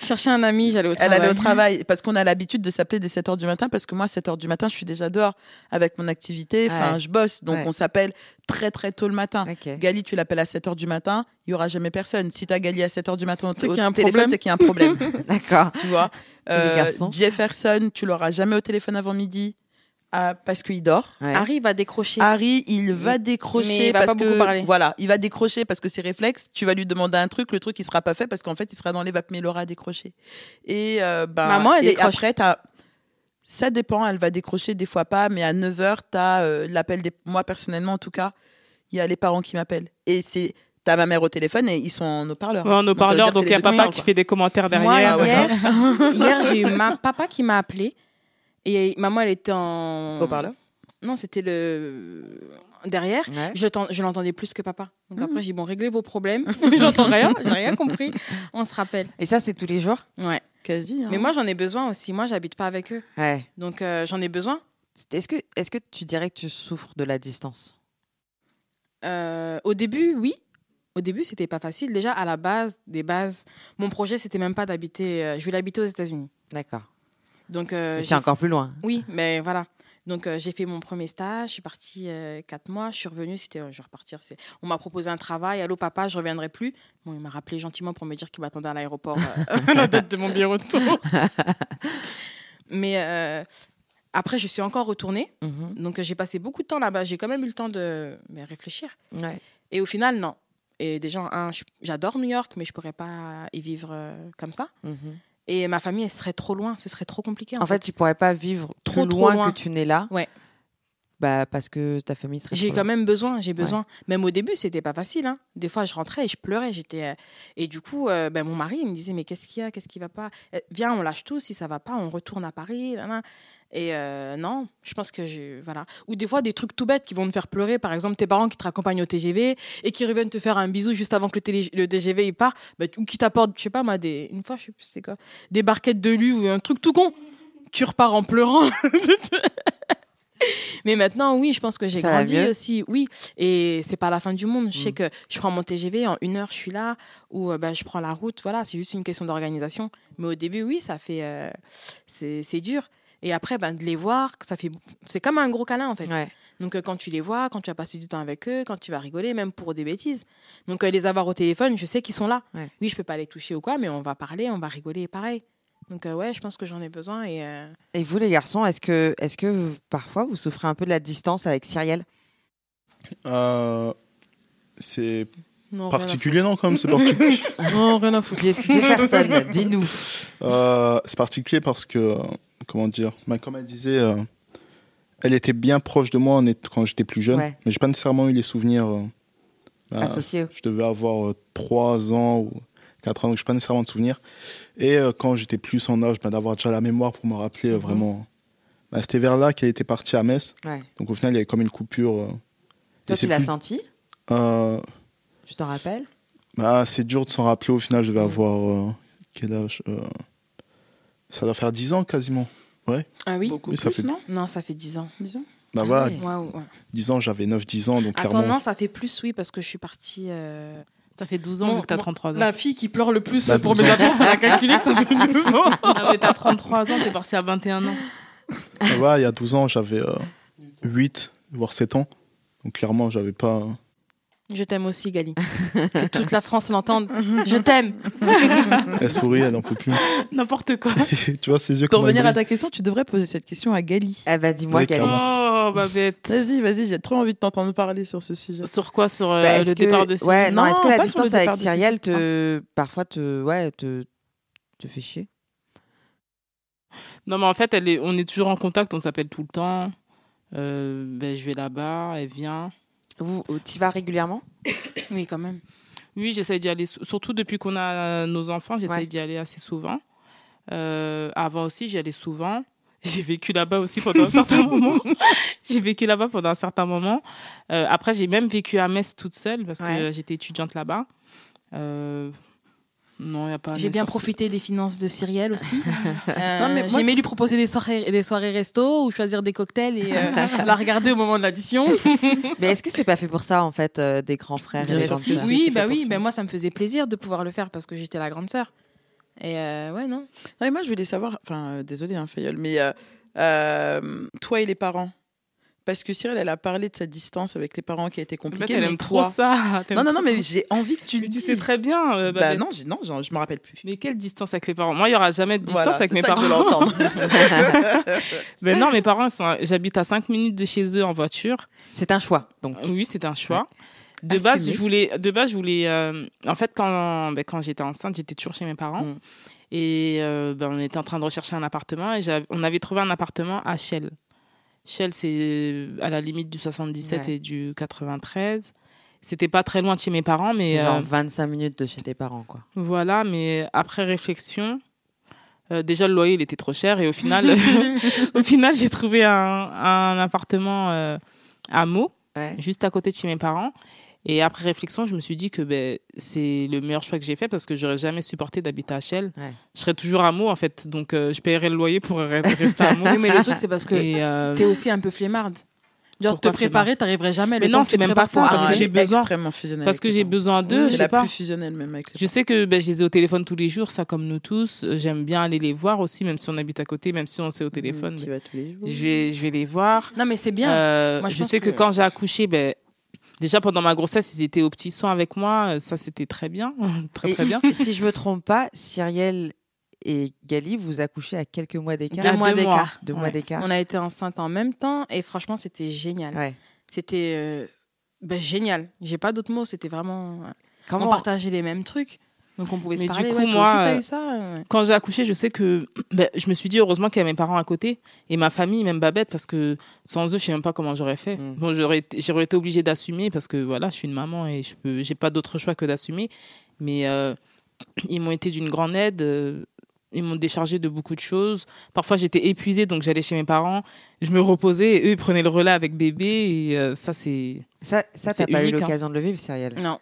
Je cherchais un ami, j'allais au Elle travail. allait au travail parce qu'on a l'habitude de s'appeler dès 7 heures du matin parce que moi, 7 heures du matin, je suis déjà dehors avec mon activité. Enfin, Ouais. je bosse. Donc, Ouais. on s'appelle très, très tôt le matin. Gali, tu l'appelles à 7 heures du matin, il y aura jamais personne. Si tu as Gali à 7 heures du matin au, C'est qu'il y a un téléphone, problème. c'est qu'il y a un problème. D'accord. tu vois garçons? Jefferson, tu l'auras jamais au téléphone avant midi ah, parce qu'il dort. Ouais. Harry va décrocher. Harry, il va décrocher Mais il va parce pas que beaucoup parler. voilà, il va décrocher parce que c'est réflexe. Tu vas lui demander un truc, le truc il sera pas fait parce qu'en fait il sera dans les vapes, mais il aura décroché. Et euh, ben, Maman, elle et décroche. après t'as ça dépend, elle va décrocher des fois pas, mais à 9h, tu as l'appel des moi personnellement en tout cas, il y a les parents qui m'appellent et c'est t'as ma mère au téléphone et ils sont en haut-parleur. Ouais, en haut-parleur, donc il y a papa qui fait des commentaires Moi, derrière. ouais. hier, hier j'ai eu ma papa qui m'a appelé et maman, elle était en. haut-parleur. Non, c'était le derrière. Ouais. Je, t'en- je l'entendais plus que papa. Donc Hmm. après, j'ai dit bon, réglez vos problèmes. J'entends rien, j'ai rien compris. On se rappelle. Et ça, c'est tous les jours Ouais. Quasi. hein. Mais moi, j'en ai besoin aussi. Moi, j'habite pas avec eux, Ouais. donc euh, j'en ai besoin. Est-ce que, est que tu dirais que tu souffres de la distance? Euh, au début, oui. Au début, c'était pas facile. Déjà, à la base, des bases, mon projet, c'était même pas d'habiter. euh, je voulais habiter aux États-Unis. D'accord. Donc, euh, c'est encore plus loin. Oui, mais voilà. Donc euh, j'ai fait mon premier stage, je suis partie euh, quatre mois, je suis revenue, c'était euh, je vais repartir. On m'a proposé un travail, allô papa, je reviendrai plus. Bon, il m'a rappelé gentiment pour me dire qu'il m'attendait à l'aéroport à la date de mon billet retour. mais après, je suis encore retournée, Mhm. donc j'ai passé beaucoup de temps là-bas. J'ai quand même eu le temps de mais, réfléchir. Ouais. Et au final, non. Et déjà, j'adore New York, mais je pourrais pas y vivre comme ça. Mhm. Et ma famille, elle serait trop loin, ce serait trop compliqué. En, En fait, tu pourrais pas vivre Trop, loin, loin. que tu n'es là. Ouais. Bah, parce que ta famille serait J'ai quand loin. même besoin, j'ai besoin. Même au début, c'était pas facile. Hein. Des fois, je rentrais et je pleurais. J'étais euh, et du coup, euh, ben, mon mari il me disait mais qu'est-ce qu'il y a, qu'est-ce qui va pas? Euh, Viens, on lâche tout. Si ça va pas, on retourne à Paris. Et euh, non, je pense que je voilà. Ou des fois des trucs tout bêtes qui vont me faire pleurer. Par exemple, tes parents qui te raccompagnent au TGV et qui reviennent te faire un bisou juste avant que le, télé- le TGV il part, ben, ou qui t'apportent, je sais pas moi, des une fois, je sais plus c'est quoi, des barquettes de lu ou un truc tout con. Tu repars en pleurant. Mais maintenant, oui, je pense que j'ai grandi aussi. Oui, et c'est pas la fin du monde. Je sais Mm. que je prends mon TGV en une heure, je suis là, ou bah, je prends la route. Voilà, c'est juste une question d'organisation. Mais au début, oui, ça fait, euh, c'est dur. Et après, ben, de les voir, ça fait, c'est comme un gros câlin en fait. Ouais. Donc euh, quand tu les vois, quand tu vas passer du temps avec eux, quand tu vas rigoler, même pour des bêtises. Donc euh, les avoir au téléphone, je sais qu'ils sont là. Ouais. Oui, je peux pas les toucher ou quoi, mais on va parler, on va rigoler, pareil. Donc euh, ouais, je pense que j'en ai besoin et. euh, Et vous, les garçons, est-ce que, est-ce que parfois vous souffrez un peu de la distance avec Cyrielle? Euh, c'est non, particulier, non, quand même, c'est particulier. Non, rien à foutre. Jefferson, dis-nous. Euh, c'est particulier parce que, euh, comment dire, bah, comme elle disait, euh, elle était bien proche de moi en est- quand j'étais plus jeune, Ouais. mais j'ai pas nécessairement eu les souvenirs. euh, bah, Associé. je devais avoir 3 ans ou 4 ans, donc j'ai pas nécessairement de souvenirs. Et euh, quand j'étais plus en âge, bah, d'avoir déjà la mémoire pour me rappeler euh, Mhm. vraiment. Bah, C'était vers là qu'elle était partie à Metz, Ouais. donc au final, il y avait comme une coupure. euh, Toi, tu l'as plus- senti? Euh, Tu t'en rappelles? bah, c'est dur de s'en rappeler. Au final, je Mhm. devais avoir euh, quel âge euh, Ça doit faire 10 ans quasiment. Ah oui? Beaucoup Oui, ça plus, fait- non? Non, ça fait 10 ans. 10 ans? Bah Ah voilà, ouais. Waouh, ouais. 10 ans, j'avais 9-10 ans, donc Attends, clairement. non, ça fait plus, oui, parce que je suis partie. euh, Ça fait 12 ans vu que t'as mon- 33 ans. La fille qui pleure le plus Bah, pour mes absences, elle a calculé que ça fait 12 ans. Ah, mais t'as 33 ans, t'es parti à 21 ans. Bah voilà, il y a 12 ans, j'avais euh, 8, voire 7 ans. Donc clairement, j'avais pas. Je t'aime aussi, Gali. que toute la France l'entende. Je t'aime. Elle sourit, elle n'en peut plus. N'importe quoi. tu vois, ses yeux Pour revenir à ta question, tu devrais poser cette question à Gali. Eh ben, dis-moi, Oui, Gali. Oh, ma bête. Vas-y, vas-y, j'ai trop envie de t'entendre parler sur ce sujet. Sur quoi? Sur euh, Bah, le que- départ de Céline Ouais, non, Non, est-ce que la distance avec Cyrielle te, parfois te, ouais, te, te fait chier? Non, mais en fait, elle est, on est toujours en contact, on s'appelle tout le temps. Euh, ben, je vais là-bas, elle vient. Vous, tu vas régulièrement? Oui, quand même. Oui, j'essaie d'y aller, surtout depuis qu'on a nos enfants, j'essaie Ouais. d'y aller assez souvent. Euh, avant aussi, j'y allais souvent. J'ai vécu là-bas aussi pendant un certain moment. J'ai vécu là-bas pendant un certain moment. Euh, après, j'ai même vécu à Metz toute seule parce Ouais. que j'étais étudiante là-bas. Euh, non, il n'y a pas. J'ai bien profité des finances de Cyrielle aussi. Euh, J'aimais c'est- lui proposer des soirées, des soirées resto ou choisir des cocktails et euh, la regarder au moment de l'addition. Mais est-ce que c'est pas fait pour ça, en fait, euh, des grands frères Bien et des sûr si. oui, bah oui, bah moi ça me faisait plaisir de pouvoir le faire parce que j'étais la grande sœur. Et euh, ouais, non. Non, mais moi, je voulais savoir, enfin, euh, désolé, hein, Fayol, mais euh, euh, toi et les parents. Parce que Cyril, elle a parlé de sa distance avec les parents qui a été En fait, compliquée. elle mais aime trop ça. Non, non, non, mais j'ai envie que tu le Mais tu dises. sais très bien. euh, Bah non, non, je me rappelle plus. Mais quelle distance avec les parents? Moi, il n'y aura jamais de distance Voilà, avec mes ça que je parents. l'entendre. Mais non, mes parents, sont, j'habite à 5 minutes de chez eux en voiture. C'est un choix, donc. Oui, c'est un choix. De base, je voulais, de base, je voulais. euh, en fait, quand, ben, quand j'étais enceinte, j'étais toujours chez mes parents. Mm. Et euh, ben, on était en train de rechercher un appartement et on avait trouvé un appartement à Shell. Shell, c'est à la limite du 77 Ouais. et du 93. C'était pas très loin de chez mes parents, mais genre euh, 25 minutes de chez tes parents, quoi. voilà. Mais après réflexion, euh, déjà le loyer il était trop cher et au final, au final, j'ai trouvé un, un appartement euh, à Meaux Ouais. juste à côté de chez mes parents. Et après réflexion, je me suis dit que ben, c'est le meilleur choix que j'ai fait parce que j'aurais jamais supporté d'habiter à. Ouais. Je serais toujours à Meaux, en fait. Donc, euh, je paierais le loyer pour re- rester à Meaux. Oui, mais le truc c'est parce que Et, euh, t'es aussi un peu flemmarde. Genre te préparer, t'arriverais jamais. Le Mais temps non, tu c'est même pas ça, parce que j'ai besoin- parce que j'ai besoin d'eux, sais la pas. plus fusionnelle même avec les Je sais que ben, je les ai au téléphone tous les jours, ça comme nous tous. J'aime bien aller les voir aussi, même si on habite à côté, même si on s'est au parents. téléphone. Qui ben, va tous les jours. je, vais, je vais les voir. Non, mais c'est bien. Euh, Moi, je sais que, que- quand j'ai accouché, ben, déjà pendant ma grossesse, ils étaient aux petits soins avec moi. Euh, Ça, c'était très bien. très, très bien. si je me trompe pas, Cyrielle et Gali, vous accouchez à quelques mois d'écart. Deux mois deux mois. d'écart. Ouais. On a été enceinte en même temps et franchement, c'était génial. Ouais. C'était euh, ben, génial. J'ai pas d'autres mots. C'était vraiment. On Comment partageait les mêmes trucs. Donc on pouvait Mais se du parler. coup, ouais, toi moi, aussi, euh, eu ça ouais. Quand j'ai accouché, je sais que ben, je me suis dit heureusement qu'il y a mes parents à côté et ma famille, même Babette, parce que sans eux, je sais même pas comment j'aurais fait. Mm. Bon, j'aurais été- j'aurais été obligée d'assumer parce que voilà, je suis une maman et je peux, j'ai pas d'autre choix que d'assumer. Mais euh, ils m'ont été d'une grande aide. euh, ils m'ont déchargé de beaucoup de choses. Parfois, j'étais épuisée, donc j'allais chez mes parents. Je me reposais et eux, ils prenaient le relais avec bébé. Et euh, ça, c'est. Ça, ça t'as pas eu hein. l'occasion de le vivre, Cyrielle? Non.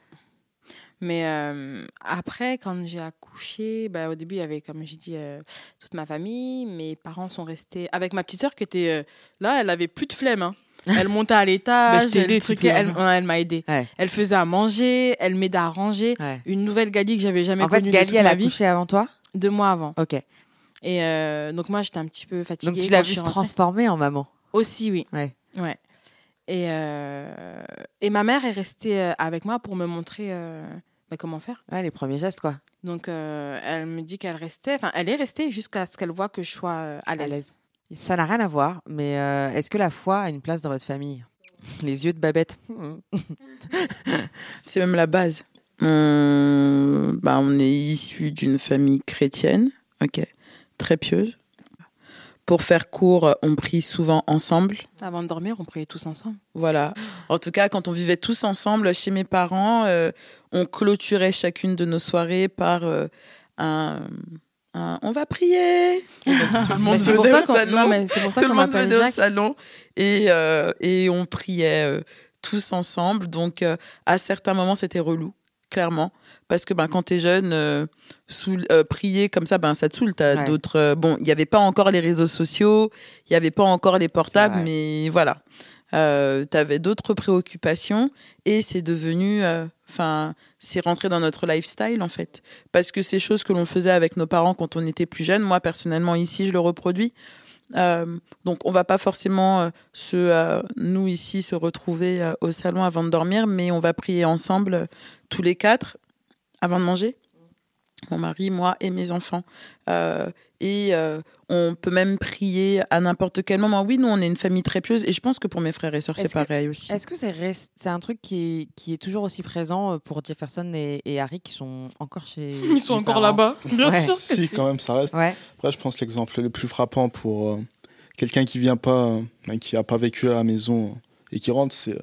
Mais euh, après, quand j'ai accouché, bah, au début, il y avait, comme j'ai dit, euh, toute ma famille. Mes parents sont restés avec ma petite sœur qui était euh, là. Elle avait plus de flemme. hein. Elle montait à l'étage. Bah, elle, truquait, elle, hein. ouais, elle m'a aidé. Ouais. Elle faisait à manger. Elle m'aidait à ranger. Ouais. Une nouvelle Gali que j'avais jamais En fait, connue de Gali, toute elle a accouché avant toi? Deux mois avant. Ok. Et donc moi, j'étais un petit peu fatiguée. Donc tu l'as vu se transformer en maman? Aussi, oui. Ouais. Ouais. Et, euh, et ma mère est restée avec moi pour me montrer euh, bah, comment faire? Ouais, les premiers gestes, quoi. Donc, euh, elle me dit qu'elle restait, enfin, elle est restée jusqu'à ce qu'elle voit que je sois euh, à l'aise. Ça n'a rien à voir, mais euh, est-ce que la foi a une place dans votre famille? Les yeux de Babette. C'est même la base. On, bah, on est issu d'une famille chrétienne, ok, très pieuse. Pour faire court, on prie souvent ensemble. Avant de dormir, on priait tous ensemble. Voilà. En tout cas, quand on vivait tous ensemble chez mes parents, euh, on clôturait chacune de nos soirées par euh, un, un On va prier. Tout le monde venait au salon. non, mais c'est pour ça tout le monde venait au salon et, euh, et on priait euh, tous ensemble. Donc, euh, à certains moments, c'était relou, clairement. Parce que ben, quand t'es jeune, euh, saoul- euh, prier comme ça, ben, ça te saoule. T'as Ouais. d'autres. euh, bon, il n'y avait pas encore les réseaux sociaux, il n'y avait pas encore les portables, mais voilà. Euh, T'avais d'autres préoccupations et c'est devenu. euh, Enfin, c'est rentré dans notre lifestyle, en fait. Parce que ces choses que l'on faisait avec nos parents quand on était plus jeune, moi, personnellement, ici, je le reproduis. Euh, donc, on va pas forcément euh, se, euh, nous ici se retrouver au salon avant de dormir, mais on va prier ensemble tous les quatre avant de manger. Mon mari, moi et mes enfants. Euh, et euh, on peut même prier à n'importe quel moment. Oui, nous, on est une famille très pieuse et je pense que pour mes frères et sœurs, c'est que- pareil aussi. Est-ce que c'est un truc qui est, qui est toujours aussi présent euh, pour Jefferson et, et Harry qui sont encore chez. Ils sont encore là-bas. Bien Ouais. sûr que Si, si. quand même, ça reste. Ouais. Après, je pense que l'exemple le plus frappant pour euh, quelqu'un qui vient pas, euh, qui a pas vécu à la maison et qui rentre, c'est euh,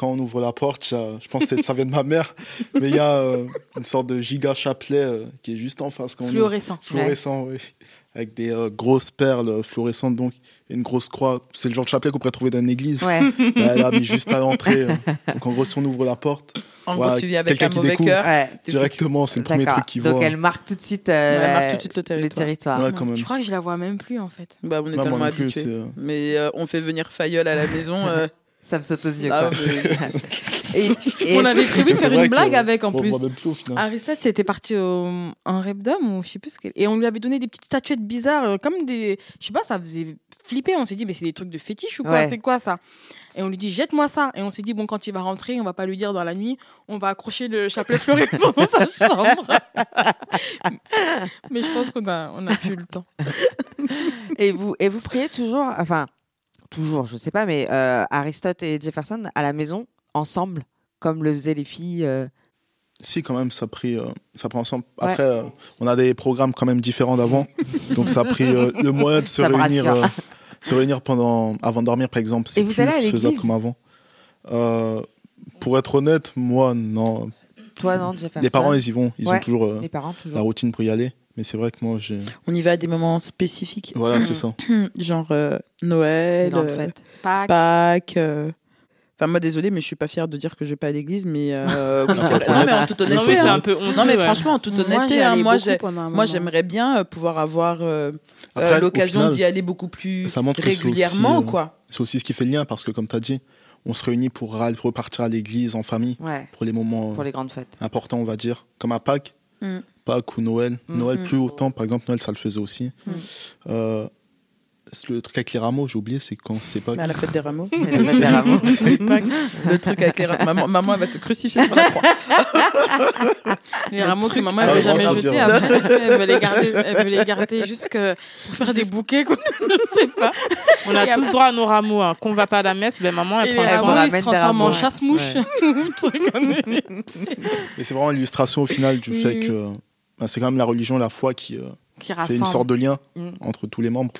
quand on ouvre la porte, ça- je pense que ça vient de ma mère, mais il y a euh, une sorte de giga chapelet euh, qui est juste en face quand on ouvre. Fluorescent. Fluorescent, oui. Avec des euh, grosses perles fluorescentes, donc, et une grosse croix. C'est le genre de chapelet qu'on pourrait trouver dans une église. Ouais. Bah, mis juste à l'entrée. euh. Donc, en gros, si on ouvre la porte, En Ouais, gros, tu viens avec quelqu'un un mauvais découvre. cœur. ouais. directement, c'est le premier truc qu'ils Donc voient. elle marque tout de suite, euh, Elle la- marque tout de suite le territoire. territoire. Ouais, quand même. Je crois que je la vois même plus en fait. Bah, on est moi tellement habitués. euh, Mais euh, on fait venir Fayol à la maison. Ça me saute aux yeux. ah, mais- Et, et- On avait prévu de faire une blague avec en plus. Aristote était parti au, en Repdom ou je sais plus ce qu'elle. Et on lui avait donné des petites statuettes bizarres, euh, comme des. Je sais pas, ça faisait flipper. On s'est dit, mais c'est des trucs de fétiche ou quoi? Ouais. C'est quoi ça? Et on lui dit, jette-moi ça. Et on s'est dit, bon, quand il va rentrer, on va pas lui dire dans la nuit, on va accrocher le chapelet fluorescent dans sa chambre. mais je pense qu'on a, on a plus le temps. et vous et vous priez toujours, enfin toujours, je sais pas, mais euh, Aristote et Jefferson à la maison ensemble, comme le faisaient les filles. euh, Si, quand même, ça a pris, euh, ça prend ensemble. Après, on a des programmes quand même différents d'avant. donc, ça a pris le moyen de se Ça réunir, se réunir pendant, avant de dormir, par exemple. Et vous plus allez à l'église comme avant. Pour être honnête, moi, non. Toi non, Jefferson. Les parents, ils y vont. Ils Ouais. ont toujours Les parents la routine pour y aller. Mais c'est vrai que moi, j'ai. On y va à des moments spécifiques. Voilà, c'est ça. Genre euh, Noël, grandes euh, fêtes. Pâques. Pâques. euh, Enfin, moi, désolée, mais je suis pas fière de dire que je vais pas à l'église, mais euh, oui, c'est vrai. être Non, mais en toute Non, mais honnêteté, c'est hein. un peu honteux. non, mais ouais. franchement, en toute honnêteté, hein, moi, j'aimerais bien pouvoir avoir euh, l'occasion final, d'y aller beaucoup plus ça régulièrement, aussi, euh, quoi. C'est aussi ce qui fait le lien parce que, comme tu as dit, on se réunit pour repartir à l'église en famille Ouais, pour les moments pour les grandes fêtes. importants, on va dire. Comme à Pâques, Mm. Pâques ou Noël. Mm, Noël, plus autant. Par exemple, Noël, ça le faisait aussi. Mm. Euh, le truc avec les rameaux, j'ai oublié, c'est quand c'est Pâques. À la fête des rameaux. Et les fêtes des rameaux. Pas le truc avec les rameaux. Maman, maman, elle va te crucifier sur la croix. Les rameaux que maman elle Ah, veut jamais jeter, après, elle veut les garder, elle veut les garder jusque pour faire des bouquets, quoi. Je sais pas. On a Et tous droit à nos rameaux. hein. Qu'on va pas à la messe, ben maman, elle Et prend les rameaux, ils se transforment en chasse-mouche. Et c'est vraiment l'illustration au final du Oui, fait oui. que bah, c'est quand même la religion, la foi qui euh, Qui fait une sorte de lien Mm. entre tous les membres.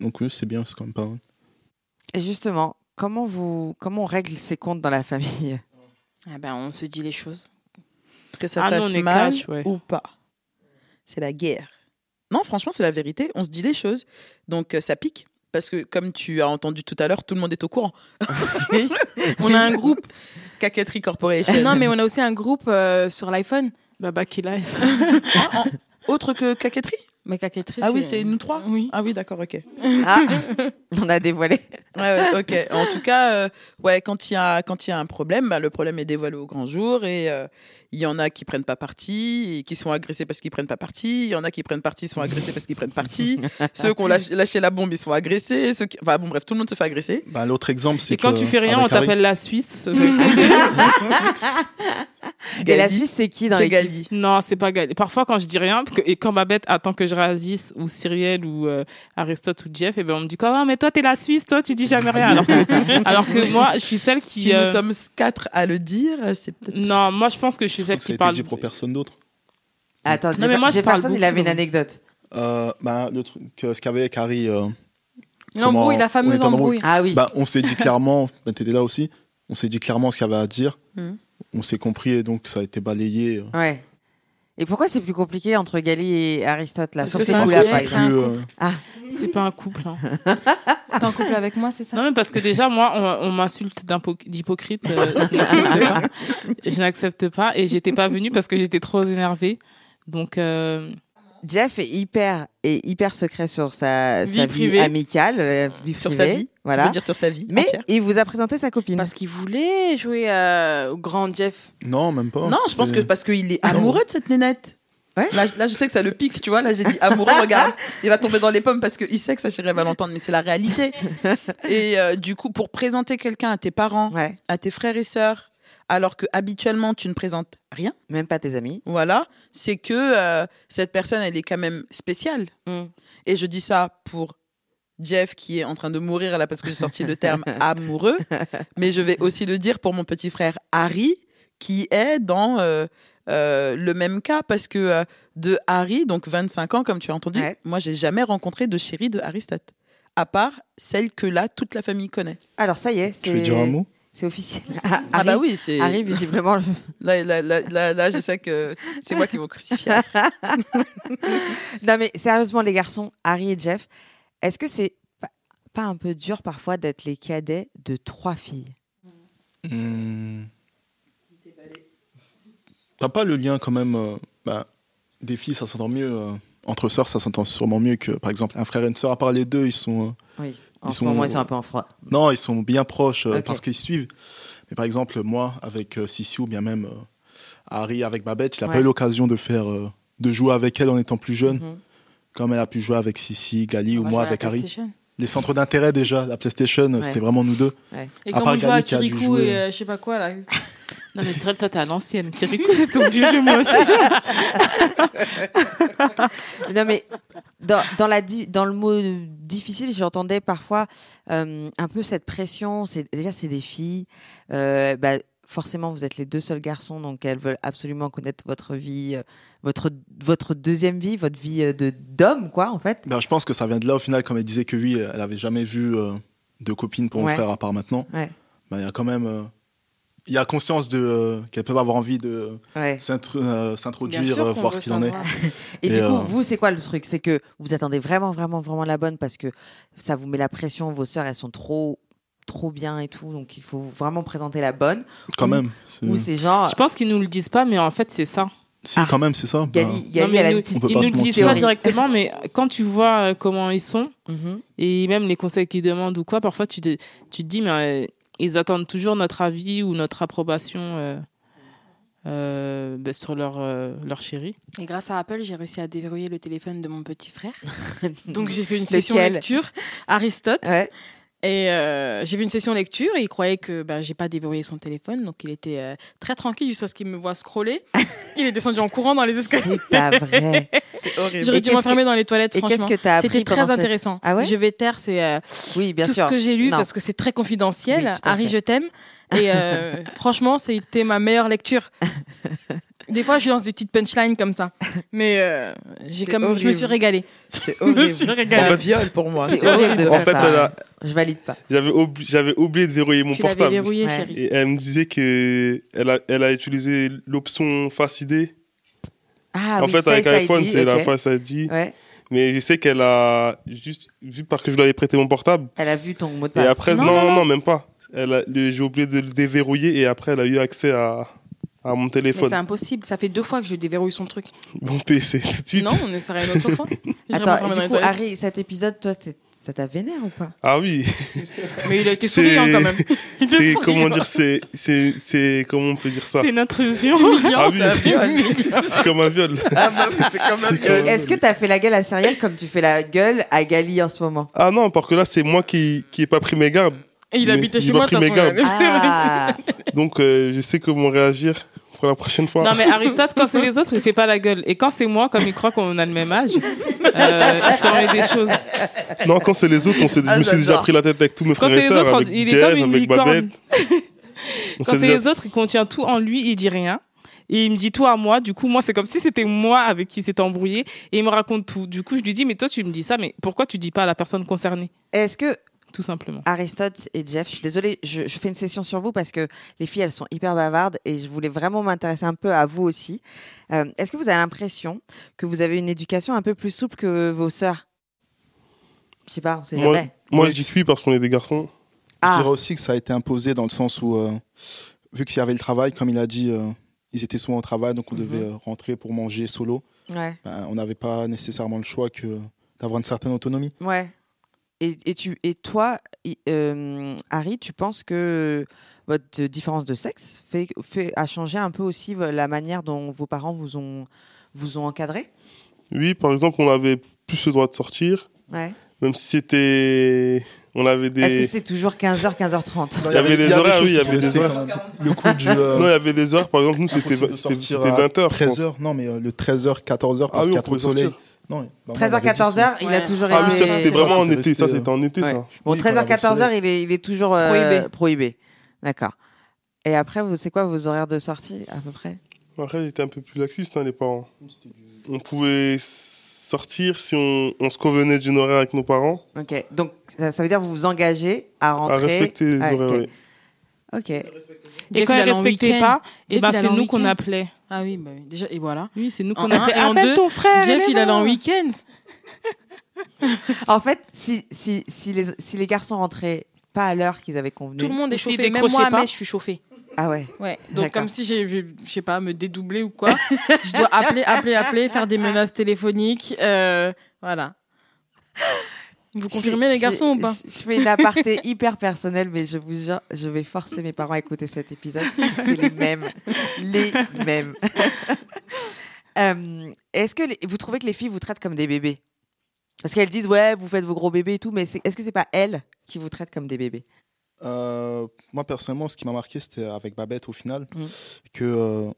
Donc oui, c'est bien, c'est quand même pas mal. Et justement, comment vous comment on règle ses comptes dans la famille? Ah ben, on se dit les choses. Que ça Ah, fasse on est mal ouais. ou pas. C'est la guerre. Non, franchement, c'est la vérité. On se dit les choses. Donc, euh, ça pique. Parce que, comme tu as entendu tout à l'heure, tout le monde est au courant. On a un groupe. Caquetterie Corporation. non, mais on a aussi un groupe euh, sur l'iPhone. L'a. Ah, en- Autre que Caquetterie Mais Caquetterie, Ah oui, c'est nous trois Oui. Ah oui, d'accord, ok. Ah, on a dévoilé. Ouais, ouais, ok. En tout cas, euh, ouais, quand il y a quand il y a un problème, bah, le problème est dévoilé au grand jour et euh, il y en a qui prennent pas parti et qui sont agressés parce qu'ils prennent pas parti. Il y en a qui prennent parti, sont agressés parce qu'ils prennent parti. Ceux qui ont lâché, lâché la bombe, ils sont agressés. Ceux qui... Enfin bon, bref, tout le monde se fait agresser. Bah, L'autre exemple, c'est Et quand que, tu fais rien, on t'appelle la Suisse. Et la. Suisse, c'est qui dans l'équipe Gali. Non, c'est pas Gali. Parfois, quand je dis rien, que- et quand Babette attend que je réagisse, ou Cyrielle, ou euh, Aristote, ou Jeff, et ben on me dit quoi, Ah, mais toi, t'es la Suisse, toi, tu dis jamais rien. Alors que, alors que moi, je suis celle qui. Si euh, nous sommes quatre à le dire, c'est peut-être. Non, moi, je pense que je suis Je celle ça a qui été parle. dit pour personne d'autre. Attends, Non, mais moi, je parle il avait une anecdote. Euh, bah, le truc, euh, ce qu'il y avait avec Harry, euh, L'embrouille, la fameuse embrouille. embrouille. Ah oui. bah, on s'est dit clairement, bah, t'étais là aussi, on s'est dit clairement ce qu'il y avait à dire. Mhm. On s'est compris et donc ça a été balayé. euh. Ouais. Et pourquoi c'est plus compliqué entre Gali et Aristote là Parce sur ces c'est coups-là euh, C'est pas un couple. hein. T'es en couple avec moi, c'est ça? Non, mais parce que déjà, moi, on, on m'insulte d'hypocrite. euh, je n'accepte pas. Pas. Et j'étais pas venue parce que j'étais trop énervée. Donc, euh, Jeff est hyper est hyper secret sur sa, Vie sa vie amicale, euh, vie Sur privée, sa vie. Voilà. dire sur sa vie Mais entière il vous a présenté sa copine. Parce qu'il voulait jouer euh, au grand Jeff. Non, même pas. Non, je pense que parce qu'il est amoureux de cette nénette. Ouais. Là, là, je sais que ça le pique, tu vois. Là, j'ai dit amoureux, regarde, il va tomber dans les pommes parce qu'il sait que sa chérie va l'entendre, mais c'est la réalité. Et euh, du coup, pour présenter quelqu'un à tes parents, Ouais. à tes frères et sœurs, alors que habituellement tu ne présentes rien, Même pas tes amis. voilà, c'est que euh, cette personne, elle est quand même spéciale. Mm. Et je dis ça pour Jeff qui est en train de mourir là parce que j'ai sorti le terme amoureux, mais je vais aussi le dire pour mon petit frère Harry qui est dans euh, euh, le même cas parce que euh, de Harry, donc 25 ans comme tu as entendu, Ouais. moi j'ai jamais rencontré de chérie de Aristote. à part celle que là, toute la famille connaît. Alors ça y est, Tu veux c'est dire un mot? c'est officiel. Ah bah oui, c'est... Harry, visiblement, je- Là, là, là, là, là, je sais que c'est moi qui vais vous crucifier. Non mais sérieusement les garçons, Harry et Jeff, est-ce que c'est pas, un peu dur parfois d'être les cadets de trois filles? Hmm. T'as pas le lien quand même euh, bah, Des filles, ça s'entend mieux. euh, entre sœurs, ça s'entend sûrement mieux que, par exemple, un frère et une sœur. À part les deux, ils sont... euh, Oui. En Ils ce sont- moment, ils sont un peu en froid. Non, ils sont bien proches parce qu'ils suivent. Mais par exemple, moi, avec Sissi ou bien même Harry avec Babette, il n'a Ouais. pas eu l'occasion de faire, de jouer avec elle en étant plus jeune, Mhm. Comme elle a pu jouer avec Sissi, Gali ou moi avec Harry. PlayStation. Les centres d'intérêt déjà, la PlayStation, c'était vraiment nous deux. Et À quand part on joue à Gali Kirikou jouer. et euh, je sais pas quoi là. Non, mais c'est vrai que toi, t'es à l'ancienne. Kirikou, c'est ton vieux jeu, moi aussi. Non mais dans, dans, la, di- dans le mot difficile, j'entendais parfois euh, un peu cette pression. C'est déjà c'est des filles. Euh, bah, forcément, vous êtes les deux seuls garçons, donc elles veulent absolument connaître votre vie, euh, votre votre deuxième vie, votre vie euh, de d'homme, quoi, en fait. Ben, je pense que ça vient de là au final, comme elle disait que oui, elle avait jamais vu euh, de copine pour mon Ouais. frère à part maintenant. Ouais. Ben, Il y a quand même. euh, il y a conscience de euh, qu'elles peuvent avoir envie de Ouais. s'introduire, euh, voir ce qu'il en est. Et, Et, du coup, vous, c'est quoi le truc? C'est que vous attendez vraiment, vraiment, vraiment la bonne parce que ça vous met la pression. Vos sœurs, elles sont trop, trop bien et tout, donc il faut vraiment présenter la bonne. Quand Ou- même. c'est- Ou c'est genre Je pense qu'ils nous le disent pas, mais en fait, c'est ça. Si, Ah. quand même, c'est ça. Ben, Gali, Non, Gali elle a nous- on peut ils pas nous se disent pas directement, mais quand tu vois euh, comment ils sont, Mhm. et même les conseils qu'ils demandent ou quoi, parfois tu te, tu te dis, mais euh, ils attendent toujours notre avis ou notre approbation euh, euh, ben, sur leur, euh, leur chéri. Et grâce à Apple, j'ai réussi à déverrouiller le téléphone de mon petit frère. Donc j'ai fait une session Lequel lecture, Aristote. Ouais. Et euh, j'ai fait une session lecture et il croyait que ben, j'ai pas déverrouillé son téléphone. Donc il était euh, très tranquille jusqu'à ce qu'il me voit scroller. il est descendu en courant dans les escaliers. C'est pas vrai. C'est horrible. J'aurais dû m'enfermer dans les toilettes, Et qu'est-ce que tu as appris C'était très cette- intéressant. Ah ouais je vais taire, c'est euh, Oui, bien tout sûr. ce que j'ai lu Non. parce que c'est très confidentiel. Oui, Harry, je t'aime. Et euh, franchement, c'était ma meilleure lecture. Des fois, je lance des petites punchlines comme ça. Mais euh, j'ai comme, je me horrible. suis régalée. C'est horrible. suis régalée. C'est un viol pour moi. C'est horrible de En faire fait, ça. elle a- Je valide pas. j'avais oubli- j'avais oublié de verrouiller mon tu l'avais portable. verrouillé, Ouais. chérie. Et elle me disait que elle a, elle a utilisé l'option Face ID. Ah, en oui, fait, avec iPhone, c'est la. Face ID. Ouais. Mais je sais qu'elle a juste vu parce que je lui avais prêté mon portable. Elle a vu ton mot de Et passe. après, Non, non, non, non, non. non, même pas. Elle a- le- J'ai oublié de le déverrouiller et après, elle a eu accès à, à mon téléphone. c'est impossible. Ça fait deux fois que je déverrouille son truc. Mon PC, tout de suite. Non, on essaierait une autre fois. Attends, du coup. Harry, cet épisode, toi, ça t'a vénère ou pas? Ah oui. Mais il a été souriant quand même. Il était C'est souriant. comment dire, c'est, c'est, c'est, comment on peut dire ça? C'est une intrusion. Ah oui, c'est un viol. c'est comme un viol. Ah bah c'est comme un viol. Est-ce que t'as fait la gueule à Cyrielle comme tu fais la gueule à Gali en ce moment? Ah non, parce que là, c'est moi qui, qui ai pas pris mes gardes. Et il Mais habitait chez moi, de pris toute mes façon. gardes. Ah Donc, euh, je sais comment réagir pour la prochaine fois. Non, mais Aristote, quand c'est les autres, il fait pas la gueule. Et quand c'est moi, comme il croit qu'on a le même âge, euh, il se permet des choses. Non, quand c'est les autres, on s'est, Ah, je me suis déjà pris la tête avec tous mes Quand frères et c'est les sœurs, autres, avec il est Jeff, comme une avec. Babette. Quand c'est déjà- les autres, il contient tout en lui, il dit rien. Et il me dit tout à moi. Du coup, moi, c'est comme si c'était moi avec qui s'était embrouillé. Et il me raconte tout. Du coup, je lui dis, mais toi, tu me dis ça, mais pourquoi tu dis pas à la personne concernée? Est-ce que Tout simplement. Aristote et Jeff, je suis désolée, je, je fais une session sur vous parce que les filles, elles sont hyper bavardes et je voulais vraiment m'intéresser un peu à vous aussi. Euh, Est-ce que vous avez l'impression que vous avez une éducation un peu plus souple que vos sœurs? Je sais pas, on sait Moi, jamais. moi je que oui parce qu'on est des garçons. Je Ah, dirais aussi que ça a été imposé dans le sens où, euh, vu qu'il y avait le travail, comme il a dit, euh, ils étaient souvent au travail, donc on devait euh, rentrer pour manger solo. ouais, Ben, on n'avait pas nécessairement le choix que d'avoir une certaine autonomie. ouais. Et, et, tu, et toi, euh, Harry, tu penses que votre différence de sexe fait, fait, a changé un peu aussi la manière dont vos parents vous ont, vous ont encadré? Oui, par exemple, on avait plus le droit de sortir, ouais. même si c'était. On avait des. Est-ce que c'était toujours 15h, 15h30 Il y avait des horaires, oui, il y avait des horaires. Le coup du. euh, Non, il y avait des heures, par exemple, nous, c'était impossible de c'était- sortir c'était à 20h. 13h, non, mais euh, le 13h, 14h, Ah parce oui, qu'il y a trop de soleil. sortir. Non, bah, moi, 13h, on avait 14h, il a toujours Ah oui, été. ça, c'était Ça, vraiment en c'était été, ça, c'était en été, Ouais. ça. Bon, Oui, quand il y 13h, avait le 14h, soleil. il est, il est toujours euh, Prohibé. prohibé. D'accord. Et après, vous, c'est quoi vos horaires de sortie à peu près? Après, ils étaient un peu plus laxistes, hein, les parents. On pouvait sortir si on, on se convenait d'une horaire avec nos parents. Ok. Donc, ça, ça veut dire que vous vous engagez à rentrer. À respecter les Ah, horaires, ok. oui. Ok. Et quand il elle allait en respectait week-end. pas, eh ben, c'est nous qu'on appelait. Ah oui, bah oui. déjà, et voilà. Oui, c'est nous En qu'on un appelait. et en Appelle deux, ton frère. Jeff, il est allait en week-end. En fait, si, si, si, les, si les garçons rentraient pas à l'heure qu'ils avaient convenu. Tout le monde est chauffé. Même décrochait moi, pas. mais je suis chauffée. Ah ouais. Ouais. Donc, comme si j'ai, je sais pas, me dédoubler ou quoi. je dois appeler, appeler, appeler, faire des menaces téléphoniques. Euh, voilà. Vous confirmez, les garçons, ou pas je, fais une aparté hyper personnelle, mais je vous jure, je vais forcer mes parents à écouter cet épisode. C'est les mêmes. Les mêmes. Euh, Est-ce que les- vous trouvez que les filles vous traitent comme des bébés? Parce qu'elles disent, ouais, vous faites vos gros bébés et tout, mais est-ce que c'est pas elles qui vous traitent comme des bébés? Euh, moi, personnellement, ce qui m'a marqué, c'était avec Babette au final. Mm. Que euh,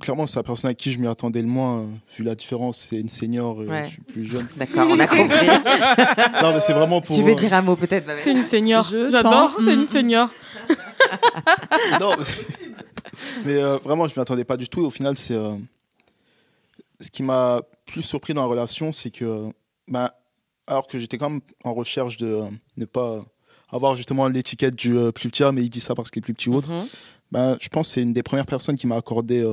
clairement, c'est la personne à qui je m'y attendais le moins, euh, vu la différence. C'est une senior et Ouais. je suis plus jeune. D'accord, on a compris. non, mais c'est vraiment pour. tu veux euh, dire un mot peut-être C'est une senior. J'adore, c'est une senior. non, mais euh, vraiment, je m'y attendais pas du tout. Et au final, c'est. euh, ce qui m'a plus surpris dans la relation, c'est que. bah, alors que j'étais quand même en recherche de euh, ne pas avoir justement l'étiquette du euh, plus petit, mais il dit ça parce qu'il est plus petit ou autre. Ben, je pense que c'est une des premières personnes qui m'a accordé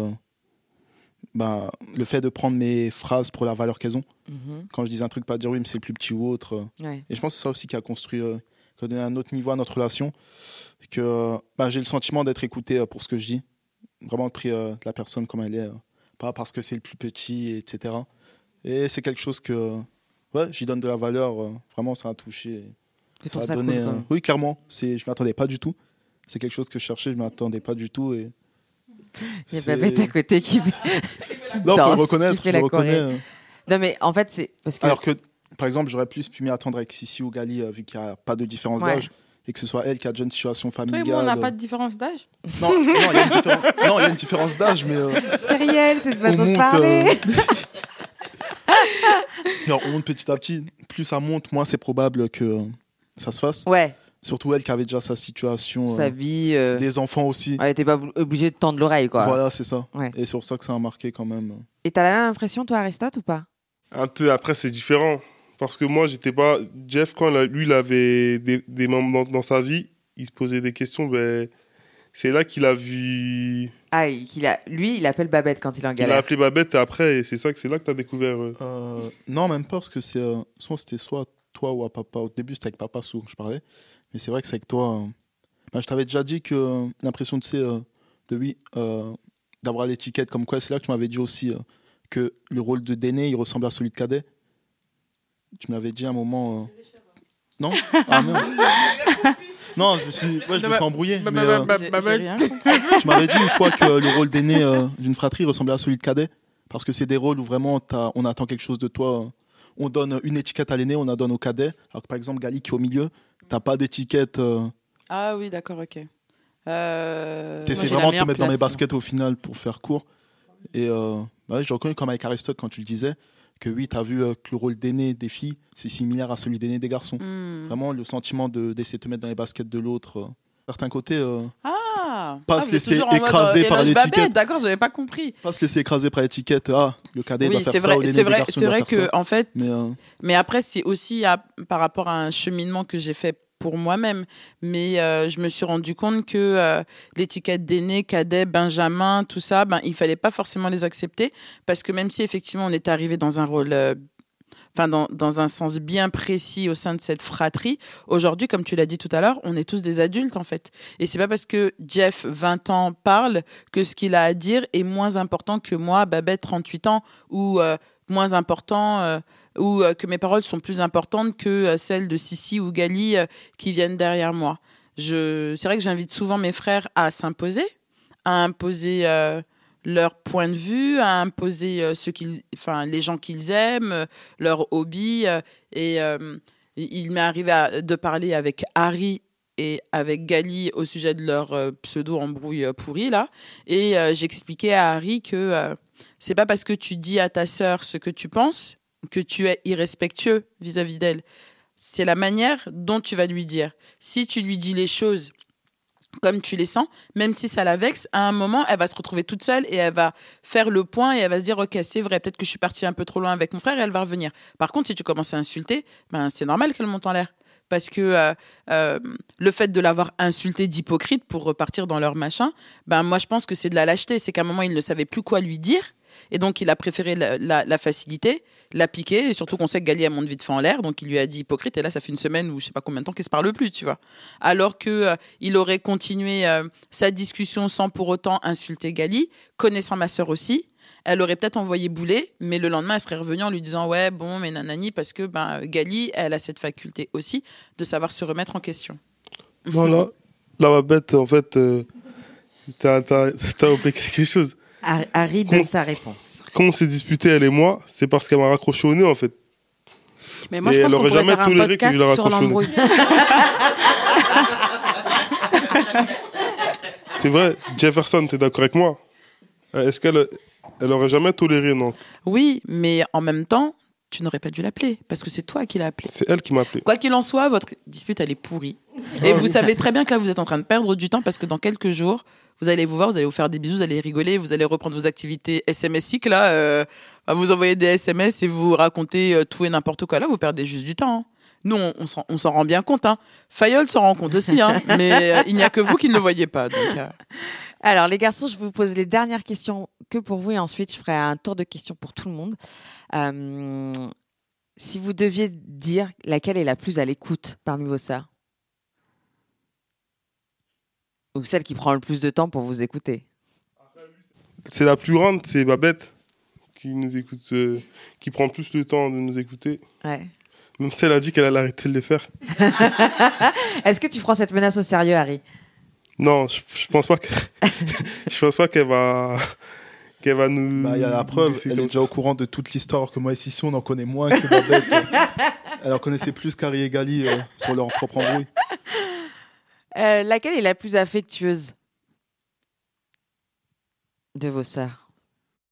ben, le fait de prendre mes phrases pour la valeur qu'elles ont. Mhm. Quand je dis un truc, pas dire oui, mais c'est le plus petit ou autre. Ouais. Et je pense que c'est ça aussi qui a construit, euh, qui a donné un autre niveau à notre relation. Que ben, j'ai le sentiment d'être écouté euh, pour ce que je dis. Vraiment pris euh, de la personne comme elle est. euh, pas parce que c'est le plus petit, etc. Et c'est quelque chose que ouais, j'y donne de la valeur. vraiment, ça a touché. Ça a ça donné, cool, oui, clairement. Je m'y attendais pas du tout. C'est quelque chose que je cherchais, je m'y attendais pas du tout. Et Il y a Babette à côté qui, qui Non, faut danse, le reconnaître. qui fait je la le reconnais. choré. euh. Non, mais en fait, c'est parce que. Alors que, par exemple, j'aurais plus pu m'y attendre avec Sissi ou Gali, euh, vu qu'il n'y a pas de différence Ouais. d'âge. Et que ce soit elle qui a déjà une situation Toi familiale. et moi, on n'a euh. pas de différence d'âge. Non, il y a une différence, non, il y a une différence d'âge, mais euh, c'est réel, c'est une façon on de parler. euh, alors, on monte petit à petit. Plus ça monte, moins c'est probable que euh, ça se fasse. Ouais, Surtout elle qui avait déjà sa situation. sa euh, vie. euh, les enfants aussi. Elle était pas obli- obligée de tendre l'oreille, quoi. Voilà, c'est ça. Ouais. Et c'est pour ça que ça a marqué quand même. Et t'as la même impression, toi, Aristote, ou pas? Un peu après, c'est différent. Parce que moi, j'étais pas. Jeff, quand lui, il avait des, des moments dans, dans sa vie, il se posait des questions. Ben, c'est là qu'il a vu. Ah, il- qu'il a... lui, il appelle Babette quand il en Il a galère. appelé Babette et après, et c'est ça que c'est là que tu as découvert. euh, Euh, non, même pas, parce que c'est. euh, soit c'était soit toi ou à papa. Au début, c'était avec papa sourd, je parlais. Mais c'est vrai que c'est avec toi. euh, bah, je t'avais déjà dit que euh, l'impression, tu sais, euh, de oui, euh, d'avoir l'étiquette comme quoi, c'est là que tu m'avais dit aussi euh, que le rôle de Déné, il ressemble à celui de Cadet. Tu m'avais dit à un moment. euh, Non? Ah non Non, je me suis, ouais, je me suis embrouillé. mais, euh, J'ai- j'ai rien tu m'avais dit une fois que le rôle d'aîné euh, d'une fratrie ressemblait à celui de cadet. Parce que c'est des rôles où vraiment t'as- on attend quelque chose de toi. euh, On donne une étiquette à l'aîné, on la donne au cadet. Alors que par exemple, Gali qui est au milieu, t'as pas d'étiquette. euh, Ah oui, d'accord, ok. Euh, T'essaies moi, j'ai la vraiment de te meilleure mettre dans mes place, baskets au final pour faire court. Et euh, bah ouais, j'ai reconnu comme avec Aristote quand tu le disais, que oui, t'as vu euh, que le rôle d'aîné des filles, c'est similaire à celui d'aîné des garçons. Hmm. Vraiment le sentiment de- d'essayer de te mettre dans les baskets de l'autre. euh. Certains côtés, euh, Ah, Pas ah, se laisser écraser euh, par l'étiquette. D'accord, j'avais pas compris. pas se laisser écraser par l'étiquette. Ah, le cadet doit Oui, faire c'est ça, vrai, c'est vrai, c'est doit que ça. en fait, Mais euh, Mais après, c'est aussi à- par rapport à un cheminement que j'ai fait pour moi-même. Mais euh, je me suis rendu compte que euh, l'étiquette d'aîné, cadet, benjamin, tout ça, ben, il fallait pas forcément les accepter. Parce que même si effectivement on est arrivé dans un rôle, euh, enfin dans, un sens bien précis au sein de cette fratrie, aujourd'hui, comme tu l'as dit tout à l'heure, on est tous des adultes en fait. Et c'est pas parce que Jeff, 20 ans, parle que ce qu'il a à dire est moins important que moi, Babette, 38 ans, ou euh, moins important. euh, ou euh, que mes paroles sont plus importantes que celles de Sissi ou Gali qui viennent derrière moi. C'est vrai que j'invite souvent mes frères à s'imposer, à imposer leur point de vue, à imposer euh, ce enfin les gens qu'ils aiment, euh, leurs hobbies. euh, et il m'est arrivé de parler avec Harry et avec Gali au sujet de leur euh, pseudo embrouille pourrie là. Et j'expliquais à Harry que c'est pas parce que tu dis à ta sœur ce que tu penses que tu es irrespectueux vis-à-vis d'elle. C'est la manière dont tu vas lui dire. Si tu lui dis les choses comme tu les sens, même si ça la vexe, à un moment, elle va se retrouver toute seule et elle va faire le point et elle va se dire, ok, c'est vrai, peut-être que je suis partie un peu trop loin avec mon frère et elle va revenir. Par contre, si tu commences à insulter, ben, c'est normal qu'elle monte en l'air. Parce que euh, euh, le fait de l'avoir insulté d'hypocrite pour repartir dans leur machin, ben moi je pense que c'est de la lâcheté. C'est qu'à un moment il ne savait plus quoi lui dire et donc il a préféré la, la- la facilité, la piquer et surtout qu'on sait que Gali elle monte vite fait en l'air, donc il lui a dit hypocrite et là ça fait une semaine ou je sais pas combien de temps qu'ils se parlent plus, tu vois. Alors que euh, il aurait continué euh, sa discussion sans pour autant insulter Gali, connaissant ma sœur aussi. Elle aurait peut-être envoyé bouler, mais le lendemain, elle serait revenue en lui disant Ouais, bon, mais nanani, parce que ben, Gali, elle a cette faculté aussi de savoir se remettre en question. Non, là, ma bête, en fait, euh, t'as, oublié quelque chose. Har- Harry donne Con- sa réponse. Quand on s'est disputé, elle et moi, c'est parce qu'elle m'a raccroché au nez, en fait. Mais moi, Et je elle pense qu'on aurait pourrait jamais toléré que je la raccroche au nez. C'est vrai, Jefferson, t'es d'accord avec moi? Euh, Est-ce qu'elle elle aurait jamais toléré, non? Oui, mais en même temps, tu n'aurais pas dû l'appeler, parce que c'est toi qui l'as appelé. C'est elle qui m'a appelé. Quoi qu'il en soit, votre dispute, elle est pourrie. Et vous savez très bien que là, vous êtes en train de perdre du temps, parce que dans quelques jours, vous allez vous voir, vous allez vous faire des bisous, vous allez rigoler, vous allez reprendre vos activités SMSiques, là, euh, à vous envoyer des SMS et vous raconter euh, tout et n'importe quoi. Là, vous perdez juste du temps. hein. Nous, on, s'en- rend bien compte. Hein. Fayol s'en rend compte aussi, hein, mais euh, il n'y a que vous qui ne le voyez pas. Donc, euh, Alors, les garçons, je vous pose les dernières questions que pour vous et ensuite, je ferai un tour de questions pour tout le monde. Euh, si vous deviez dire laquelle est la plus à l'écoute parmi vos sœurs? Ou celle qui prend le plus de temps pour vous écouter C'est la plus grande, c'est Babette, qui nous écoute, euh, qui prend plus le temps de nous écouter. Ouais. Même si elle a dit qu'elle allait arrêter de les faire. Est-ce que tu prends cette menace au sérieux, Harry? Non, je, je pense pas que, je pense pas qu'elle va, qu'elle va nous. Bah, il y a la preuve, elle est déjà au courant de toute l'histoire que moi et Sissi, on en connaît moins que Babette. elle en connaissait plus qu'Harry et Gali euh, sur leur propre embrouille. Euh, Laquelle est la plus affectueuse de vos sœurs?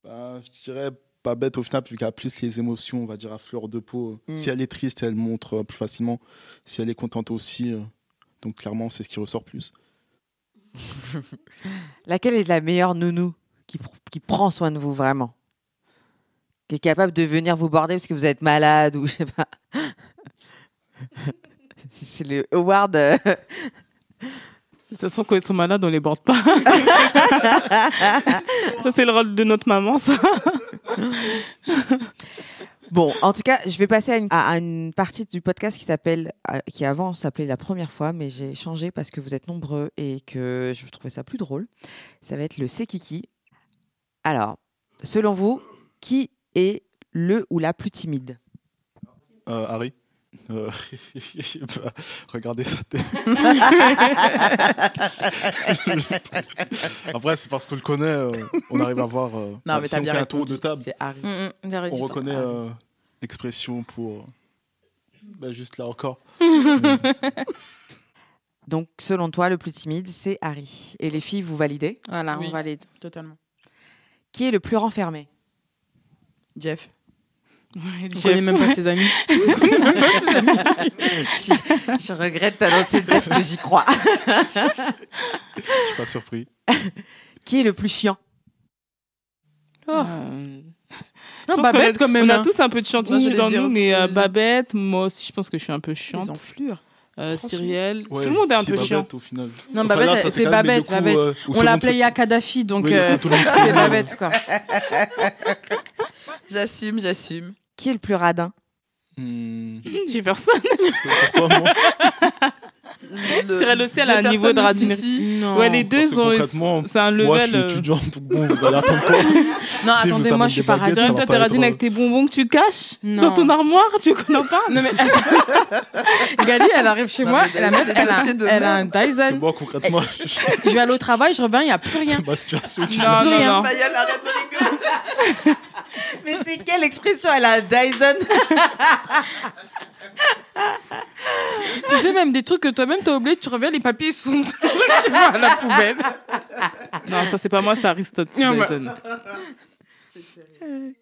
Bah, je dirais Babette, au final, vu qu'elle a plus les émotions, on va dire, à fleur de peau. Mm. Si elle est triste, elle montre euh, plus facilement. Si elle est contente aussi. euh, donc, clairement, c'est ce qui ressort plus. Laquelle est la meilleure nounou qui, pr- qui prend soin de vous vraiment? Qui est capable de venir vous border parce que vous êtes malade ou je sais pas? C'est le award. euh, De toute façon, quand ils sont malades, on les borde pas. ça, c'est le rôle de notre maman, ça. Bon, en tout cas, je vais passer à une, à- à une partie du podcast qui s'appelle, euh, qui avant s'appelait la première fois, mais j'ai changé parce que vous êtes nombreux et que je trouvais ça plus drôle. Ça va être le c'est kiki. Alors, selon vous, qui est le ou la plus timide? Euh, Harry Euh, bah, Regardez sa tête. Après, c'est parce qu'on le connaît, euh, on arrive à voir. euh, non, bah, mais si on bien fait un tour de table. Mm, mm, on reconnaît euh, l'expression pour. bah, juste là encore. Donc, selon toi, le plus timide, c'est Harry. Et les filles, vous validez? Voilà, Oui. on valide. Totalement. Qui est le plus renfermé? Jeff. On connaît même pas ses amis. je, je regrette d'annoncer Jeff que j'y crois. Je suis pas surpris. Qui est le plus chiant? Euh, Non, je Babette, a- quand même, On a hein. tous un peu de chantilly dans nous, mais euh, Babette, moi aussi, je pense que je suis un peu chiante. Les enflures. Euh. Cyrielle, Ouais, tout le monde est un peu Babette, chiant. au final. Non, Enfin, Babette, c'est Babette, coup, Babette. On l'appelait se- Ya Kadhafi, donc Oui, c'est Babette, quoi. J'assume, j'assume. Qui est le plus radin Hmm, J'ai personne. pourquoi moi Cyril aussi, elle a un niveau de radinerie. Non. Ouais, les deux ont. C'est un Moi, je level. suis euh, étudiant, donc bon, vous allez attendre quoi Non, Si attendez, moi, je suis pas radine. Toi, t'es radine avec tes bonbons que tu caches Non. dans ton armoire, tu connais pas Non, mais Gali, elle arrive chez Non, moi, mais la meuf, elle a, elle un Dyson. moi, concrètement, Je vais aller au travail, je reviens, il n'y a plus rien. c'est ma situation. Non, non, non. Fayol, arrête de rigoler. Mais c'est quelle expression Elle a Dyson Tu sais, même des trucs que toi-même t'as oublié, tu reviens, les papiers sont, tu vois, à la poubelle. Non, ça, c'est pas moi, c'est Aristote. Dyson.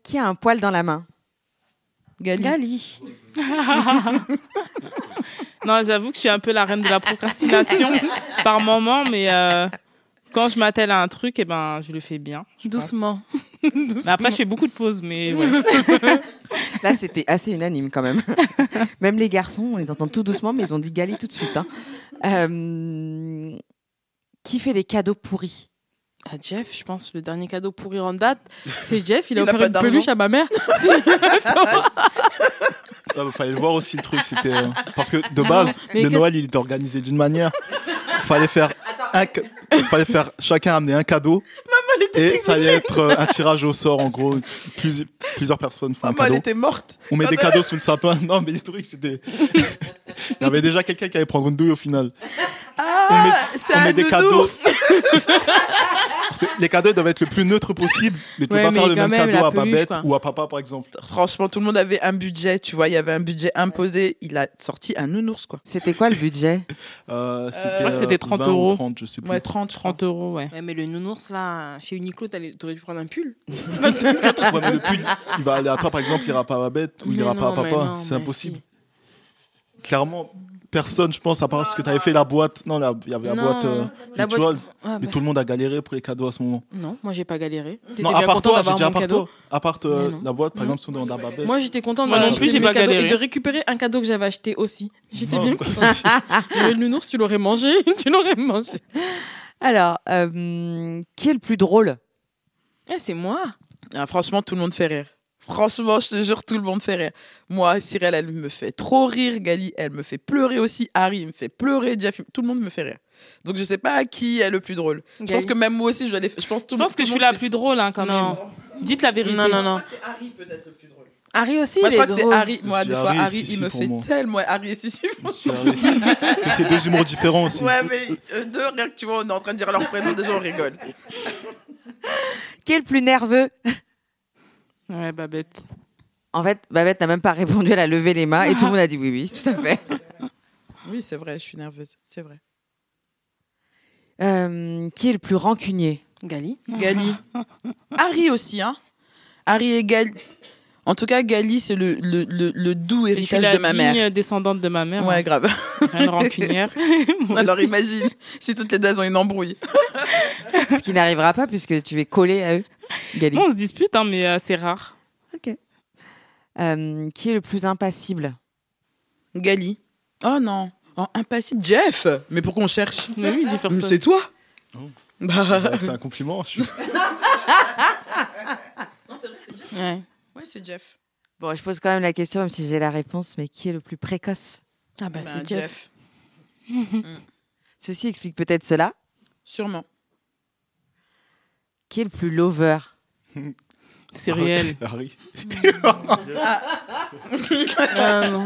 Qui a un poil dans la main? Gali. Gali. Non, j'avoue que je suis un peu la reine de la procrastination par moment, mais euh, quand je m'attelle à un truc, eh ben, je le fais bien. Doucement. Mais après, je fais beaucoup de pauses, mais ouais. Là, c'était assez unanime quand même. même les garçons, on les entend tout doucement, mais ils ont dit Gali tout de suite. hein. Euh, Qui fait des cadeaux pourris Ah, Jeff, je pense, le dernier cadeau pourri en date, c'est Jeff. Il a Il offert une peluche à ma mère. Ah, bah, fallait voir aussi le truc, c'était euh, parce que de base, mais le Noël il était organisé d'une manière. Fallait faire un, fallait faire chacun amener un cadeau et ça allait être euh, un tirage au sort en gros. Plus- plusieurs personnes font un Maman, elle cadeau. était morte. On met des Maman- cadeaux sous le sapin. Non mais les trucs c'était. Il y avait déjà quelqu'un qui allait prendre une douille au final. Ah, On met- c'est on met des cadeaux. les cadeaux doivent être le plus neutre possible. Mais tu Ouais, peux pas faire le même même, cadeau à peluche, Babette quoi. ou à papa par exemple. Franchement, tout le monde avait un budget, tu vois, il y avait un budget imposé. Il a sorti un nounours, quoi. C'était quoi le budget Euh, c'était, crois que c'était euh, 30 20 ou euros. 30, je sais plus. Ouais, 30, je crois. 30 euros, ouais. Ouais, mais le nounours, là, chez Uniqlo, t'aurais dû prendre un pull. Ouais, mais le pull, il va aller à toi, par exemple, il ira pas à Babette ou il ira pas à papa. C'est impossible. si. Clairement, personne, je pense, à part ce que tu avais fait la boîte. Non, la- il y avait la Non, boîte euh, la boîte- Rituals. Ah, Mais bah, tout le monde a galéré pour les cadeaux à ce moment. Non, moi, j'ai pas galéré. Non, à part toi, j'ai dit à part cadeau. toi. À part euh, la boîte, par Non. exemple, on demande à Babette. Moi, j'étais contente Moi non d'avoir plus, acheté j'ai mes pas cadeaux et galéré. de récupérer un cadeau que j'avais acheté aussi. J'étais bien contente. Mais le nounours, tu l'aurais mangé. Tu l'aurais mangé. Alors, euh, qui est le plus drôle? Eh, c'est moi. Ah, franchement, tout le monde fait rire. Franchement, je te jure, tout le monde fait rire. Moi, Cyril, elle me fait trop rire. Gali, elle me fait pleurer aussi. Harry, il me fait pleurer. Jeff, tout le monde me fait rire. Donc, je sais pas qui est le plus drôle. Je pense que même moi aussi, je dois les faire. Je pense, tout Je que je suis la plus drôle, hein, quand Non. même. Dites la vérité. Non, non, non. C'est Harry peut-être le plus drôle. Harry aussi, Moi, je il crois est que c'est drôle. Harry. Moi, Je des fois, Harry, il me fait moi. tellement. Harry, si, si. Je suis allé- que c'est deux humours différents aussi. Ouais, mais euh, deux, rien que tu vois, on est en train de dire leur prénom, déjà, on rigole. Qui est le plus nerveux? Ouais, Babette. En fait, Babette n'a même pas répondu, elle a levé les mains et tout le monde a dit oui, oui, tout à fait. Oui, c'est vrai, je suis nerveuse. C'est vrai. Euh, qui est le plus rancunier? Gali. Gali. Harry aussi, hein. Harry et Gali. En tout cas, Gali, c'est le, le, le, le doux Et je suis héritage la de ma digne mère. descendante de ma mère. Ouais, hein. grave. Reine rancunière. Moi Alors aussi. imagine si toutes les deux ont une embrouille. Ce qui n'arrivera pas puisque tu es collé à eux. Gali. Bon, on se dispute, hein, mais euh, c'est rare. Ok. Euh, qui est le plus impassible? Gali. Oh non. Oh, impassible. Jeff Mais pourquoi on cherche Mais oui, Jefferson. Mais C'est toi Oh. Bah. Bah, c'est un compliment. je suis- Ouais. C'est Jeff. Bon, je pose quand même la question, même si j'ai la réponse, mais qui est le plus précoce? Ah bah, Bah, c'est Jeff. Ceci explique peut-être cela. Sûrement. Qui est le plus lover? C'est réel. Harry. Ah, non.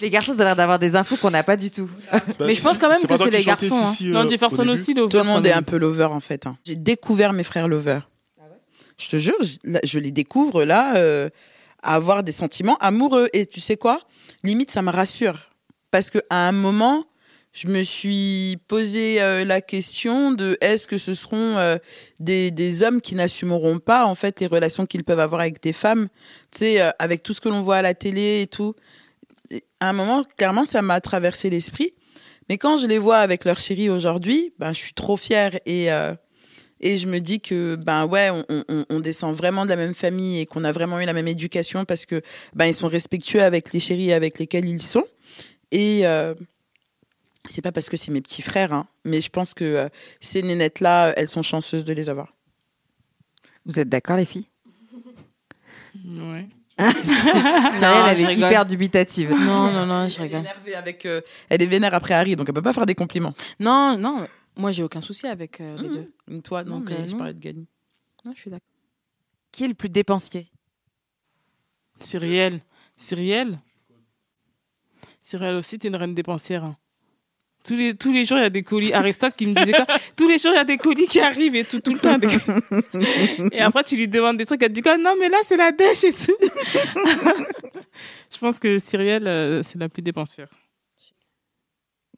Les garçons ont l'air d'avoir des infos qu'on n'a pas du tout. Bah, Mais je pense quand même que c'est les garçons, hein. Sissi, euh, Non, Jefferson aussi, le Tout le monde est un peu lover en fait. hein. J'ai découvert mes frères lover. Je te jure, je, les découvre là, euh, avoir des sentiments amoureux. Et tu sais quoi? Limite, ça me rassure. Parce qu'à un moment, je me suis posé euh, la question de est-ce que ce seront euh, des, des hommes qui n'assumeront pas en fait les relations qu'ils peuvent avoir avec des femmes, tu sais, euh, avec tout ce que l'on voit à la télé et tout. À un moment, clairement, ça m'a traversé l'esprit. Mais quand je les vois avec leur chérie aujourd'hui, ben, je suis trop fière et, euh, et je me dis que, ben ouais, on, on, on descend vraiment de la même famille et qu'on a vraiment eu la même éducation parce que, ben, ils sont respectueux avec les chéris avec lesquels ils sont. Et euh, c'est pas parce que c'est mes petits frères, hein, mais je pense que euh, ces nénettes-là, elles sont chanceuses de les avoir. Vous êtes d'accord, les filles? Ouais. Marielle, elle je est rigole. hyper dubitative. Non, non, non, je Elle est rigole. énervée avec, euh, elle est vénère après Harry, donc elle peut pas faire des compliments. Non, non, moi j'ai aucun souci avec euh, les Mhm. deux. Toi, Non, donc, mais je non. parlais de Gany. Non, je suis d'accord. Qui est le plus dépensier? Réel. C'est réel aussi, t'es une reine dépensière. hein. Tous les, tous les jours, il y a des colis. Aristote qui me disait quoi? Tous les jours, il y a des colis qui arrivent et tout, tout le temps. des. Et après, tu lui demandes des trucs, elle te dit quoi? Non, mais là, c'est la dèche et tout. Je pense que Cyrielle, euh, c'est la plus dépensière.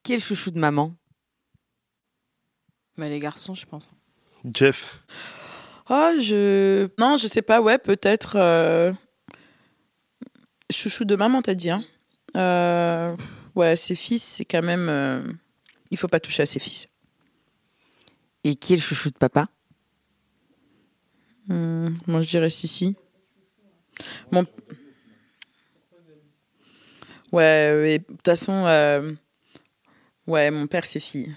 Qui est le chouchou de maman? Mais les garçons, je pense. Jeff. Oh, je. Non, je sais pas, ouais, peut-être. euh, Chouchou de maman, t'as dit, hein Euh, Ouais, ses fils, c'est quand même. euh, Il faut pas toucher à ses fils. Et qui est le chouchou de papa? Hmm, moi, je dirais Sissi. Mon... Ouais, ouais, de toute façon, euh, ouais, mon père, c'est fille.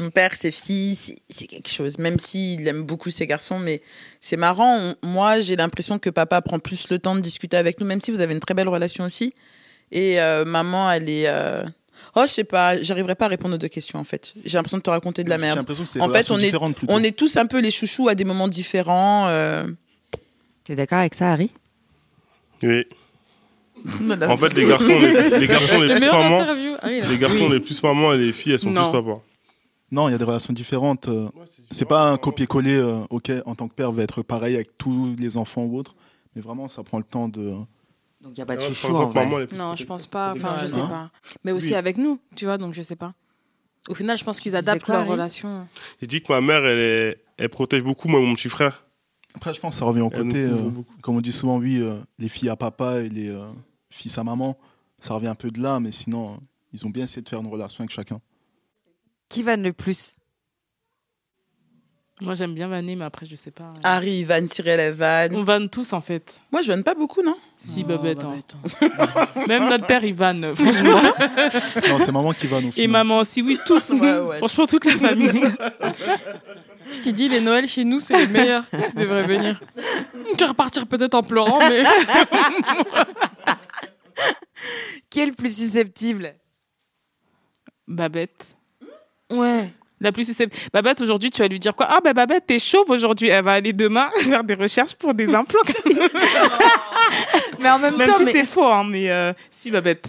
Mon père, c'est fille, c'est- quelque chose. Même s'il aime beaucoup ses garçons, mais c'est marrant. on- moi, j'ai l'impression que papa prend plus le temps de discuter avec nous, même si vous avez une très belle relation aussi. Et euh, maman, elle est. euh, Oh, je sais pas, j'arriverai pas à répondre aux deux questions en fait. J'ai l'impression de te raconter de la J'ai merde. l'impression que c'est En fait, on est- plutôt. On est tous un peu les chouchous à des moments différents. euh. T'es d'accord avec ça, Harry? Oui. En fait, les garçons, les, les garçons, les Le plus mamans. Ah oui, les garçons, les plus mamans et les filles, elles sont Non. plus papa. Non, il y a des relations différentes. euh, C'est pas un copier-coller, euh, ok, en tant que père, va être pareil avec tous les enfants ou autres. Mais vraiment, ça prend le temps de. Donc il n'y a pas de Par chouchou en vrai. Non, je pense pas. protectrice. Enfin, je Ouais, sais non. pas. Mais aussi Oui. avec nous, tu vois, donc je sais pas. Au final, je pense qu'ils adaptent quoi, leur relation. J'ai dit que ma mère, elle, est- elle protège beaucoup, moi, mon petit frère. Après, je pense que ça revient au Elle côté, euh, comme on dit souvent, oui, euh, les filles à papa et les euh, fils à maman. Ça revient un peu de là, mais sinon, ils ont bien essayé de faire une relation avec chacun. Qui vanne le plus? Moi, j'aime bien vanner, mais après, je sais pas. Harry, Van, Cyril, On Evan. vanne tous, en fait. Moi, je vanne pas beaucoup, non? Si, Oh, Babette. hein. Babette, hein. Même notre père, il vanne, franchement. non, c'est maman qui va nous Et maman aussi, oui, tous. Ouais, ouais. Franchement, toute la famille. Je t'ai dit, les Noëls chez nous, c'est les meilleurs. tu devrais venir. Tu vas repartir peut-être en pleurant, mais. Qui est le plus susceptible? Babette. Ouais. La plus susceptible. Babette, aujourd'hui, tu vas lui dire quoi? Ah, ben Babette, t'es chauve aujourd'hui. Elle va aller demain faire des recherches pour des implants. Mais en même, Même temps, si mais- c'est faux, hein, mais euh, si, Babette.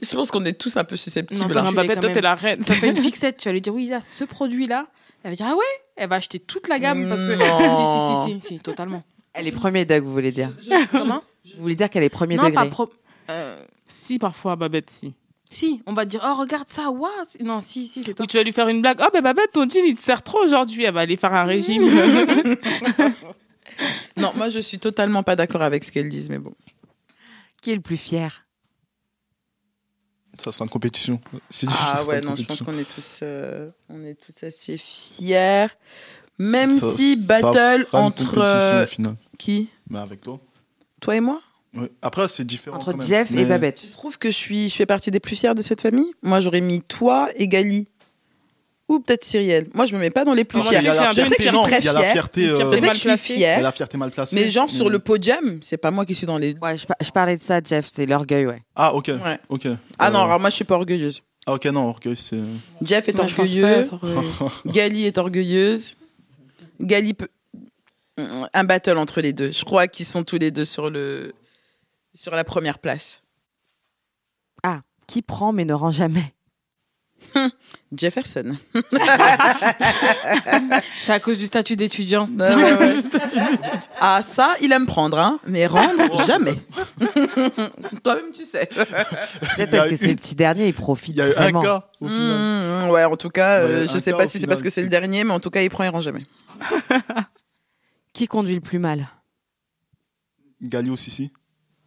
Je pense qu'on est tous un peu susceptibles. Non, hein. Non, tu l'es Babette, toi, t'es la reine. Tu as fait une fixette, tu vas lui dire, oui, il y a ce produit-là. Elle va dire, ah ouais? Elle va acheter toute la gamme parce que. Non. si, si, si, si, si, totalement. Elle est premier degré, vous voulez dire Comment? Vous voulez dire qu'elle est premier Non, degré pas pro. euh, Si, parfois, Babette, si. Si, on va dire, oh, regarde ça, waouh Non, si, si, c'est toi. Ou tu vas lui faire une blague. Oh, ben Babette, ton jean, il te sert trop aujourd'hui. Elle va aller faire un régime. Non, moi, je suis totalement pas d'accord avec ce qu'elles disent, mais bon. Qui est le plus fier? Ça sera une compétition. Ah ouais, non, je pense qu'on est tous, euh, on est tous assez fiers. Même Ça- si ça battle fera une entre compétition, euh, au final. qui? Mais avec toi. Toi et moi? Ouais. Après, c'est différent. Entre quand même. Jeff et Mais- Babette. Tu trouves que je suis, je fais partie des plus fiers de cette famille? Moi, j'aurais mis toi et Gali. Ou peut-être Cyrielle. Moi, je me mets pas dans les plus y fiers. Je sais fierté, que je suis non, très il y a la fière. fierté. Euh, Je sais mal que je suis placée. Il y a fière. la fierté mal placée. Mais genre, sur Mais- le podium, c'est pas moi qui suis dans les. Ouais, je, je parlais de ça, Jeff, c'est l'orgueil, ouais. Ah, ok. Ouais. Ok. Ah non, Euh, alors moi, je suis pas orgueilleuse. Ah, ok, non, orgueil, c'est. Jeff est Moi, orgueilleux. Gali est orgueilleuse. Gali peut... Un battle entre les deux. Je crois qu'ils sont tous les deux sur le sur la première place. Qui prend mais ne rend jamais? Jefferson. C'est à cause du statut d'étudiant. Ah ça, il aime prendre, hein, mais rendre jamais. Toi-même, tu sais. Peut-être parce que c'est le petit dernier, il profite Il y a eu vraiment. un cas au final. Mmh, ouais, en tout cas, Ouais, euh, je sais pas si c'est parce que c'est le dernier, mais en tout cas, il prend, il rend jamais. Qui conduit le plus mal? Gali aussi,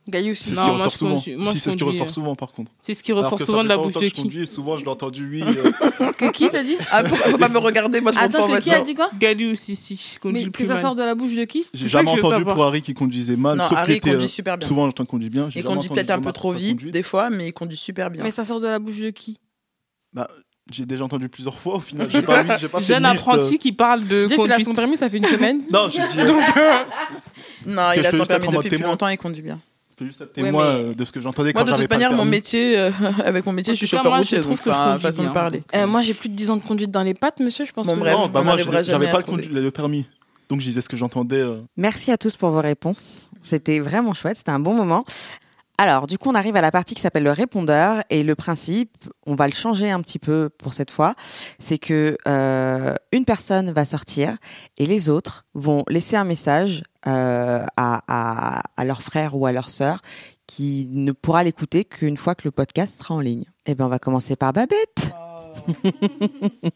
Gaillou, C'est ce Non, qui ressort souvent. Si, c'est ce qui ressort euh. souvent, par contre. C'est ce qui ressort souvent de la bouche de qui conduis, Souvent, je l'ai entendu, oui. euh, Que qui t'as dit Ah, pourquoi faut pas me regarder Moi, je Attends, que qui a dit quoi Mais le que plus ça mal. sort de la bouche de qui J'ai jamais entendu pour Harry qui conduisait mal. Non, sauf Harry qu'il était, conduit euh, super bien. Souvent, j'entends qu'il conduit bien. Il conduit peut-être un peu trop vite, conduite. des fois, mais il conduit super bien. Mais ça sort de la bouche de qui Bah, j'ai déjà entendu plusieurs fois au final. J'ai pas, j'ai pas fait Jeune une liste, euh, apprenti qui parle de Jeff, il a conduite. son permis, ça fait une semaine. Non, j'ai dit. euh, Non, Que il je a son permis depuis plus longtemps, il conduit bien. Je peux juste être Ouais, témoin mais- euh, de ce que j'entendais Moi, quand de j'avais pas le manière, mon métier, euh, avec mon métier, En je suis chauffeur moi, routier, je trouve donc que je enfin, conduis façon de bien. parler. Euh, moi, j'ai plus de 10 ans de conduite dans les pattes, monsieur. Je pense Bon, que- bref. Non, bah moi, j'avais pas le, trouver. conduit- le permis. Donc, je disais ce que j'entendais. euh. Merci à tous pour vos réponses. C'était vraiment chouette, c'était un bon moment. Alors, du coup, on arrive à la partie qui s'appelle le répondeur. Et le principe, on va le changer un petit peu pour cette fois. C'est que euh, une personne va sortir et les autres vont laisser un message euh, à, à, à leur frère ou à leur sœur qui ne pourra l'écouter qu'une fois que le podcast sera en ligne. Eh bien, on va commencer par Babette.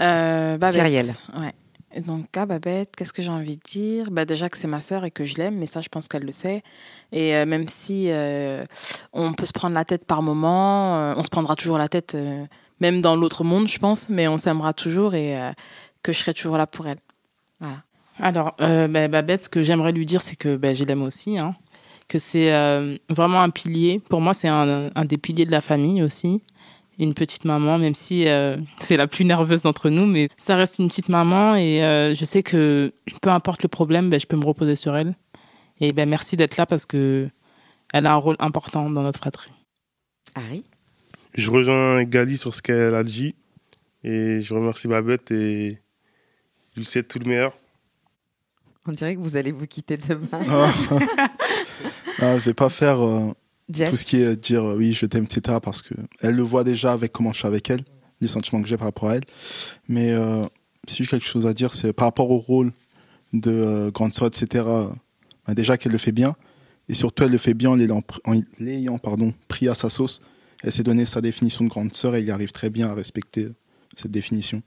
Euh, Babette. Cyrielle. Ouais. Donc, à Babette, qu'est-ce que j'ai envie de dire? Bah, Déjà que c'est ma sœur et que je l'aime, mais ça, je pense qu'elle le sait. Et euh, même si euh, on peut se prendre la tête par moment, euh, on se prendra toujours la tête, même dans l'autre monde, je pense, mais on s'aimera toujours et euh, que je serai toujours là pour elle. Voilà. Alors, euh, bah, Babette, ce que j'aimerais lui dire, c'est que bah, je l'aime aussi. hein. que c'est euh, vraiment un pilier. Pour moi, c'est un, un des piliers de la famille aussi. Une petite maman, même si euh, c'est la plus nerveuse d'entre nous, mais ça reste une petite maman et euh, je sais que peu importe le problème, ben, je peux me reposer sur elle. Et ben, merci d'être là parce que elle a un rôle important dans notre fratrie. Harry? Je rejoins Gali sur ce qu'elle a dit. Et je remercie Babette et je lui souhaite tout le meilleur. On dirait que vous allez vous quitter demain. Ah, je vais pas faire euh, tout ce qui est dire euh, oui, je t'aime, etc. Parce que elle le voit déjà avec comment je suis avec elle, les sentiments que j'ai par rapport à elle. Mais euh, si j'ai quelque chose à dire, c'est par rapport au rôle de euh, grande sœur, etc. bah, déjà qu'elle le fait bien. Et surtout, elle le fait bien en l'ayant pr- en l'ayant, pardon, pris à sa sauce. Elle s'est donné sa définition de grande sœur et il arrive très bien à respecter cette définition.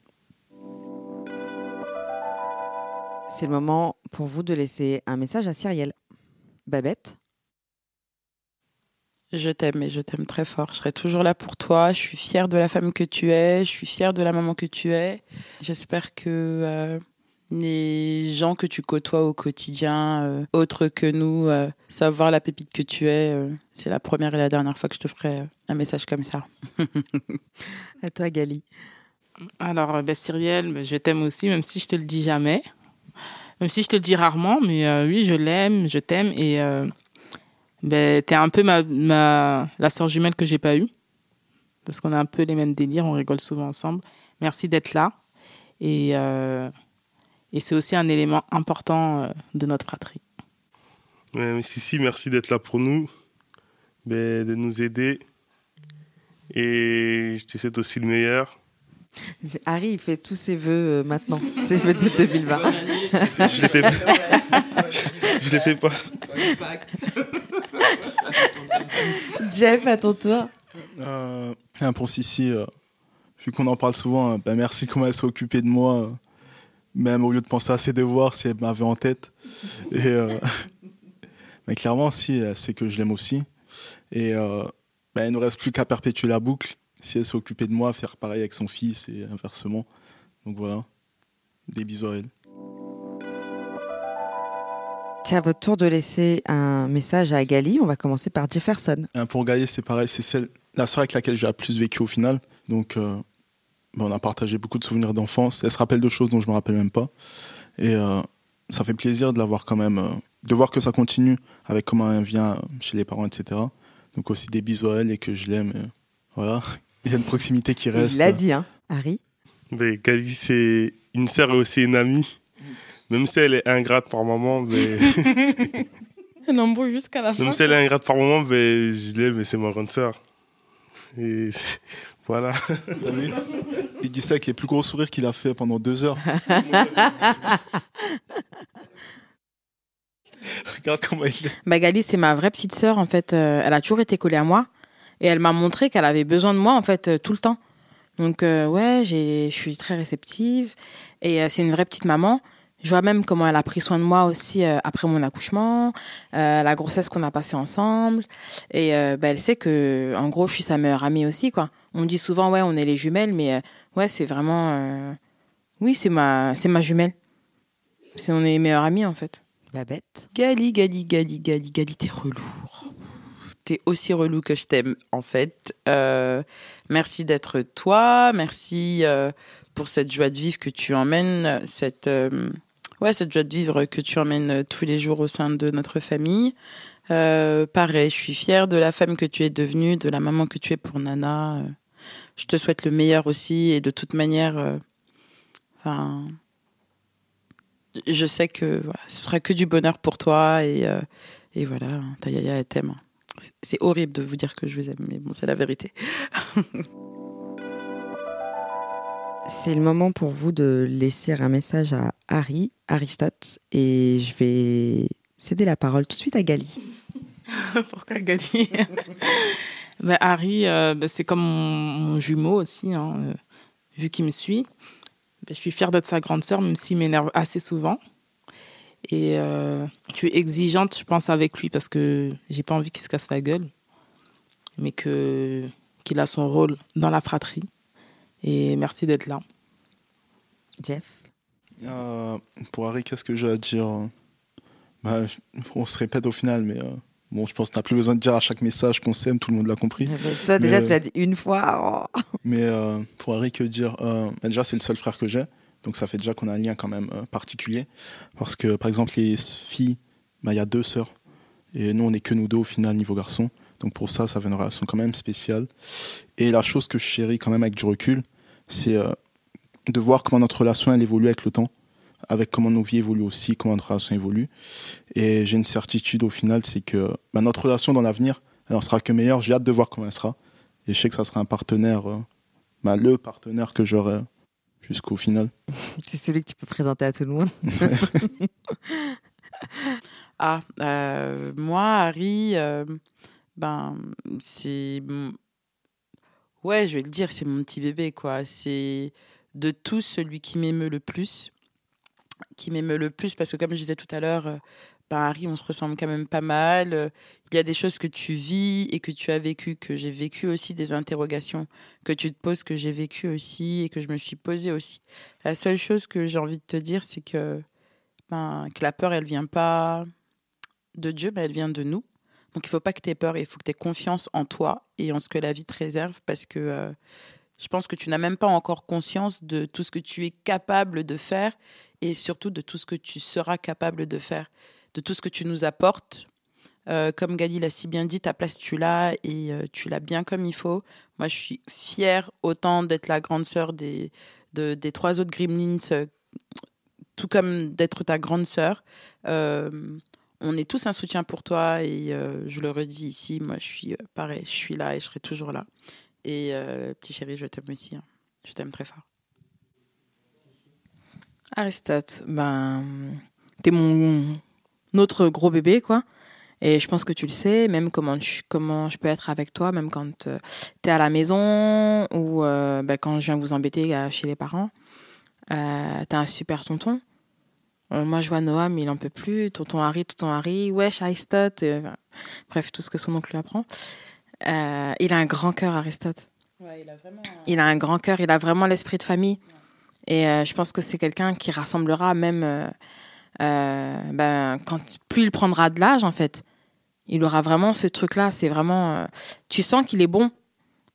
C'est le moment pour vous de laisser un message à Cyrielle. Babette? Je t'aime et je t'aime très fort. Je serai toujours là pour toi. Je suis fière de la femme que tu es. Je suis fière de la maman que tu es. J'espère que euh, les gens que tu côtoies au quotidien, euh, autres que nous, euh, savent voir la pépite que tu es. euh, c'est la première et la dernière fois que je te ferai un message comme ça. À toi, Gali. Alors, ben, Cyrielle, ben, je t'aime aussi, même si je te le dis jamais. Même si je te le dis rarement, mais oui, je l'aime, je t'aime. Et ben, t'es un peu ma, ma, la sœur jumelle que j'ai pas eue. Parce qu'on a un peu les mêmes délires, on rigole souvent ensemble. Merci d'être là. Et, et c'est aussi un élément important euh, de notre fratrie. Mais Sissi, merci d'être là pour nous, ben, de nous aider. Et je te souhaite aussi le meilleur. Harry, il fait tous ses vœux euh, maintenant. Ses vœux de 2020. Je les fais pas. je les fais pas. Jeff, à ton tour. Euh, un pour Sissi, euh, vu qu'on en parle souvent, euh, bah, merci comment elle s'est occupée de moi. Euh, même au lieu de penser à ses devoirs, si elle m'avait en tête. Et, euh, mais clairement, si, elle sait que je l'aime aussi. Et euh, bah, il ne reste plus qu'à perpétuer la boucle. Si elle s'est occupée de moi, faire pareil avec son fils et inversement. Donc voilà. Des bisous à elle. C'est à votre tour de laisser un message à Gali. On va commencer par Jefferson. Pour Gaïa, c'est pareil, c'est celle, la soirée avec laquelle j'ai le plus vécu au final. Donc, euh, on a partagé beaucoup de souvenirs d'enfance. Elle se rappelle de choses dont je me rappelle même pas. Et euh, ça fait plaisir de la voir quand même, euh, de voir que ça continue avec comment elle vient chez les parents, etc. Donc aussi des bisous à elle et que je l'aime. Voilà. Il y a une proximité qui reste. Il l'a dit, hein. Harry. Mais Gali, c'est une sœur et aussi une amie. Même si elle est ingrate par moment, mais... Un embrouille jusqu'à la même si elle est ingrate par moment, mais je l'aime, mais c'est ma grande sœur. Et voilà. T'as vu Il dit ça avec les plus gros sourires qu'il a fait pendant deux heures. Regarde comment il est. Bah, Gali, c'est ma vraie petite sœur, en fait. Euh, elle a toujours été collée à moi. Et elle m'a montré qu'elle avait besoin de moi, en fait, euh, tout le temps. Donc, euh, ouais, j'ai- je suis très réceptive. Et euh, c'est une vraie petite maman. Je vois même comment elle a pris soin de moi aussi euh, après mon accouchement, euh, la grossesse qu'on a passée ensemble. Et euh, bah, elle sait que, en gros, je suis sa meilleure amie aussi, quoi. On dit souvent, ouais, on est les jumelles, mais euh, ouais, c'est vraiment. euh, Oui, c'est ma, c'est ma jumelle. C'est on est meilleures amies, en fait. Babette. Gali, Gali, Gali, Gali, Gali, t'es relou. T'es aussi relou que je t'aime, en fait. Euh, merci d'être toi. Merci euh, pour cette joie de vivre que tu emmènes, cette, euh, ouais, cette joie de vivre que tu emmènes tous les jours au sein de notre famille. Pareil, je suis fière de la femme que tu es devenue, de la maman que tu es pour Nana. Je te souhaite le meilleur aussi. Et de toute manière, euh, enfin, je sais que voilà, ce sera que du bonheur pour toi et, euh, et voilà, ta yaya elle t'aime. C'est- C'est horrible de vous dire que je vous aime, mais bon, c'est la vérité. C'est le moment pour vous de laisser un message à Harry, Aristote. Et je vais céder la parole tout de suite à Gali. Pourquoi Gali? ben, Harry, euh, ben, c'est comme mon, mon jumeau aussi, hein, euh, vu qu'il me suit. je suis fière d'être sa grande sœur, même s'il m'énerve assez souvent. Et euh, je suis exigeante, je pense, avec lui parce que j'ai pas envie qu'il se casse la gueule, mais que qu'il a son rôle dans la fratrie. Et merci d'être là. Jeff? Euh, pour Harry, qu'est-ce que j'ai à dire bah, On se répète au final, mais euh, bon, je pense que tu n'as plus besoin de dire à chaque message qu'on s'aime, tout le monde l'a compris. Toi, déjà, Mais, tu l'as dit une fois. oh. Mais euh, pour Harry, que dire Euh, Déjà, c'est le seul frère que j'ai. Donc ça fait déjà qu'on a un lien quand même euh, particulier. Parce que, par exemple, les filles, bah, il y a deux sœurs. Et nous, on n'est que nous deux au final, niveau garçon. Donc pour ça, ça fait une relation quand même spéciale. Et la chose que je chéris quand même avec du recul, c'est euh, de voir comment notre relation, elle évolue avec le temps. Avec comment nos vies évoluent aussi, comment notre relation évolue. Et j'ai une certitude au final, c'est que bah, notre relation dans l'avenir, elle en sera que meilleure. J'ai hâte de voir comment elle sera. Et je sais que ça sera un partenaire, euh, bah, le partenaire que j'aurai jusqu'au final. C'est celui que tu peux présenter à tout le monde. Ah, euh, moi, Harry, euh, ben, c'est. mon- Ouais, je vais le dire, c'est mon petit bébé, quoi. C'est de tous celui qui m'émeut le plus. Qui m'émeut le plus, parce que comme je disais tout à l'heure, euh, ben, Harry, on se ressemble quand même pas mal. Euh, Il y a des choses que tu vis et que tu as vécues, que j'ai vécues aussi, des interrogations que tu te poses, que j'ai vécues aussi et que je me suis posée aussi. La seule chose que j'ai envie de te dire, c'est que, ben, que la peur, elle vient pas de Dieu, mais elle vient de nous. Donc il faut pas que tu aies peur, il faut que tu aies confiance en toi et en ce que la vie te réserve parce que euh, je pense que tu n'as même pas encore conscience de tout ce que tu es capable de faire et surtout de tout ce que tu seras capable de faire, de tout ce que tu nous apportes. Euh, comme Gali l'a si bien dit, ta place tu l'as et euh, tu l'as bien comme il faut. Moi je suis fière autant d'être la grande sœur des, de- des trois autres Gremlins, euh, tout comme d'être ta grande sœur. On est tous un soutien pour toi et je le redis ici, moi je suis pareil, je suis là et je serai toujours là. Et petit chéri, je t'aime aussi. hein. Je t'aime très fort. Aristote, ben, t'es mon autre gros bébé, quoi. Et je pense que tu le sais, même comment, tu, comment je peux être avec toi, même quand euh, t'es à la maison ou euh, ben, quand je viens vous embêter euh, chez les parents. Euh, t'as un super tonton. Euh, moi, je vois Noam, il en peut plus. Tonton Harry, tonton Harry, wesh, Aristote. enfin, bref, tout ce que son oncle lui apprend. Il a un grand cœur, Aristote. il a vraiment. Il a un grand cœur, il a vraiment l'esprit de famille. Et euh, je pense que c'est quelqu'un qui rassemblera même euh, euh, ben, quand plus il prendra de l'âge en fait. Il aura vraiment ce truc-là. C'est vraiment, tu sens qu'il est bon.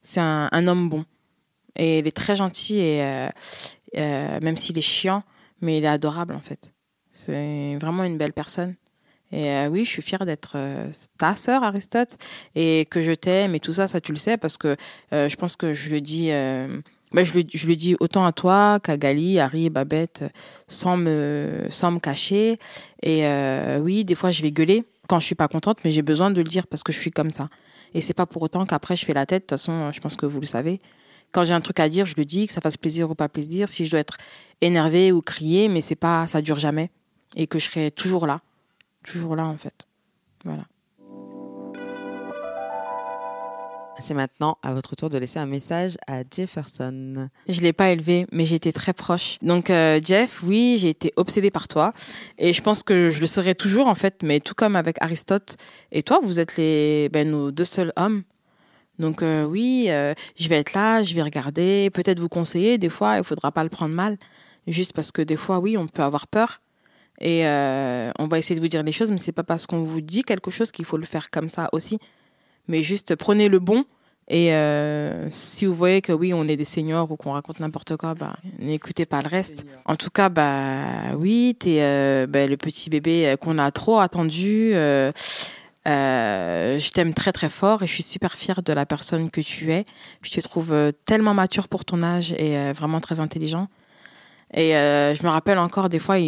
C'est un, homme bon. Et il est très gentil et même s'il est chiant, mais il est adorable en fait. C'est vraiment une belle personne. Et oui, je suis fière d'être ta sœur, Aristote, et que je t'aime et tout ça, ça tu le sais, parce que je pense que je le dis, bah, je, le, je le dis autant à toi qu'à Gali, Harry, Babette, sans me, sans me cacher. Et euh, oui, des fois je vais gueuler quand je suis pas contente, mais j'ai besoin de le dire parce que je suis comme ça. Et c'est pas pour autant qu'après je fais la tête. De toute façon, je pense que vous le savez. Quand j'ai un truc à dire, je le dis, que ça fasse plaisir ou pas plaisir. Si je dois être énervée ou crier, mais c'est pas, ça dure jamais. Et que je serai toujours là. Toujours là, en fait. Voilà. C'est maintenant à votre tour de laisser un message à Jefferson. Je l'ai pas élevé, mais j'étais très proche. Donc euh, Jeff, oui, j'ai été obsédée par toi, et je pense que je le serai toujours en fait. Mais tout comme avec Aristote et toi, vous êtes les ben, nos deux seuls hommes. Donc euh, oui, euh, je vais être là, je vais regarder, peut-être vous conseiller. Des fois, il faudra pas le prendre mal, juste parce que des fois, oui, on peut avoir peur. Et on va essayer de vous dire les choses, mais c'est pas parce qu'on vous dit quelque chose qu'il faut le faire comme ça aussi. Mais juste prenez le bon. Et euh, si vous voyez que oui, on est des seniors ou qu'on raconte n'importe quoi, bah, n'écoutez pas le reste. En tout cas, bah oui, t'es euh, bah, le petit bébé euh, qu'on a trop attendu. Euh, je t'aime très très fort et je suis super fière de la personne que tu es. Je te trouve tellement mature pour ton âge et vraiment très intelligent. Et je me rappelle encore des fois,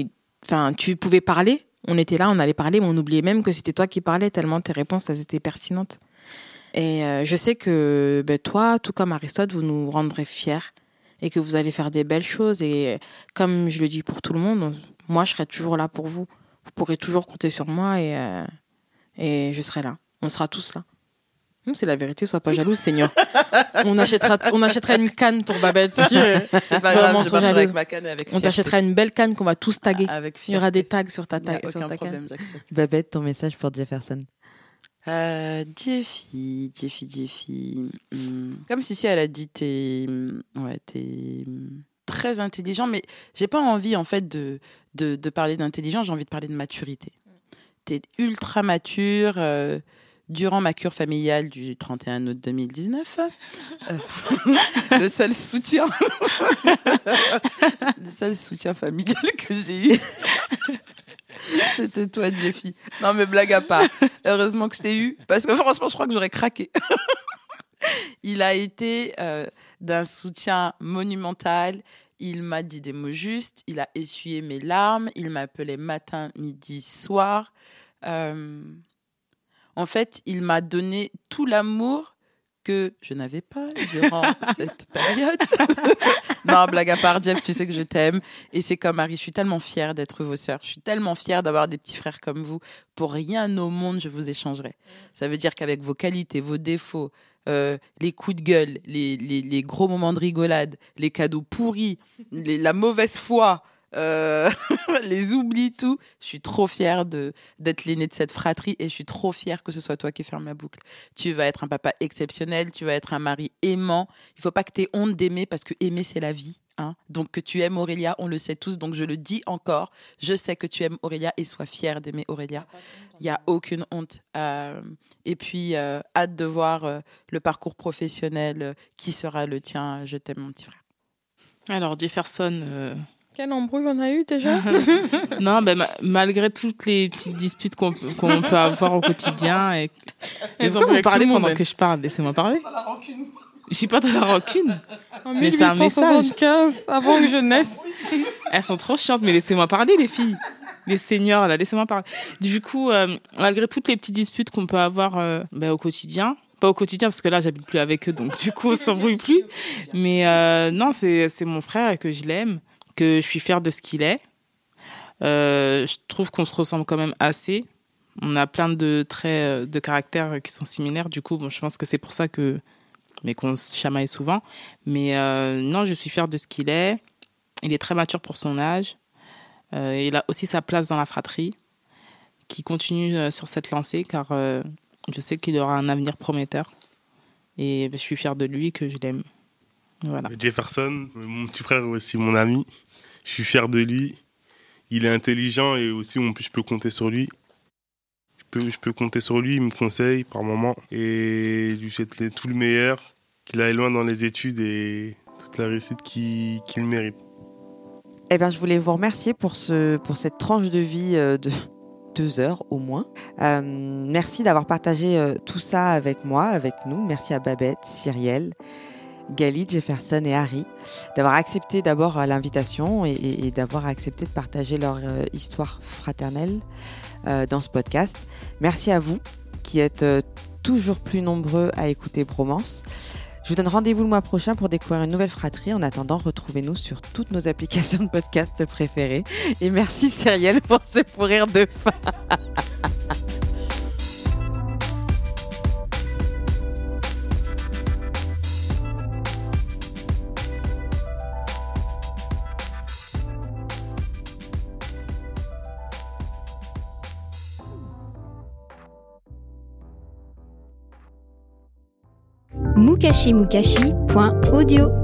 enfin, tu pouvais parler. On était là, on allait parler, mais on oubliait même que c'était toi qui parlais tellement tes réponses elles étaient pertinentes. Et euh, je sais que ben, toi, tout comme Aristote, vous nous rendrez fiers et que vous allez faire des belles choses. Et euh, comme je le dis pour tout le monde, on- moi, je serai toujours là pour vous. Vous pourrez toujours compter sur moi et, euh, et je serai là. On sera tous là. Hum, C'est la vérité, sois pas jalouse, Seigneur. on, achètera, on achètera une canne pour Babette. C'est pas grave, Vraiment je avec ma canne et avec On t'achètera une belle canne qu'on va tous taguer. Avec Il y aura des tags sur ta, ta- sur aucun ta canne. problème, j'accepte. Babette, ton message pour Jefferson. Euh, Jeffy, Jeffy, Jeffy. Hmm. Comme Sissi, elle a dit, t'es hmm, ouais, hmm, très intelligent, mais j'ai pas envie, en fait, de, de, de parler d'intelligence, j'ai envie de parler de maturité. T'es ultra mature. euh, durant ma cure familiale du 31 août 2019, euh, le seul soutien, le seul soutien familial que j'ai eu, c'était toi, Jeffy. Non, mais blague à part. Heureusement que je t'ai eu, parce que franchement, je crois que j'aurais craqué. Il a été euh, d'un soutien monumental. Il m'a dit des mots justes. Il a essuyé mes larmes. Il m'appelait matin, midi, soir. Euh, en fait, il m'a donné tout l'amour que je n'avais pas durant cette période. non, blague à part, Jeff, tu sais que je t'aime. Et c'est comme Marie, je suis tellement fière d'être vos sœurs. Je suis tellement fière d'avoir des petits frères comme vous. Pour rien au monde, je vous échangerai. Ça veut dire qu'avec vos qualités, vos défauts, euh, les coups de gueule, les, les- les gros moments de rigolade, les cadeaux pourris, les- la mauvaise foi, euh, les oublis, tout. Je suis trop fière d'être l'aîné de cette fratrie et je suis trop fière que ce soit toi qui ferme la boucle. Tu vas être un papa exceptionnel, tu vas être un mari aimant. Il faut pas que tu aies honte d'aimer parce que aimer c'est la vie. Hein donc que tu aimes Aurélia, on le sait tous, donc je le dis encore. Je sais que tu aimes Aurélia et sois fière d'aimer Aurélia. Il n'y a aucune honte. Euh, et puis, euh, hâte de voir le parcours professionnel qui sera le tien. Je t'aime, mon petit frère. Alors, Jefferson, Quelle embrouille on a eu déjà non, ben, ma- malgré toutes les petites disputes qu'on peut- avoir au quotidien. Et... Mais Elles ont pourquoi vous parlez pendant que je parle Laissez-moi parler. Je suis pas dans la rancune. En Mais c'est un message. 1875, avant que je naisse. Elles sont trop chiantes, mais laissez-moi parler, les filles. Les seniors, là, laissez-moi parler. Du coup, euh, malgré toutes les petites disputes qu'on peut avoir euh, ben, au quotidien, pas au quotidien, parce que là, j'habite plus avec eux, donc du coup, on s'embrouille plus. Mais euh, non, c'est c'est mon frère et que je l'aime, que je suis fière de ce qu'il est. Euh, je trouve qu'on se ressemble quand même assez. On a plein de traits euh, de caractère qui sont similaires. Du coup, bon, je pense que c'est pour ça que. Mais qu'on se chamaille souvent. Mais euh, non, je suis fière de ce qu'il est. Il est très mature pour son âge. Il a aussi sa place dans la fratrie, qui continue sur cette lancée, car je sais qu'il aura un avenir prometteur. Et je suis fière de lui, que je l'aime. Voilà. Jefferson, mon petit frère est aussi mon ami. Je suis fier de lui. Il est intelligent et aussi on peut- je peux compter sur lui. Je peux, je peux compter sur lui, il me conseille par moment. Et je lui souhaite tout le meilleur, qu'il aille loin dans les études et toute la réussite qu'il qu'il mérite. Eh bien, je voulais vous remercier pour, ce, pour cette tranche de vie euh, de deux heures au moins. Euh, merci d'avoir partagé euh, tout ça avec moi, avec nous. Merci à Babette, Cyrielle, Gali, Jefferson et Harry d'avoir accepté d'abord euh, l'invitation et, d'avoir accepté de partager leur euh, histoire fraternelle euh, dans ce podcast. Merci à vous qui êtes toujours plus nombreux à écouter Bromance. Je vous donne rendez-vous le mois prochain pour découvrir une nouvelle fratrie. En attendant, retrouvez-nous sur toutes nos applications de podcast préférées. Et merci Cyrielle pour ce fou rire de fin. mukashimukashi.audio.